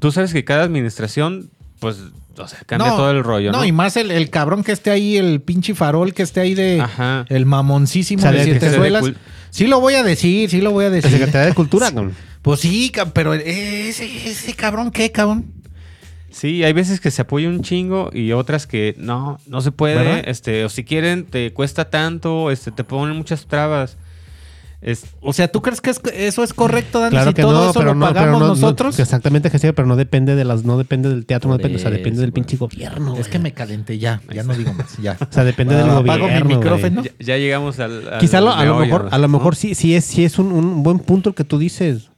Tú sabes que cada administración, pues, o sea, cambia todo el rollo, ¿no? No, y más el, el cabrón que esté ahí, el pinche farol que esté ahí de... Ajá. El mamoncísimo O sea, de de- siete de suelas. Sí lo voy a decir, sí lo voy a La decir. Secretaría de Cultura, ¿no? Pues sí, pero ese, ese cabrón, ¿qué, cabrón? Sí, hay veces que se apoya un chingo y otras que no, no se puede. ¿Verdad? Este, o si quieren, te cuesta tanto, este, te ponen muchas trabas. Es, O sea, ¿tú crees que es- eso es correcto, Dani? Claro si que todo no, eso pero lo no, pagamos no, no- nosotros. exactamente que sí, pero no depende de las, no depende del teatro, no depende, o sea, depende del pinche gobierno. es güey. que me calenté ya, ya no digo más, ya. O sea, depende del Apago gobierno. mi micrófono. ya, ya llegamos al. al Quizá lo- a lo mejor, a lo mejor sí, sí es, sí es un, un buen punto el que tú dices.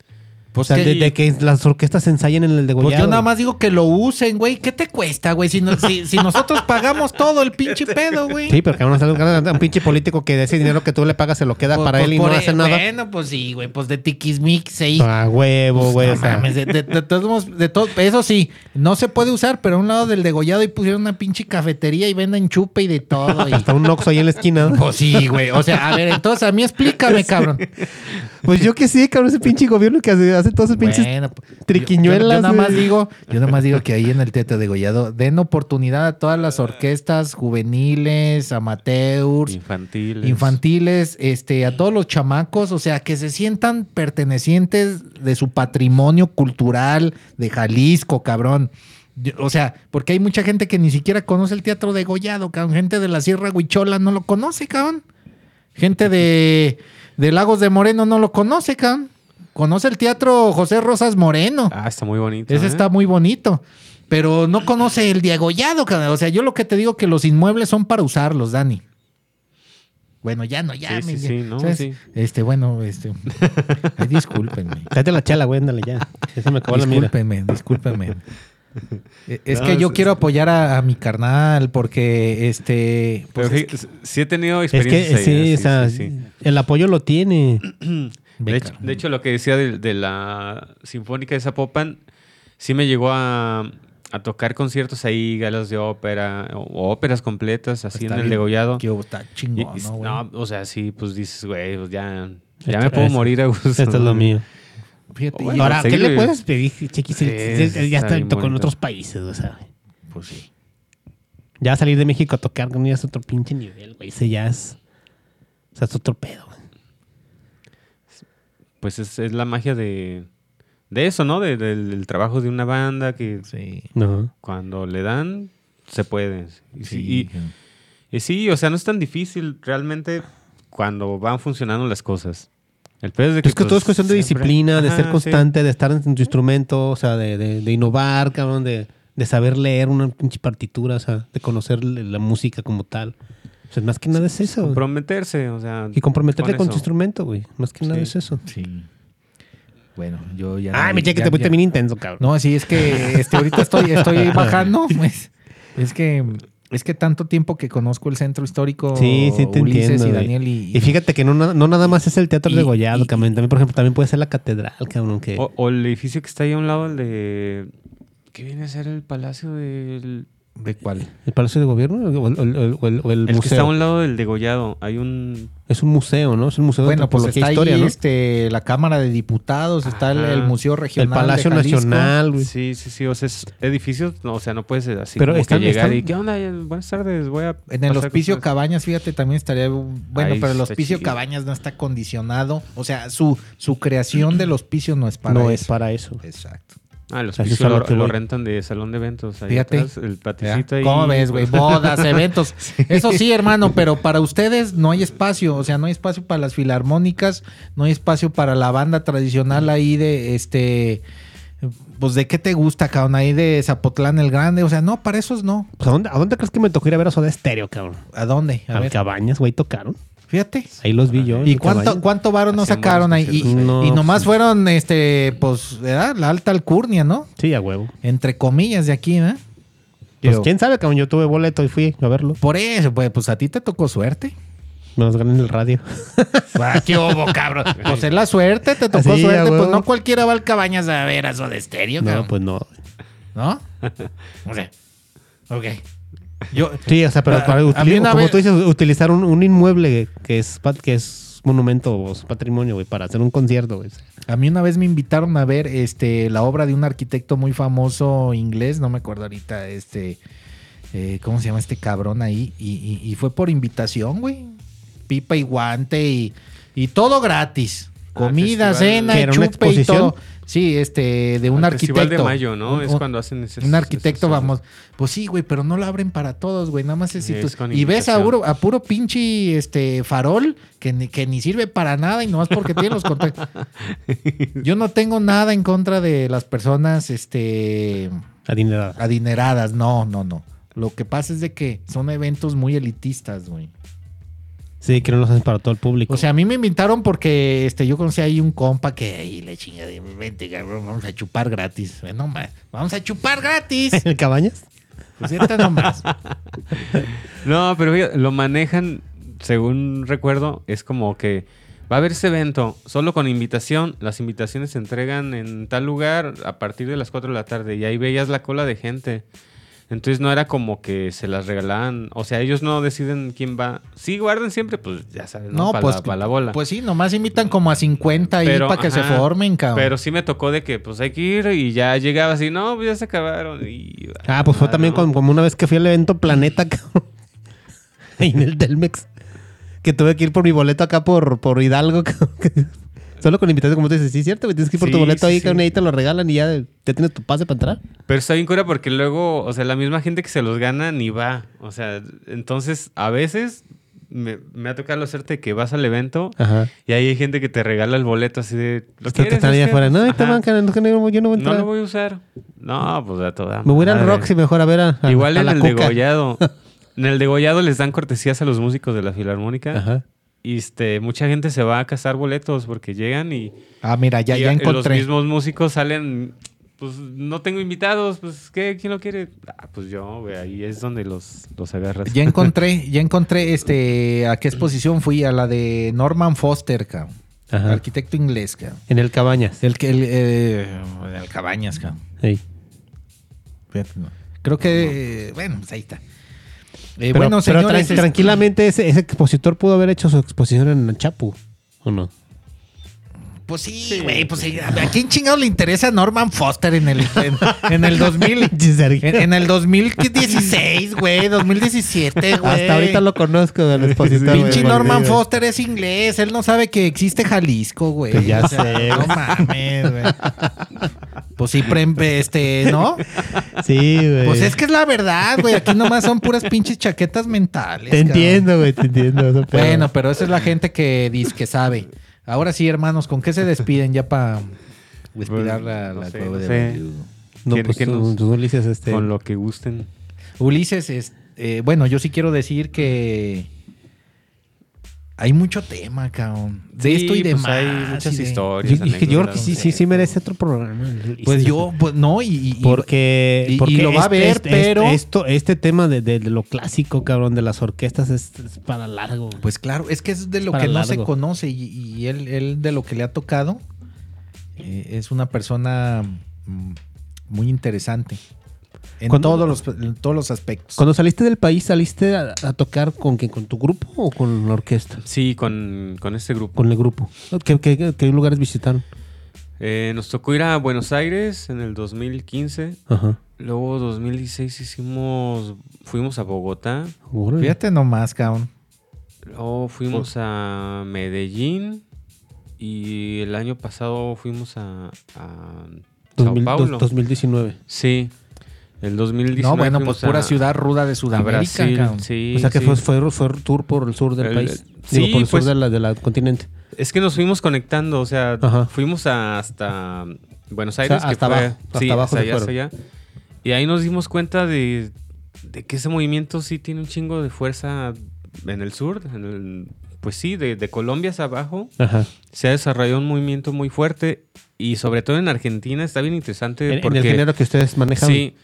Pues o sea, que- de, de que las orquestas se ensayen en el degollado. Pues yo nada más digo que lo usen, güey. ¿Qué te cuesta, güey? Si, no- si, si nosotros pagamos todo el pinche pedo, güey. Sí, pero que vamos a un pinche político que de ese dinero que tú le pagas se lo queda Pues- para pues él y no e- hace nada. Bueno, pues sí, güey. Pues de tiquismix ahí. A huevo, güey. No o sea, mames, de, de- de todos modos, de todo, eso sí, no se puede usar, pero a un lado del degollado y pusieron una pinche cafetería y venden chupe y de todo. y- hasta un Oxxo ahí en la esquina. Pues sí, güey. O sea, a ver, entonces a mí explícame, cabrón. Pues yo que sí, cabrón, ese pinche gobierno que hace, hace todos esos pinches Bueno, pues, triquiñuelas. Yo, yo nada más digo, yo nada más digo que ahí en el Teatro de Gollado den oportunidad a todas las orquestas juveniles, amateurs, Infantiles. infantiles, este, a todos los chamacos, o sea, que se sientan pertenecientes de su patrimonio cultural de Jalisco, cabrón. O sea, porque hay mucha gente que ni siquiera conoce el teatro de Gollado, cabrón. Gente de la Sierra Huichola no lo conoce, cabrón. Gente de, de Lagos de Moreno no lo conoce, cabrón. Conoce el teatro José Rosas Moreno. Ah, está muy bonito. Ese ¿eh? está muy bonito. Pero no conoce el diagollado. O sea, yo lo que te digo que los inmuebles son para usarlos, Dani. Bueno, ya no, ya. Sí, me- sí, sí, no, ¿sabes? sí. Este, bueno, este. ay, discúlpenme. Tráete la chela, güey, ándale ya. Esa me acabó la mira. Discúlpenme, discúlpenme. Eh, Es No, que yo es- quiero apoyar a, a mi carnal porque este. Pero pues, fí- sí he tenido Es experiencias. que ahí, sí, o sea, sí, sí. el apoyo lo tiene. De hecho, carnal. de hecho, lo que decía de, de la Sinfónica de Zapopan, sí me llegó a, a tocar conciertos ahí, galas de ópera, o, óperas completas, así Está en el bien, degollado. que está chingón, y- ¿no, güey? no, o sea, sí, pues dices, güey, pues ya, ya Esto- me puedo morir a gusto. Esto es lo mío. Fíjate, Bueno, Ahora, ¿qué le puedes pedir, Chiqui? Si- Sí, si- si- ya está está, tocó en otros países, o sea. pues sí. Ya salir de México a tocar con es otro pinche nivel, güey. Ese ya es. O sea, es otro pedo. Pues es, es la magia de, de eso, ¿no? De- del, del trabajo de una banda que Sí. Cuando le dan, se puede. Y, sí, Sí. y- y sí, o sea, no es tan difícil realmente cuando van funcionando las cosas. El pedo es de que, Es que todo es pues, cuestión de siempre- disciplina, de Ajá, ser sí. constante, de estar en tu instrumento, o sea, de, de- de innovar, cabrón, de, de saber leer una pinche partitura, o sea, de conocer la la música como tal. O sea, más que nada es eso. güey. Comprometerse, o sea. Y comprometerte con, tu instrumento, güey. Más que nada es eso. Sí. Bueno, yo ya. Ay, me cheque, ya- te fuiste bien intenso, cabrón. No, sí, es que este, ahorita estoy, estoy bajando. pues. es que es que tanto tiempo que conozco el centro histórico Sí, sí, te Ulises entiendo. y. Daniel y, Y fíjate que no, no nada más es el teatro Y- de Gollado. También, por ejemplo, también puede ser la catedral, cabrón. Que... O, o el edificio que está ahí a un lado, el de. ¿Qué viene a ser el palacio del. ¿De cuál? ¿El Palacio de Gobierno? ¿O el, o el- o el- o el El que está a un lado del degollado. Hay un. Es un museo, ¿no? Es un museo de Bueno, pues antropología está historia, ahí ¿no? este, la Cámara de Diputados, está el, el Museo El Regional. de Palacio. Nacional, güey. Sí, sí, sí. O sea, es edificios. no, o sea, no puedes así Pero como están- que llegar están- y. ¿Qué onda? Buenas tardes. Voy a. En el Hospicio con ustedes". Cabañas, fíjate, también estaría. Bueno, Ahí pero el Hospicio chido. Cabañas no está condicionado. O sea, su, su creación del hospicio no es para no eso. es para eso. Exacto. Ah, es a lo lo, que lo voy. rentan de salón de eventos. Ahí Fíjate. atrás, el paticito ahí. ¿Cómo ves, güey? Bodas, eventos. Eso sí, hermano, pero para ustedes no hay espacio. O sea, no hay espacio para las filarmónicas, no hay espacio para la banda tradicional ahí de este. Pues de qué te gusta, cabrón, ahí de Zapotlán el Grande. O sea, no, para esos no. Pues, ¿a, dónde, ¿A dónde crees que me tocó ir a ver a Soda Estéreo, cabrón? ¿A dónde? A A ver, Cabañas, güey, tocaron. Fíjate. Ahí los vi yo. ¿Y cuánto, cuánto varo no sacaron ahí? Y, nomás sí. fueron, este, pues, ¿verdad? La alta alcurnia, ¿no? Sí, a huevo. Entre comillas de aquí, ¿no? Pues Digo, quién sabe, cabrón. Yo tuve boleto y fui a verlo. Por eso, pues, pues a ti te tocó suerte. Me los gané en el radio. Ah, ¿Qué hubo, cabrón? Pues es la suerte, te tocó Así, suerte. Pues no cualquiera va al cabañas a ver a de estéreo, No, cabrón. pues no. ¿No? O sea, ok. Yo, Sí, o sea, pero para a mí utili- una como vez- tú dices, utilizar un, un inmueble que es, que es monumento o es patrimonio, güey, para hacer un concierto, güey. a mí una vez me invitaron a ver este la obra de un arquitecto muy famoso inglés, no me acuerdo ahorita, este, eh, ¿cómo se llama este cabrón ahí? Y, y- y fue por invitación, güey. Pipa y guante y, y todo gratis. Comida, Ah, festival. cena, ¿Que era una chupe y exposición? todo. Sí, este, de un Al arquitecto. Festival de mayo, ¿no? Un- es cuando hacen ese. Un arquitecto, vamos. Pues sí, güey, pero no lo abren para todos, güey. Nada más es si Sí, tú- es Y ves a puro, a puro pinche este, farol que ni, que ni sirve para nada y nomás porque tiene los contactos. Yo no tengo nada en contra de las personas este, Adinerada. adineradas. No, no, no. Lo que pasa es de que son eventos muy elitistas, güey. Sí, que no los hacen para todo el público. O sea, a mí me invitaron porque este, yo conocí ahí un compa que ahí le chinga de vente, cabrón, vamos a chupar gratis. Bueno, ma, vamos a chupar gratis. ¿En el Cabañas? Pues nomás. No, pero fíjate, lo manejan, según recuerdo, es como que va a haber ese evento solo con invitación. Las invitaciones se entregan en tal lugar a partir de las 4 de la tarde y ahí veías la cola de gente. Entonces no era como que se las regalaban, o sea, ellos no deciden quién va. Sí, guardan siempre, pues ya sabes, ¿no? No, para pues, la, pa' la bola. pues sí, nomás invitan como a 50 ahí Pero, para que se formen, cabrón. Pero sí me tocó de que pues hay que ir y ya llegaba así, no, pues ya se acabaron. Y, Ah, pues fue ah, también no. como, como una vez que fui al evento Planeta, cabrón. Ahí en el Telmex. Que tuve que ir por mi boleto acá por, por Hidalgo, cabrón. Solo con invitación, como tú dices, sí, cierto, güey, tienes que ir por tu Sí, boleto sí, ahí, sí. y ahí te lo regalan y ya, ya tienes tu pase para entrar. Pero está bien cura porque luego, o sea, la misma gente que se los gana ni va. O sea, entonces a veces me, me ha tocado la suerte que vas al evento Ajá. y ahí hay gente que te regala el boleto así de... ¿Lo Estás quieres? están ahí ¿Es que- afuera. No, te van, cabrón, no, que yo no voy a No lo voy a usar. No, pues a toda. Me voy a ir al madre. Roxy mejor a ver a, a- Igual a en la el degollado. En el degollado les dan cortesías a los músicos de la filarmónica. Ajá. Y este, mucha gente se va a cazar boletos porque llegan y, Ah, mira, ya, y ya encontré. los mismos músicos salen, pues no tengo invitados, pues ¿qué? ¿Quién lo quiere? Ah, pues yo, güey, ahí es donde los, los agarras. Ya encontré, ya encontré este a qué exposición fui, a la de Norman Foster, cabrón. Ajá. Arquitecto inglés, cabrón. En el Cabañas. El que el, eh, el Cabañas, cabrón. Creo que, bueno, pues ahí está. Eh, Pero, bueno, pero señores, tranquilamente ese, ese expositor pudo haber hecho su exposición en Chapu, ¿o no? Pues sí, güey, pues sí, ¿a quién chingado le interesa Norman Foster en el, en, en el 2000? En, en el 2016, güey, 2017, güey. Hasta ahorita lo conozco del expositor. Pinche Norman Foster es inglés, él no sabe que existe Jalisco, güey. Pues ya O sea, sé, No mames, güey. Pues sí, pre- este, ¿no? Sí, güey. Pues es que es la verdad, güey. Aquí nomás son puras pinches chaquetas mentales. Te cabrón. entiendo, güey, te entiendo. eso, pero- Bueno, pero esa es la gente que dice que sabe. Ahora sí, hermanos, ¿con qué se despiden ya para respirar la, no la sé, no de sé. No, ¿Quién- pues tú, nos- tú, Ulises, este... Con lo que gusten. Ulises, es, eh, bueno, yo sí quiero decir que hay mucho tema, cabrón. De Sí, esto y pues demás. hay muchas de- historias. Yo, dije, yo creo que sí, sí, sí merece otro programa. Pues yo, pues no, y, y- y- Porque, y- porque lo va a este- ver, este- pero- Esto, este tema de, de- de lo clásico, cabrón, de las orquestas es, es para largo. Pues claro, es que es de lo Para que no se conoce y, y él, él de lo que le ha tocado eh, es una persona mm, muy interesante. En ¿Cuándo- todos los, en todos los aspectos. Cuando saliste del país, ¿saliste a, a tocar con quién? ¿Con tu grupo o con la orquesta? Sí, con, con este grupo. Con el grupo. ¿Qué, qué- qué lugares visitaron? Eh, nos tocó ir a Buenos Aires en el 2015. Ajá. Luego 2016 hicimos, fuimos a Bogotá. Órale. Fíjate nomás, cabrón. Luego fuimos a Medellín. Y el año pasado fuimos a, a Sao 2000 Paulo. dos- 2019. Sí, el 2019. No, bueno, pues pura a- ciudad ruda de Sudamérica, Brasil. cabrón. Sí, o sea que sí. fue, fue, fue tour por el sur del El- país. sí, Digo, por el pues- sur de la, de la continente. Es que nos fuimos conectando, o sea, Ajá. fuimos hasta Buenos sea, Aires, que fue- abajo, hasta sí, abajo hasta allá, hasta allá. Y ahí nos dimos cuenta de, de que ese movimiento sí tiene un chingo de fuerza en el sur, en el- pues sí, de, de Colombia hacia abajo. Ajá. Se ha desarrollado un movimiento muy fuerte y sobre todo en Argentina está bien interesante En, en porque el género que ustedes manejan. Sí.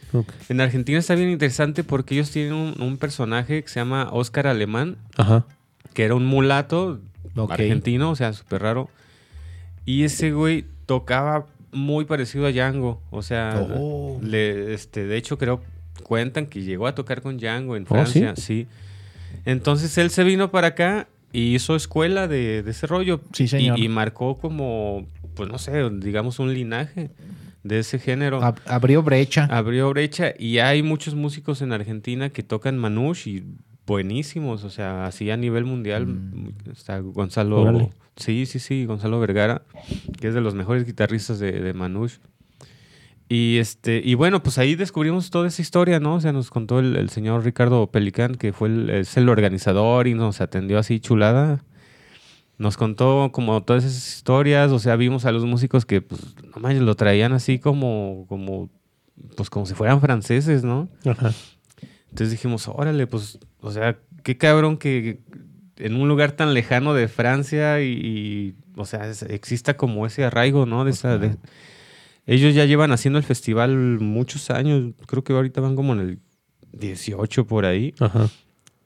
En Argentina está bien interesante porque ellos tienen un, un personaje que se llama Oscar Alemán, Ajá. que era un mulato argentino, o sea, súper raro. Y ese güey tocaba muy parecido a Django, o sea, Oh. le, este, de hecho creo cuentan que llegó a tocar con Django en Oh, Francia, sí. Entonces él se vino para acá y hizo escuela de, de ese rollo. Sí, señor. Y, y marcó como, pues no sé, digamos un linaje de ese género. Ab- abrió brecha. Abrió brecha y hay muchos músicos en Argentina que tocan manouche y buenísimos, o sea, así a nivel mundial Mm. está Gonzalo, Órale. sí, sí, sí, Gonzalo Vergara, que es de los mejores guitarristas de, de manouche. Y este, y bueno, pues ahí descubrimos toda esa historia, ¿no? O sea, nos contó el, el señor Ricardo Pelicán, que fue el, es el organizador y nos atendió así chulada. Nos contó como todas esas historias, o sea, vimos a los músicos que, pues, no manches, lo traían así como, como, pues, como si fueran franceses, ¿no? Ajá. Entonces dijimos, órale, pues, o sea, qué cabrón que en un lugar tan lejano de Francia y, y, o sea, es- exista como ese arraigo, ¿no? De esa, de- ellos ya llevan haciendo el festival muchos años, creo que ahorita van como en el 18 por ahí. Ajá.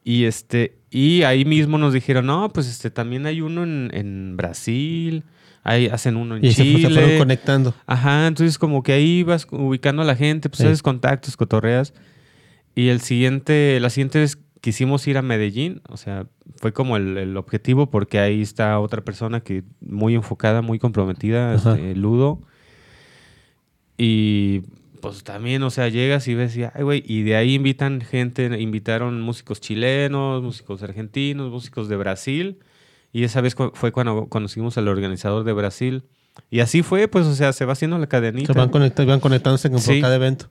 Y este, y ahí mismo nos dijeron, no, pues este también hay uno en, en Brasil, hay, hacen uno en Y se, fu- Chile. se fueron conectando. Ajá, entonces como que ahí vas ubicando a la gente, pues Sí. haces contactos, cotorreas. Y el siguiente, la siguiente vez quisimos ir a Medellín, o sea, fue como el, el objetivo porque ahí está otra persona que muy enfocada, muy comprometida, este, Ludo. Y pues también, o sea, llegas y ves, y, ay, güey, y de ahí invitan gente, invitaron músicos chilenos, músicos argentinos, músicos de Brasil. Y esa vez cu- fue cuando conocimos al organizador de Brasil. Y así fue, pues, o sea, se va haciendo la cadenita. Se van, conecta- van conectándose con Sí. cada evento.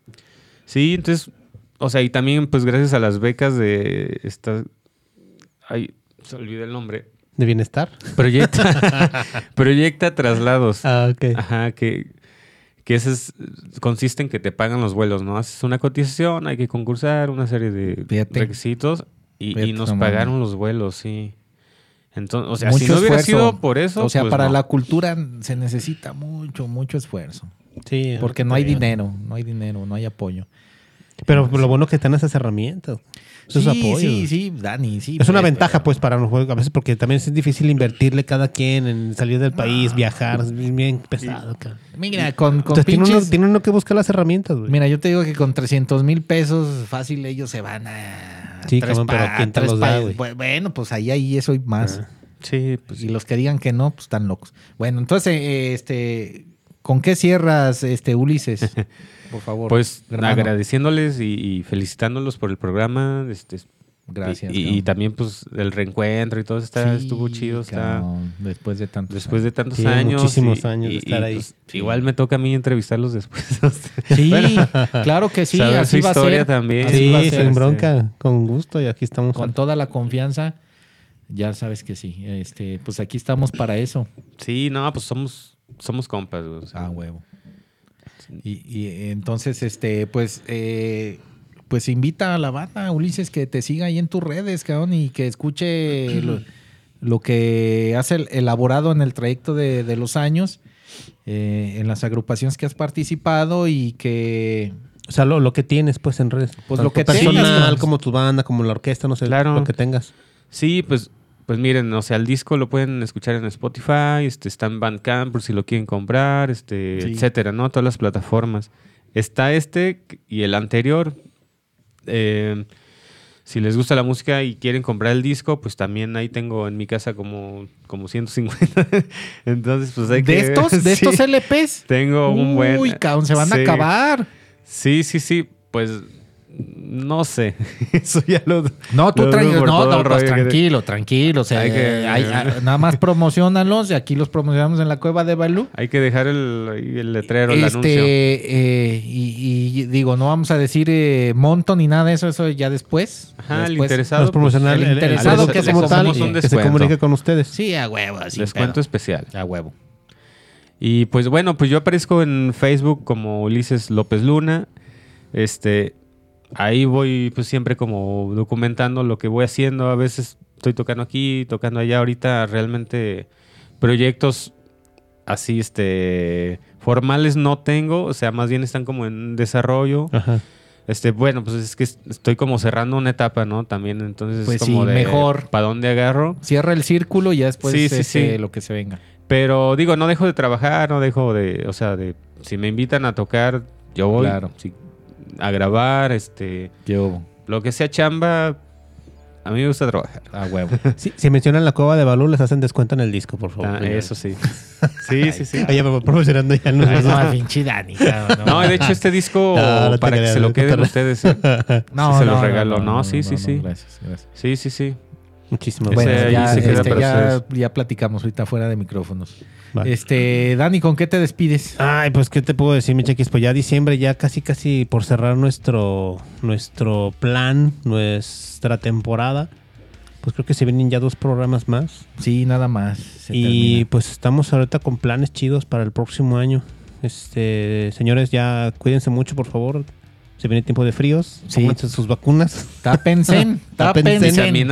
Sí, entonces, o sea, y también, pues, gracias a las becas de esta... Ay, se olvidó el nombre. ¿De bienestar? Proyecta, proyecta traslados. Ah, ok. Ajá, que, que ese es- consiste en que te pagan los vuelos, ¿no? Haces una cotización, hay que concursar, una serie de Fíjate. requisitos y, y nos pagaron los vuelos, sí. Entonces, o sea, Mucho si no hubiera esfuerzo. sido por eso, o sea, pues para no. la cultura se necesita mucho, mucho esfuerzo. Sí, Porque no hay dinero, no hay dinero, no hay apoyo. Pero lo bueno que están esas herramientas. Esos sí, apoyos. sí, sí, Dani, sí. Es una pues, ventaja, pero- pues, para los juegos. A veces porque también es difícil invertirle cada quien en salir del país, viajar. Es bien, pesado. Mira, con, con Entonces, tiene, uno, pinches... tiene uno que buscar las herramientas, güey. Mira, yo te digo que con 300 mil pesos fácil ellos se van a... Sí, tres cabrón, pero ¿quién te los da, güey? Bu- Bueno, pues ahí, ahí eso y más. Ah. Sí, pues y los que digan que no, pues están locos. Bueno, entonces, eh, este... ¿Con qué cierras, este, Ulises? Por favor. Pues hermano. agradeciéndoles y, y felicitándolos por el programa. Este, Gracias. Y, también, pues, el reencuentro y todo está, Sí, estuvo chido. Está, cabrón, Después de tantos después de tantos Sí, años. muchísimos y- años de y- estar y, ahí. pues, Igual me toca a mí entrevistarlos después. Sí, Bueno, claro que sí, saber así su va a historia ser. también. Así Sí, va a sin ser. bronca, con gusto. Y aquí estamos. Con toda la confianza, ya sabes que sí. Este, pues aquí estamos para eso. Sí, no, pues somos, somos compas. o sea, Ah, huevo. Y, y entonces, este, pues, eh, pues invita a la banda, Ulises, que te siga ahí en tus redes, cabrón, y que escuche lo, lo que has el- elaborado en el trayecto de, de los años, eh, en las agrupaciones que has participado y que O sea, lo, lo que tienes, pues, en redes. Pues Tanto lo que personal, tengas, pues. como tu banda, como la orquesta, no sé. Claro. Lo que tengas. Sí, pues, pues miren, o sea, el disco lo pueden escuchar en Spotify, este, está en Bandcamp por si lo quieren comprar, este, Sí. etcétera, ¿no? Todas las plataformas. está este y el anterior. Eh, si les gusta la música y quieren comprar el disco, pues también ahí tengo en mi casa como, como 150. Entonces, pues hay que... ¿De estos, de Sí. estos LPs? Tengo un buen... Uy, cabrón, se van a acabar. Sí, sí, sí. Pues no sé. Eso ya lo. No, tú lo por no, el pues tranquilo, tranquilo. O sea, Hay que- hay- hay- nada más promocionalos y aquí los promocionamos en la cueva de Balú. Hay que dejar el, el letrero, el este, anuncio. eh, y, y digo, no vamos a decir eh, monto ni nada de eso, eso ya después. Ajá, el Después. interesado. Nos promocionar el el, el- interesado el que como tal un que se comunique con ustedes. Sí, a huevo, así. descuento pedo. especial. A huevo. Y pues bueno, pues yo aparezco en Facebook como Ulises López Luna. Este, ahí voy pues siempre como documentando lo que voy haciendo. A veces estoy tocando aquí, tocando allá. Ahorita realmente proyectos así, este, formales no tengo. O sea, más bien están como en desarrollo. Ajá. Este, bueno, pues es que estoy como cerrando una etapa, ¿no? También, entonces Pues es como sí, de mejor. ¿Para dónde agarro? Cierra el círculo y ya después Sí, sí, este, sí. lo que se venga. Pero digo, no dejo de trabajar, no dejo de, o sea, de si me invitan a tocar, yo voy Claro. sí, a grabar, este, Yo, lo que sea chamba, a mí me gusta trabajar. a huevo. Sí, si mencionan la cueva de Balú, les hacen descuento en el disco, por favor. Ah, eso sí. Sí, sí, sí. Oye, pero promocionando ya no no, pinche Dani, cabrón, No, de hecho este disco No, no te para que se lo queden ustedes. ¿eh? No, Sí se no, los no, regalo. No, sí, sí, sí. Gracias, gracias. Sí, sí, sí. Muchísimas Bueno, ahí ya, se este, ya, platicamos ahorita fuera de micrófonos. Vale. Este, Dani, ¿con qué te despides? Ay, pues, ¿qué te puedo decir, mi chequis? Pues ya diciembre, ya casi, casi por cerrar nuestro, nuestro plan, nuestra temporada. Pues creo que se vienen ya dos programas más. Sí, nada más. se y termina. pues estamos ahorita con planes chidos para el próximo año. Este, señores, ya cuídense mucho, por favor. Se viene tiempo de fríos. Sí. Pónganse sus vacunas. Tápense, Tápense. tápense. También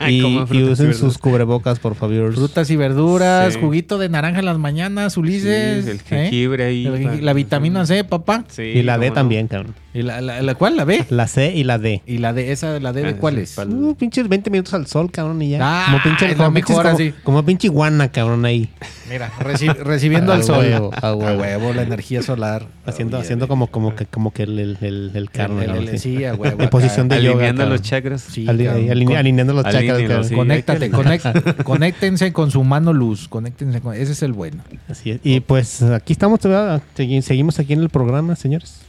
y, y y usen verduras. sus cubrebocas, por favor. Frutas y verduras, Sí. juguito de naranja en las mañanas, Ulises. Sí, el ¿eh? jengibre ahí. El- para- la vitamina C, papá. Sí, y la D no. también, cabrón. ¿Y la, la, la cuál? ¿La B? La C y la D. ¿Y la D? ¿Esa, la D de Ah, cuál sí, es? pal- Uh, pinches 20 minutos al sol, cabrón, y ya. Ah, como pinche, como mejor como- así. Como pinche iguana, cabrón, ahí. Mira, reci- recibiendo al sol. huevo, a huevo. huevo, la energía solar. Haciendo, haciendo como, como que, como que el, el, el, el carne, el- el-. Sí, a huevo. En posición de yoga, Alineando los chakras. Con- alineando los chakras, Sí. Conéctate, conéctense con su mano luz. Conéctense con. Ese es el bueno. Así es. Y pues aquí estamos, ¿verdad? Segui- seguimos aquí en el programa, señores.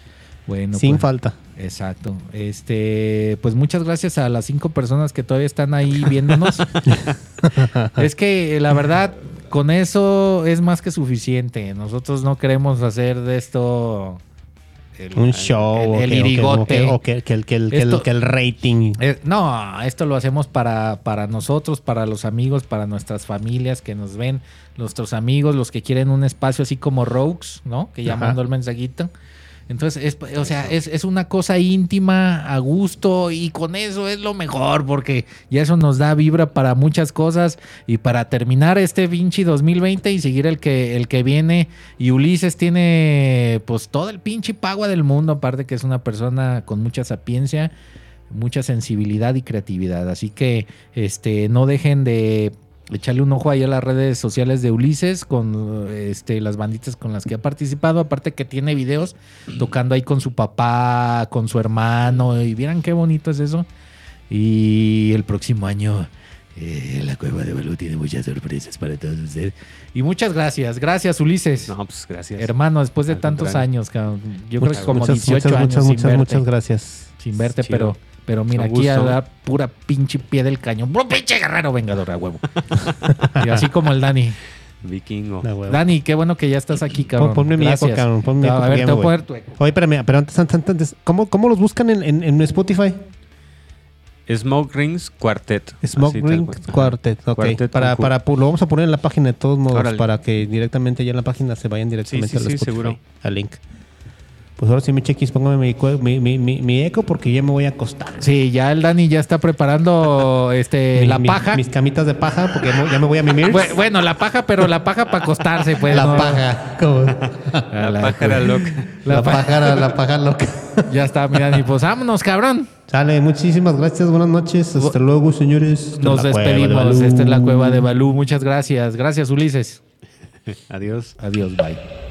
Bueno, Sin pues, falta. Exacto. Este, pues muchas gracias a las cinco personas que todavía están ahí viéndonos. es que la verdad, con eso es más que suficiente. Nosotros no queremos hacer de esto el- Un show. el, el que- irigote. O el, rating. Eh, no, esto lo hacemos para, para nosotros, para los amigos, para nuestras familias que nos ven, nuestros amigos, los que quieren un espacio así como Rogues, ¿no? Que mandó el mensajito. Entonces, es, o sea, es, es una cosa íntima, a gusto, y con eso es lo mejor, porque ya eso nos da vibra para muchas cosas y para terminar este pinche 2020 y seguir el que, el que viene. Y Ulises tiene pues todo el pinche pagua del mundo, aparte que es una persona con mucha sapiencia mucha sensibilidad y creatividad. Así que este, no dejen de echarle un ojo ahí a las redes sociales de Ulises con este, las banditas con las que ha participado. Aparte que tiene videos tocando ahí con su papá, con su hermano. Y vieran qué bonito es eso. Y el próximo año eh, la Cueva de Balú tiene muchas sorpresas para todos ustedes. Y muchas gracias. Gracias, Ulises. No, pues gracias. Hermano, después de Al tantos contrario. años, cabrón. yo creo que como muchas, 18 muchas, años muchas, sin muchas, verte muchas gracias. sin verte, Chido. pero, pero mira, aquí a la pura pinche pie del cañón. ¡Puro pinche guerrero vengador a huevo! y así como el Dani. Vikingo. Dani, qué bueno que ya estás aquí, cabrón. Pon- ponme mi eco, cabrón, ponme mi eco, A ver, te voy a poner tu eco. Oye, espérame, pero antes, antes, antes, ¿cómo, ¿cómo los buscan en, en, en Spotify? Smoke Rings Quartet. Smoke Así tal Ring cual. Quartet, ok. Quartet para, para, lo vamos a poner en la página de todos modos Órale. para que directamente ya en la página se vayan directamente Sí, sí, al sí, seguro. al link. Pues ahora sí, mi chequis, póngame mi, cue- mi, mi, mi, mi eco porque ya me voy a acostar. Sí, ya el Dani ya está preparando este, Mi- la mi- paja. Mis camitas de paja porque ya me voy a mimir. Bu- Bueno, la paja, pero la paja para acostarse, pues. la no. paja. ¿cómo? A La pájara loca. La La, pájara, la paja loca. Ya está, mira, y pues vámonos, cabrón. Sale, muchísimas gracias, buenas noches. Hasta luego, señores. Nos la de despedimos. Balú. Esta es la cueva de Balú. Muchas gracias. Gracias, Ulises. Adiós. Adiós, bye.